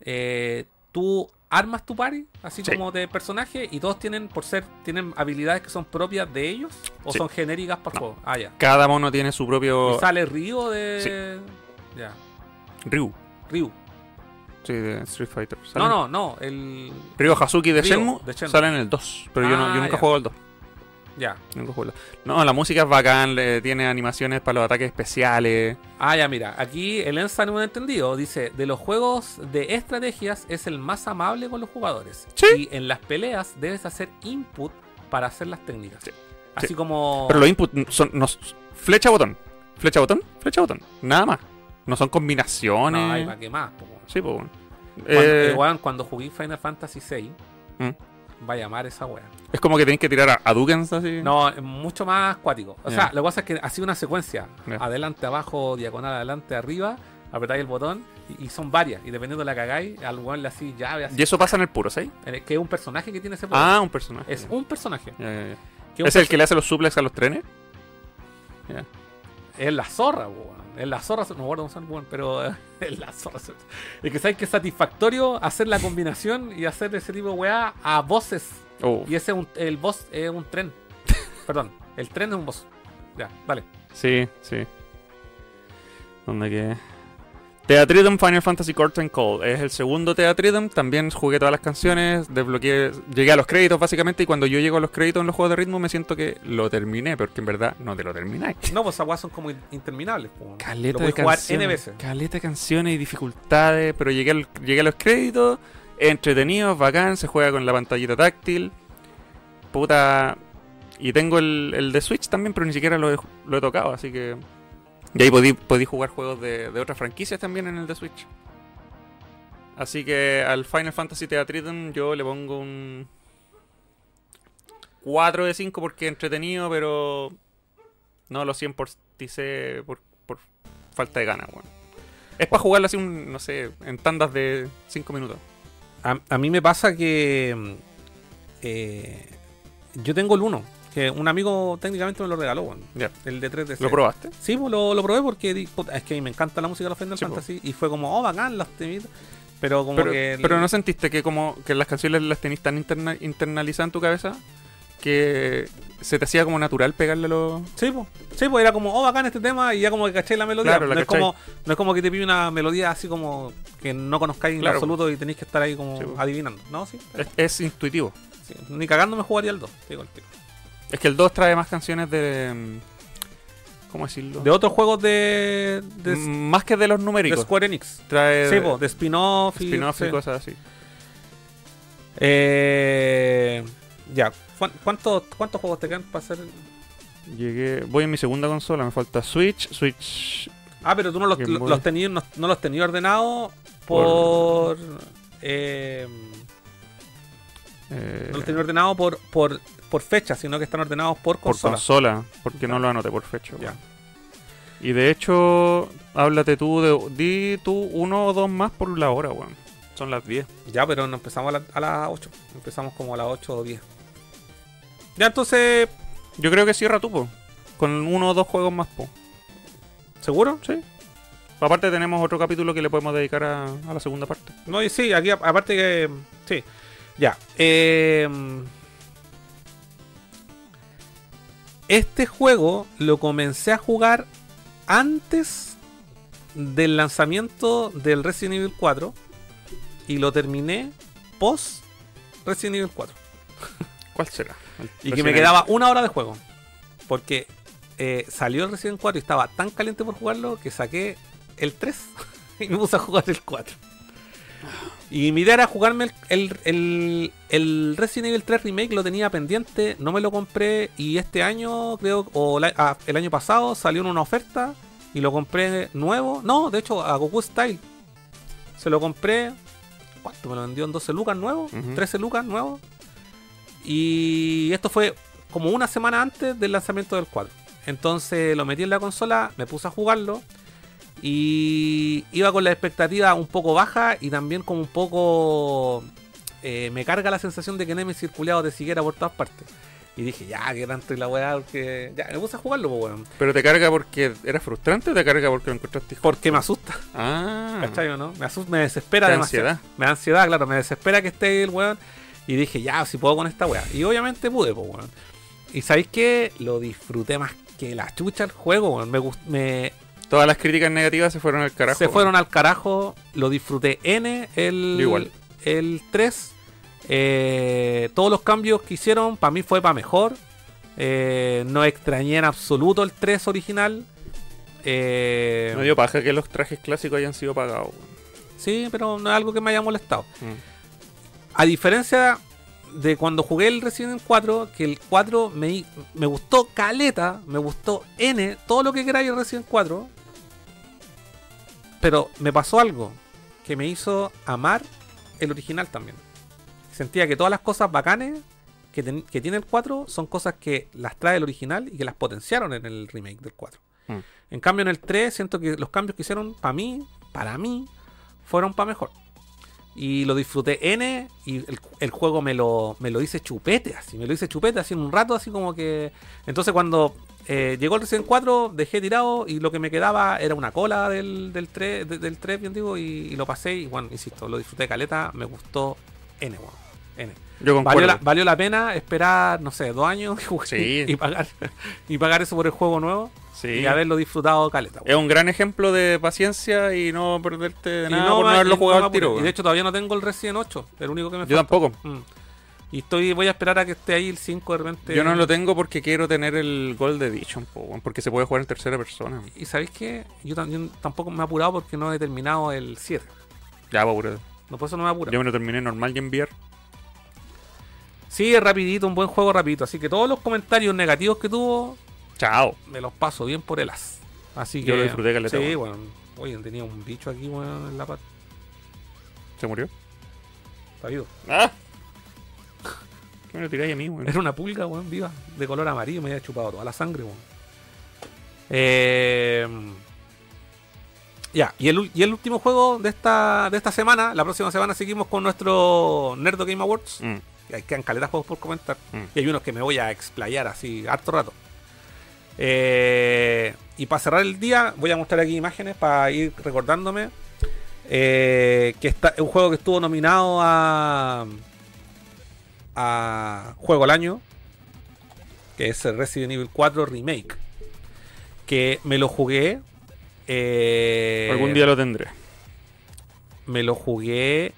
eh, tú armas tu party, así Sí. como de personaje, y todos tienen, por ser, tienen habilidades que son propias de ellos, o Sí. son genéricas para el No. juego. Ah, ya. Cada mono tiene su propio... Y sale Ryu de. Ya. Ryu. Ryu. Sí, de Street Fighter. No, no, no. El. Ryo Hazuki de Ryo, Shenmue, de Shenmue. sale en el 2. Pero yo, no, Ah, yo nunca ya. juego al 2. Ya. Nunca jugué la- No, la música es bacán, le- tiene animaciones para los ataques especiales. Ah, ya, mira. Aquí el Ensa no entendido. Dice: de los juegos de estrategias es el más amable con los jugadores. Sí. Y en las peleas debes hacer input para hacer las técnicas. Sí. Así Sí. como. Pero los inputs son no, flecha botón, flecha botón, flecha botón, nada más. No son combinaciones. No, hay para qué más. po. Sí, pues. bueno. Cuando, Eh, eh, weón, cuando jugué Final Fantasy VI, Mm. va a llamar esa wea. es como que tenéis que tirar a, a Dukens así. No, es mucho más cuático. O sea, lo que pasa es que ha sido una secuencia. Adelante, abajo, diagonal, adelante, arriba. Apretáis el botón y, y son varias. Y dependiendo de la que hagáis, al weón le así llave así. Y eso pasa en el puro, ¿sí? En el- Que es un personaje que tiene ese poder. Ah, un personaje. Es un personaje. Un ¿Es el que le hace los suplex a los trenes? Es la zorra, weón. Es la zorra, no se llama, weón, pero eh, <laughs> es la zorra. Es que sabes que es satisfactorio hacer la combinación y hacer ese tipo de weá a voces. Oh, Y ese es un, el boss es un tren. <laughs> Perdón, el tren es un boss. Ya, vale. Sí, sí. ¿Dónde que? Theatrhythm Final Fantasy Curtain Call. Es el segundo Theatrhythm. También jugué todas las canciones. Desbloqueé. Llegué a los créditos básicamente. Y cuando yo llego a los créditos en los juegos de ritmo, me siento que lo terminé. Porque en verdad no te lo termináis. No, pues weas son como in- interminables. po. Caleta Lo de jugar canciones. N veces. Caleta de canciones y dificultades. Pero llegué, al- llegué a los créditos. Entretenido, bacán. Se juega con la pantallita táctil. Puta. Y tengo el, el de Switch también, pero ni siquiera lo he, lo he tocado. Así que. Y ahí podí, podí jugar juegos de, de otras franquicias también en el de Switch. Así que al Final Fantasy Theatrhythm yo le pongo un 4 de 5 porque entretenido, pero no lo 100 por, por, por falta de ganas, weón. Es para jugarlo así, un, no sé, en tandas de 5 minutos. A, a mí me pasa que. eh, yo tengo el 1. Que un amigo técnicamente me lo regaló, weón. Ya. El de 3 d ¿Lo probaste? Sí, pues lo, lo probé porque puta, es que a mí me encanta la música de los Final Sí, po. Fantasy. Y fue como, oh, bacán, las temitas. Pero como Pero, que. el- pero no sentiste que como que las canciones las tenías tan interna- internalizadas en tu cabeza que se te hacía como natural pegarle los... Sí, pues. Sí, pues era como, oh, bacán este tema. Y ya como que caché la melodía. Claro, la no, es como, no es como que te pide una melodía así como que no conozcáis en absoluto y tenéis que estar ahí como Sí, adivinando. No, sí. Es, es intuitivo. sí. Ni cagando me jugaría el 2. Digo el tiro. Es que el 2 trae más canciones de... mm, ¿Cómo decirlo? De otros juegos de. de, más que de los de numéricos. Square Enix. Trae Sí, de spin-off y. spin-off y cosas así. Eh, ya, ¿cuán- ¿cuántos, ¿cuántos juegos te quedan para hacer? Llegué... Voy en mi segunda consola, me falta Switch, Switch... Ah, pero tú no los, tenías no, no los tenías ordenados por. eh, eh, no los tenías ordenados por, por, por fecha, sino que están ordenados por por consola. consola, porque no lo anoté por fecha. Ya. Y de hecho, háblate tú de... Di tú uno o dos más por la hora, weón. Son las 10. Ya, pero no empezamos a, la- a las 8. Empezamos como a las 8 o 10. Ya, entonces, Yo creo que cierra tú, po. Con uno o dos juegos más, po. ¿seguro? Sí. Aparte tenemos otro capítulo que le podemos dedicar a, a la segunda parte. No, y sí, aquí aparte que. Sí. Ya. eh, este juego lo comencé a jugar antes del lanzamiento del Resident Evil 4 y lo terminé post Resident Evil 4. ¿Cuál será? El Y que me Evil. quedaba una hora de juego. Porque eh, salió el Resident 4 y estaba tan caliente por jugarlo que saqué el 3 <laughs> y me puse a jugar el 4. Y mi idea era jugarme el, el, el- el Resident Evil 3 Remake, lo tenía pendiente, no me lo compré y este año, creo, o la- ah, el año pasado salió en una oferta y lo compré nuevo. No, de hecho, a Goku Style. Se lo compré. ¿Cuánto? Me lo vendió en 12 lucas nuevo, Ujú. 13 lucas nuevo. Y esto fue como una semana antes del lanzamiento del 4. Entonces lo metí en la consola, me puse a jugarlo. Y iba con la expectativa un poco baja y también como un poco... eh, me carga la sensación de que Nemesis circulado te siguiera por todas partes. Y dije, ya, que tanto y la weá, porque... Ya, me puse a jugarlo, pues weón. ¿Pero te carga porque era frustrante o te carga porque lo encontraste? Porque me asusta, Ah. ¿cachai o no? Me, asusta, me desespera demasiado. ansiedad. Me da ansiedad, claro, me desespera que esté el weón. Y dije, ya, si puedo con esta weá. Y obviamente pude, pues weón. Y sabéis que lo disfruté más que la chucha el juego, weón. Me, me, Todas las críticas negativas se fueron al carajo. se fueron al carajo. Lo disfruté N, el, igual. el 3. Eh, todos los cambios que hicieron, para mí fue para mejor. Eh, no extrañé en absoluto el 3 original. Eh, Me dio paja que los trajes clásicos hayan sido pagados. sí, pero no es algo que me haya molestado. Mm. A diferencia de cuando jugué el Resident Evil 4, que el 4 me, me gustó caleta, me gustó N, todo lo que queráis el Resident 4. Pero me pasó algo que me hizo amar el original también. Sentía que todas las cosas bacanes que, ten- que tiene el 4 son cosas que las trae el original y que las potenciaron en el remake del 4. Mm. En cambio en el 3 siento que los cambios que hicieron para mí, para mí, fueron para mejor. Y lo disfruté N y el, juego me lo, me lo hice chupete, así, me lo hice chupete así en un rato, así como que... Entonces cuando eh, llegó el Resident 4, dejé tirado y lo que me quedaba era una cola del, del 3, de- del 3 bien digo, y, lo pasé y bueno, insisto, lo disfruté caleta, me gustó N, weón. N. Yo. Valió la, valió la pena esperar, no sé, dos años Sí. <laughs> y pagar y pagar eso por el juego nuevo Sí. y haberlo disfrutado caleta. Es un gran ejemplo de paciencia y no perderte de Y nada por no haberlo jugado me al tiro. Y de hecho todavía no tengo el Resident 8, el único que me Yo falta. tampoco. Mm. Y estoy, voy a esperar a que esté ahí el 5 de repente. Yo no lo tengo porque quiero tener el Gold Edition, po, porque se puede jugar en tercera persona. Y sabéis que yo, yo tampoco me he apurado porque no he terminado el 7. Ya, bro. No, por eso no me apuro. Yo me lo terminé normal y enviar. Sí, rapidito, un buen juego rapidito. Así que todos los comentarios negativos que tuvo, Chao. me los paso bien por el as. Así que. Yo lo disfruté caleta, Sí, weón. bueno. Oye, tenía un bicho aquí, weón, en la pata. ¿Se murió? Está vivo. ¡Ah! ¿Qué me lo tiráis a mí, weón? Era una pulga, weón, viva. De color amarillo, me había chupado toda la sangre, weón. Eh, ya, y el, y el último juego de esta, de esta semana, la próxima semana seguimos con nuestro Nerdo Game Awards. Mm. Hay quedan caletas juegos por comentar. Mm. Y hay unos que me voy a explayar así harto rato. Eh, y para cerrar el día, voy a mostrar aquí imágenes para ir recordándome. eh, que está, es un juego que estuvo nominado a. a Juego al Año. Que es el Resident Evil 4 Remake. Que me lo jugué. eh, Algún día lo tendré. me lo jugué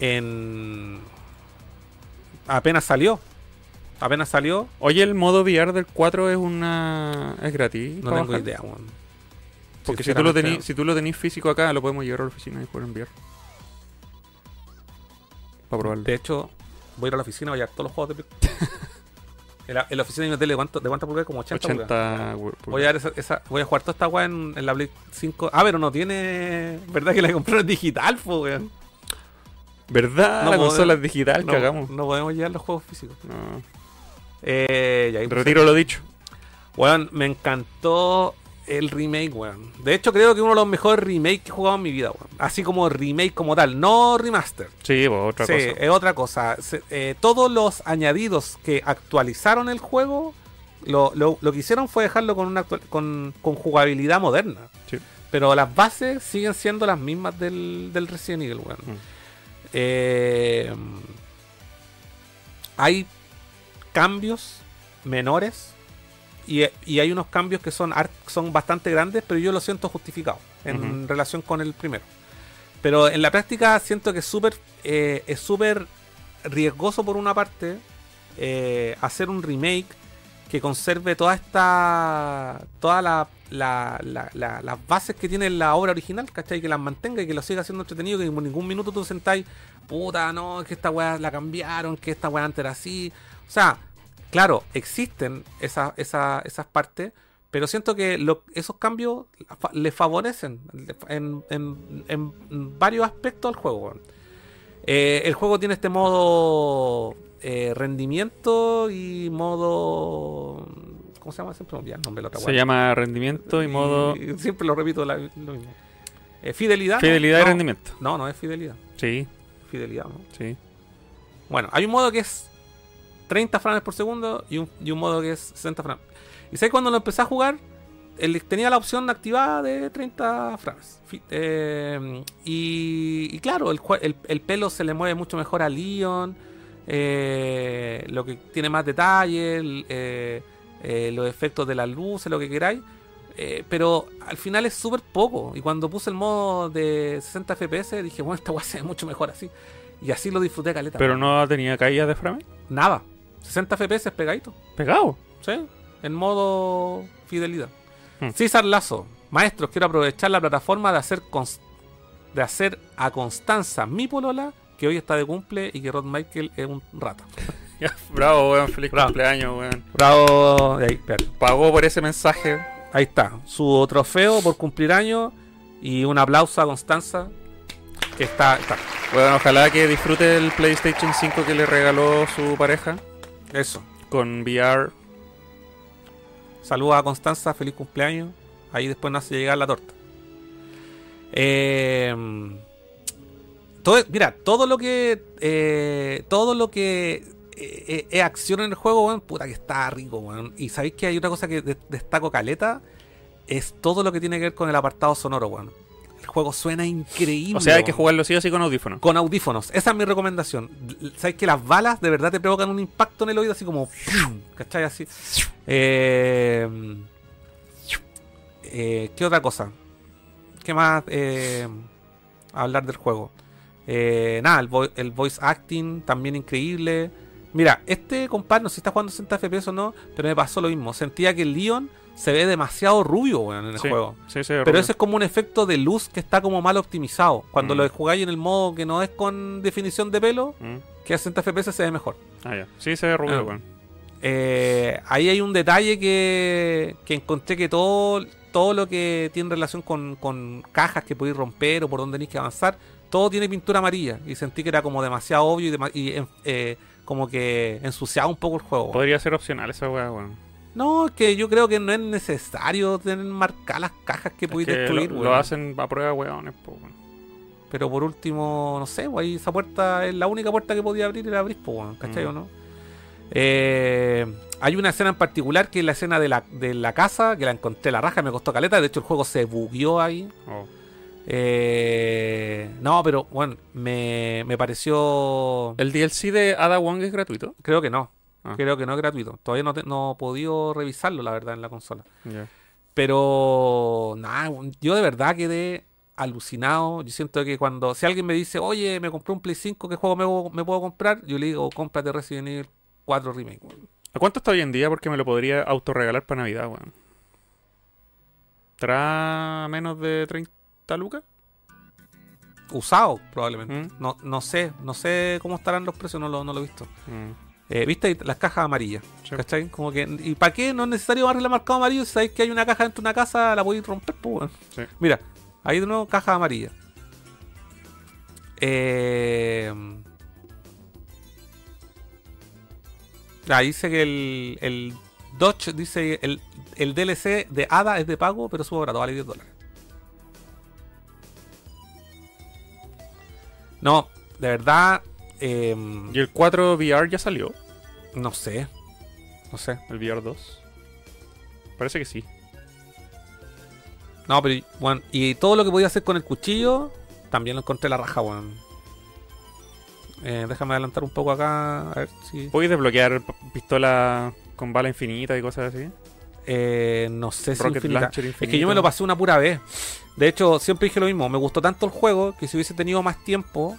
en apenas salió apenas salió Oye, el modo VR del 4 es una. es gratis. no tengo bajar? idea weón. Porque si tú, lo tenís, si tú lo tenís físico acá, lo podemos llevar a la oficina y poder enviar. Para probarlo. de hecho voy a ir a la oficina voy a llevar todos los juegos de <laughs> en, la, en la oficina una tele de cuánto de cuántas pulgadas como 80, pulgadas. 80. we- voy a, esa, esa- voy a jugar toda esta weá en, en la Play 5 ah pero no tiene verdad que la compré en digital po, weón. ¿Verdad? No la podemos- consola es digital, no, cagamos. no podemos llevar los juegos físicos No. eh, ya, Retiro lo dicho. Weón, me encantó el remake, weón. De hecho, creo que uno de los mejores remakes que he jugado en mi vida, weón. Así como remake como tal, no remaster. Sí, pues otra sí, cosa. es otra cosa. Se- eh, todos los añadidos que actualizaron el juego, lo, lo- lo que hicieron fue dejarlo con, una actual- con, con jugabilidad moderna. Sí. Pero las bases siguen siendo las mismas del, del Resident Evil, weón. Mm. Eh, hay cambios menores y, y hay unos cambios que son, son bastante grandes, pero yo lo siento justificado en relación con el primero. Pero en la práctica siento que es súper eh, es súper riesgoso por una parte eh, hacer un remake que conserve toda esta toda la, la- la- la- las bases que tiene la obra original, ¿cachai? Que las mantenga y que lo siga haciendo entretenido, que en ningún minuto tú sentáis, puta, no, es que esta weá la cambiaron, que esta weá antes era así. O sea, claro, existen esa- esa- esas partes, pero siento que esos cambios le favorecen en, en- en varios aspectos al juego. Eh, el juego tiene este modo eh, rendimiento y modo. ¿Cómo se llama? Siempre me olvidé el nombre de la otra Se llama rendimiento y modo siempre lo repito la- lo mismo. Eh, fidelidad. ¿no? fidelidad y rendimiento. No, no es fidelidad. Sí, Fidelidad, ¿no? sí. Bueno, hay un modo que es 30 frames por segundo y un, y un modo que es 60 frames. Y sé cuando lo empecé a jugar, él tenía la opción activada de 30 frames. Eh, y, y claro, el, el- el pelo se le mueve mucho mejor a Leon. Eh, lo que tiene más detalle, el, eh, eh, los efectos de las luces, lo que queráis. pero al final es súper poco. Y cuando puse el modo de 60 FPS, dije, bueno, esta weá se ve mucho mejor así. Y así lo disfruté caleta. Pero no tenía caída de frame. Nada. 60 FPS pegadito. Pegado. ¿Sí? En modo fidelidad. Hmm. César Lazo. Maestros, quiero aprovechar la plataforma de hacer de hacer a Constanza, mi polola, que hoy está de cumple y que Rod Michael es un rata. <laughs> Bravo, weón. Feliz Bravo. cumpleaños, weón. Bravo. Ahí. Pagó por ese mensaje. Ahí está. Su trofeo por cumplir años y un aplauso a Constanza. Que está, está. Bueno, ojalá que disfrute el PlayStation 5 que le regaló su pareja Eso. con VR. Saludos a Constanza, feliz cumpleaños. Ahí después nos hace llegar la torta. Eh, todo, mira, todo lo que. eh, todo lo que eh, eh, es acción en el juego, weón, puta que está rico, weón. Y sabéis que hay otra cosa que de- destaco caleta. Es todo lo que tiene que ver con el apartado sonoro, weón. El juego suena increíble. O sea, hay que jugarlo sí o sí con audífonos. Con audífonos. Esa es mi recomendación. Sabes que las balas de verdad te provocan un impacto en el oído así como... ¿Cachai? Así. Eh, eh, ¿Qué otra cosa? ¿Qué más eh, hablar del juego? Eh, nada, el, vo- el voice acting también increíble. Mira, este compadre no sé si está jugando 60 FPS o no, pero me pasó lo mismo. Sentía que el Leon se ve demasiado rubio, en el sí, juego. Sí, sí, Pero ese es como un efecto de luz que está como mal optimizado. Cuando Mm. lo jugáis en el modo que no es con definición de pelo, Mm. que a 60 FPS se ve mejor. Ah, ya. Sí, se ve rubio, weón. Eh, ahí hay un detalle que, que encontré que todo, todo lo que tiene relación con, con cajas que podéis romper o por donde tenéis que avanzar, todo tiene pintura amarilla. Y sentí que era como demasiado obvio y, dema- y, eh, como que ensuciaba un poco el juego. Podría ser opcional esa weá, weón. No, es que yo creo que no es necesario tener marcadas las cajas que que destruir. lo, weón. lo hacen a prueba, weones, po, weón. Pero por último, no sé, ahí esa puerta es la única puerta que podía abrir y la abrís, pues, weón, ¿cachai Mm. o no? Eh, hay una escena en particular que es la escena de la, de la casa, que la encontré la raja, me costó caleta, de hecho el juego se bugueó ahí. Oh. Eh, no, pero bueno, me, me pareció... ¿El DLC de Ada Wong es gratuito? Creo que no, Ah. creo que no es gratuito. Todavía no, te- no he podido revisarlo, la verdad, en la consola. Pero nada, yo de verdad quedé alucinado. Yo siento que cuando, si alguien me dice, oye, me compré un Play 5, ¿qué juego me, me puedo comprar? Yo le digo, cómprate Resident Evil 4 Remake. weón. ¿A cuánto está hoy en día? Porque me lo podría autorregalar para Navidad, weón. ¿Estará menos de 30 lucas? Usado, probablemente. Mm. No, no sé, no sé cómo estarán los precios, no lo, no lo he visto. Mm. Eh, ¿Viste las cajas amarillas? Sí. ¿Cachai? Como que, ¿y para qué no es necesario darle marcado amarillo? Si sabéis que hay una caja dentro de una casa, la podéis romper, pues. Sí. Mira, ahí de nuevo caja amarilla. Eh, ahí dice que el, el Dodge dice el, el DLC de Ada es de pago, pero su barato vale 10 dólares. No, de verdad, eh, ¿Y el 4 VR ya salió? no sé. No sé. ¿El VR 2? Parece que sí. No, pero bueno, y todo lo que podía hacer con el cuchillo, también lo encontré la raja, weón. Eh, déjame adelantar un poco acá, a ver si. ¿Puedes desbloquear pistola con bala infinita y cosas así? Eh, no sé si infinita. Launcher Es que yo me lo pasé una pura vez. De hecho, siempre dije lo mismo. Me gustó tanto el juego que si hubiese tenido más tiempo,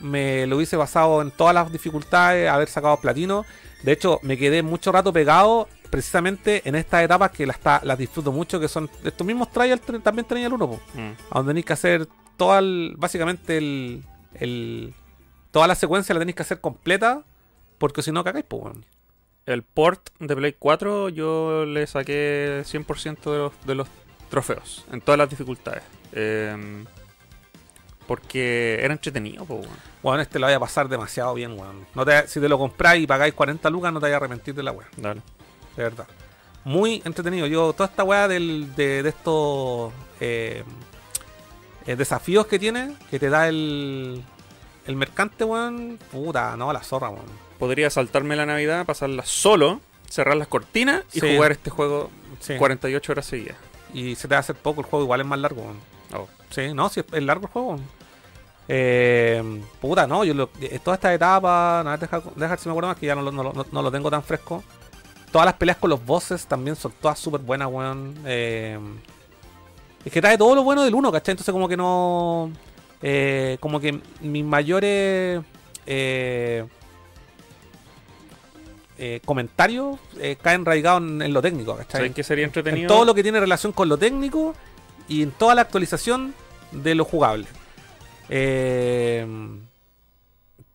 me lo hubiese basado en todas las dificultades, haber sacado platino. De hecho, me quedé mucho rato pegado precisamente en estas etapas que las, las disfruto mucho, que son estos mismos trials también tenía el 1, po, Mm. a donde tenéis que hacer toda el- básicamente el, el- toda la secuencia la tenéis que hacer completa, porque si no cagáis, pues, weón. El port de Play 4 yo le saqué 100% de los, de los trofeos, en todas las dificultades. Em, porque era entretenido, po, weón. Weón, este lo vaya a pasar demasiado bien, weón. No te, si te lo compráis y pagáis 40 lucas, no te vayas a arrepentir de la weá, Dale. de verdad. Muy entretenido. Yo, toda esta weá del, de, de estos eh, eh, desafíos que tiene, que te da el, el mercante, weón, puta, no, la zorra, weón. Podría saltarme la Navidad, pasarla solo, cerrar las cortinas y Sí. jugar este juego Sí. 48 horas seguidas. Y se te va a hacer poco, el juego igual es más largo. Oh. Sí, no, si es, largo el juego. Eh, puta, no, yo lo, eh, toda esta etapa, nada, deja, dejar si me acuerdo más que ya no, lo- no, lo- no lo tengo tan fresco. Todas las peleas con los bosses también son todas súper buenas, weón. Eh, es que trae todo lo bueno del 1, ¿cachai? Entonces como que no... eh, como que mis mayores... eh, eh, comentarios eh, caen raigados en, en lo técnico, ¿cachai? ¿Saben qué sería En entretenido? todo lo que tiene relación con lo técnico y en toda la actualización de lo jugable. Eh,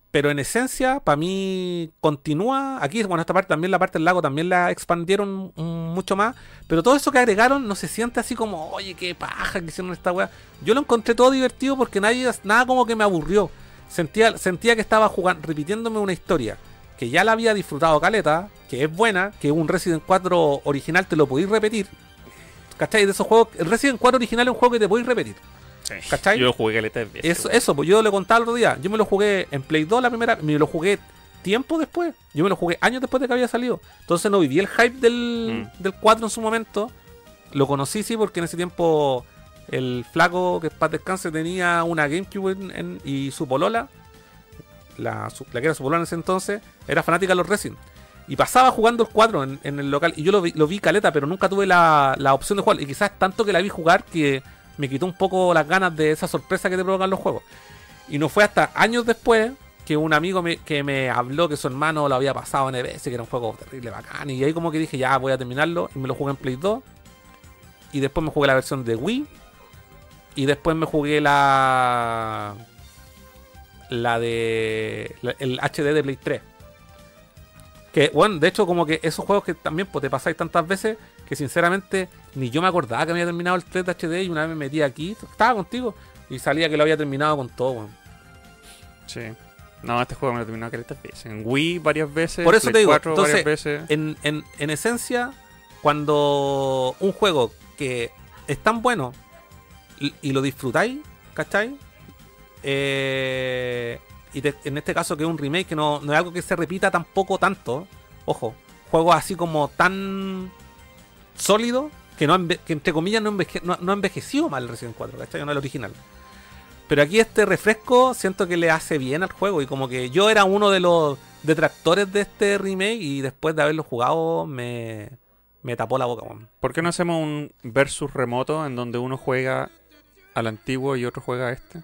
pero en esencia, para mí continúa. Aquí, bueno, esta parte también, la parte del lago también la expandieron mucho más. Pero todo eso que agregaron no se siente así como, oye, qué paja que hicieron esta weá. Yo lo encontré todo divertido porque nadie, nada como que me aburrió. Sentía, sentía que estaba jugando, repitiéndome una historia que ya la había disfrutado Caleta, que es buena, que un Resident 4 original te lo podéis repetir. ¿Cachai? De esos juegos, el Resident 4 original es un juego que te podéis repetir. Sí. ¿Cachai? Yo jugué caleta de veces. Eso, eso, pues yo le contaba el otro día. Yo me lo jugué en Play 2 la primera, me lo jugué tiempo después. Yo me lo jugué años después de que había salido. Entonces no viví el hype del, Mm. del 4 en su momento. Lo conocí, sí, porque en ese tiempo el flaco que para descanse tenía una GameCube en- en- y su polola, la, la que era su en ese entonces, era fanática de los Resident. Y pasaba jugando el 4 en, en el local. Y yo lo vi, lo vi caleta, pero nunca tuve la, la opción de jugar. Y quizás tanto que la vi jugar que me quitó un poco las ganas de esa sorpresa que te provocan los juegos. Y no fue hasta años después que un amigo me, que me habló que su hermano lo había pasado en EBS, que era un juego terrible, bacán. Y ahí como que dije, ya voy a terminarlo. Y me lo jugué en Play 2. Y después me jugué la versión de Wii. Y después me jugué la... La de... la- el HD de Play 3. Que, bueno, de hecho, como que esos juegos que también pues, te pasáis tantas veces que sinceramente ni yo me acordaba que había terminado el 3 de HD y una vez me metí aquí, estaba contigo y salía que lo había terminado con todo. weón. Sí. No, este juego me lo he terminado caletas veces. En Wii varias veces. Por eso Play te digo, 4 entonces, veces. En, en, en esencia, cuando un juego que es tan bueno y, y lo disfrutáis, ¿cachai? Eh, y en este caso que es un remake, que no, no es algo que se repita tampoco tanto, ojo, juegos así como tan sólido que, no que entre comillas no, enveje- no, no ha envejecido mal el Resident 4, ¿cachai? No el original. Pero aquí este refresco siento que le hace bien al juego y como que yo era uno de los detractores de este remake y después de haberlo jugado me, me tapó la boca. ¿Por qué no hacemos un versus remoto en donde uno juega al antiguo y otro juega a este?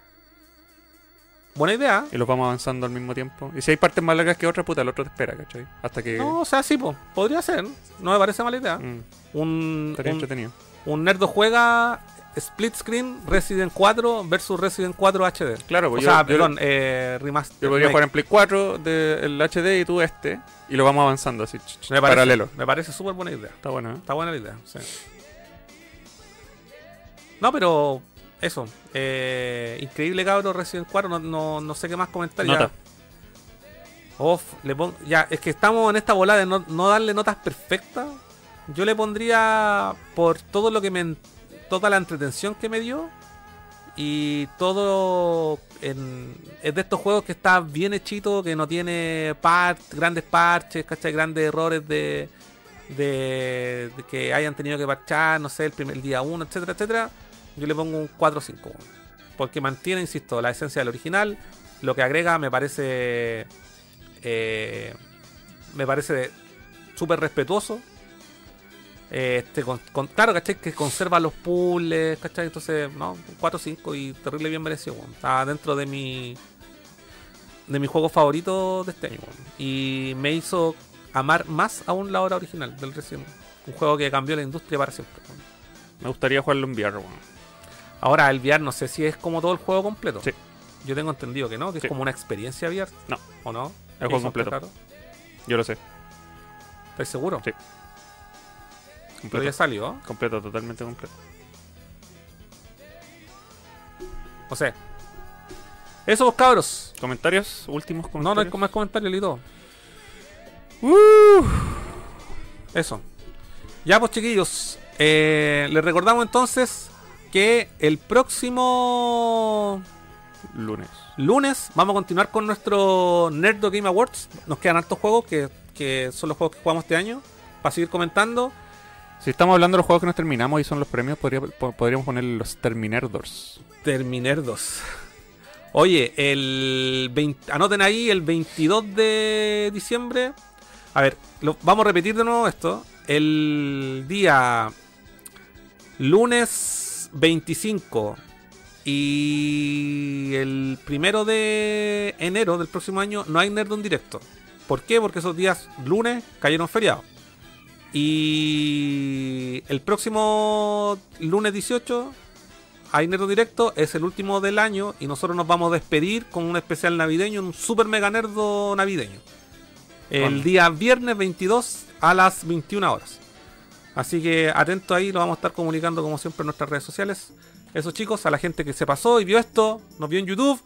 Buena idea. Y los vamos avanzando al mismo tiempo. Y si hay partes más largas que otras, puta, el otro te espera, ¿cachai? Hasta que. No, o sea, sí, po, podría ser. No me parece mala idea. Mm, Un, estaría un, entretenido. un nerdo juega split screen Resident 4 versus Resident 4 HD. Claro, O pues sea, yo, yo- perdón, eh, remaster. yo podría remake. jugar en Play 4 del HD y tú este. Y lo vamos avanzando así, me parece, paralelo. Me parece súper buena idea. Está bueno, ¿eh? Está buena la idea, sí. No, pero eso. Eh, increíble cabro Resident 4. No, no, no sé qué más comentar. ya. Nota. Off, le pon- ya, es que estamos en esta bola de no, no darle notas perfectas. Yo le pondría por todo lo que me. toda la entretención que me dio. Y todo. En, es de estos juegos que está bien hechito, que no tiene par- grandes parches, ¿cachai? Grandes errores de, de, de que hayan tenido que parchar, no sé, el primer día 1, etcétera, etcétera. Yo le pongo un 4 o 5. Porque mantiene, insisto, la esencia del original. Lo que agrega me parece. eh, me parece súper respetuoso. Eh, Este, con, claro, ¿cachai? Que conserva los puzzles, ¿cachai? Entonces, no, 4 o 5 y terrible bien merecido, weón. Está dentro de mi. de mi juego favorito de este año. Y me hizo amar más aún la obra original del Evil. Un juego que cambió la industria para siempre. Me gustaría jugarlo en VR. Ahora, el VR no sé si es como todo el juego completo. Sí. Yo tengo entendido que no, que Sí. es como una experiencia VR. No. ¿O no? El juego ¿Eso completo. Yo lo sé. ¿Estás seguro? Sí. Pero Completo. ya salió. Completo, totalmente completo. No sé. Eso, pues, cabros. ¿Comentarios? Últimos No, no hay comentarios. más comentarios y todo. Eso. Ya, pues, chiquillos. eh, les recordamos entonces que el próximo Lunes. lunes vamos a continuar con nuestro Nerdo Game Awards. Nos quedan hartos juegos que, que son los juegos que jugamos este año. Para seguir comentando. Si estamos hablando de los juegos que nos terminamos y son los premios, podría- po- podríamos poner los Terminerdors. Terminerdos. Oye, el 20 anoten ahí el 22 de diciembre. A ver, lo- vamos a repetir de nuevo esto. El día lunes 25 y el primero de enero del próximo año no hay Nerd en directo. ¿Por qué? Porque esos días lunes cayeron feriados. Y el próximo lunes 18 hay Nerdo Directo, es el último del año y nosotros nos vamos a despedir con un especial navideño, un super mega nerdo navideño. El día viernes 22 a las 21 horas. Así que atento ahí, lo vamos a estar comunicando como siempre en nuestras redes sociales. Eso chicos, a la gente que se pasó y vio esto, nos vio en YouTube,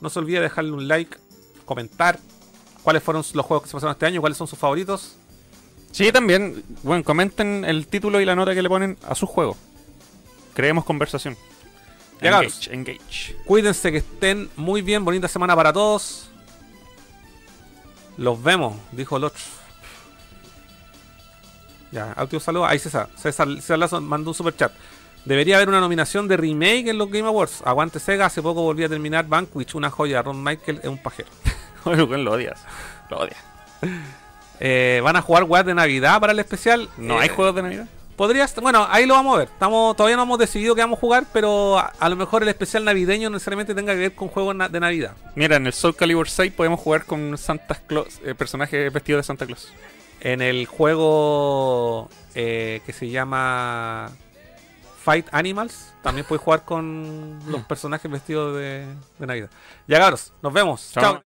no se olvide dejarle un like, comentar cuáles fueron los juegos que se pasaron este año, cuáles son sus favoritos. Sí, también, bueno, comenten el título y la nota que le ponen a su juego. Creemos conversación. Engage, engage. Cuídense que estén muy bien, bonita semana para todos. Los vemos, dijo el otro. Ya, audio saludo. Ahí César. César, César Lazo mandó un super chat. Debería haber una nominación de remake en los Game Awards. Aguante Sega, hace poco volví a terminar Vanquish, una joya. Ron Michael es un pajero. <laughs> Lo odias. Lo odias. Eh, ¿Van a jugar weas de Navidad para el especial? ¿No Eh, hay juegos de Navidad? Podría estar- bueno, ahí lo vamos a ver. Estamos, todavía no hemos decidido qué vamos a jugar, pero a, a lo mejor el especial navideño no necesariamente tenga que ver con juegos na- de Navidad. Mira, en el Soul Calibur 6 podemos jugar con Santa Claus, eh, personajes vestidos de Santa Claus en el juego eh, que se llama Fight Animals, también puedes jugar con los personajes vestidos de, Navidad. Ya, cabros, nos vemos. Chao.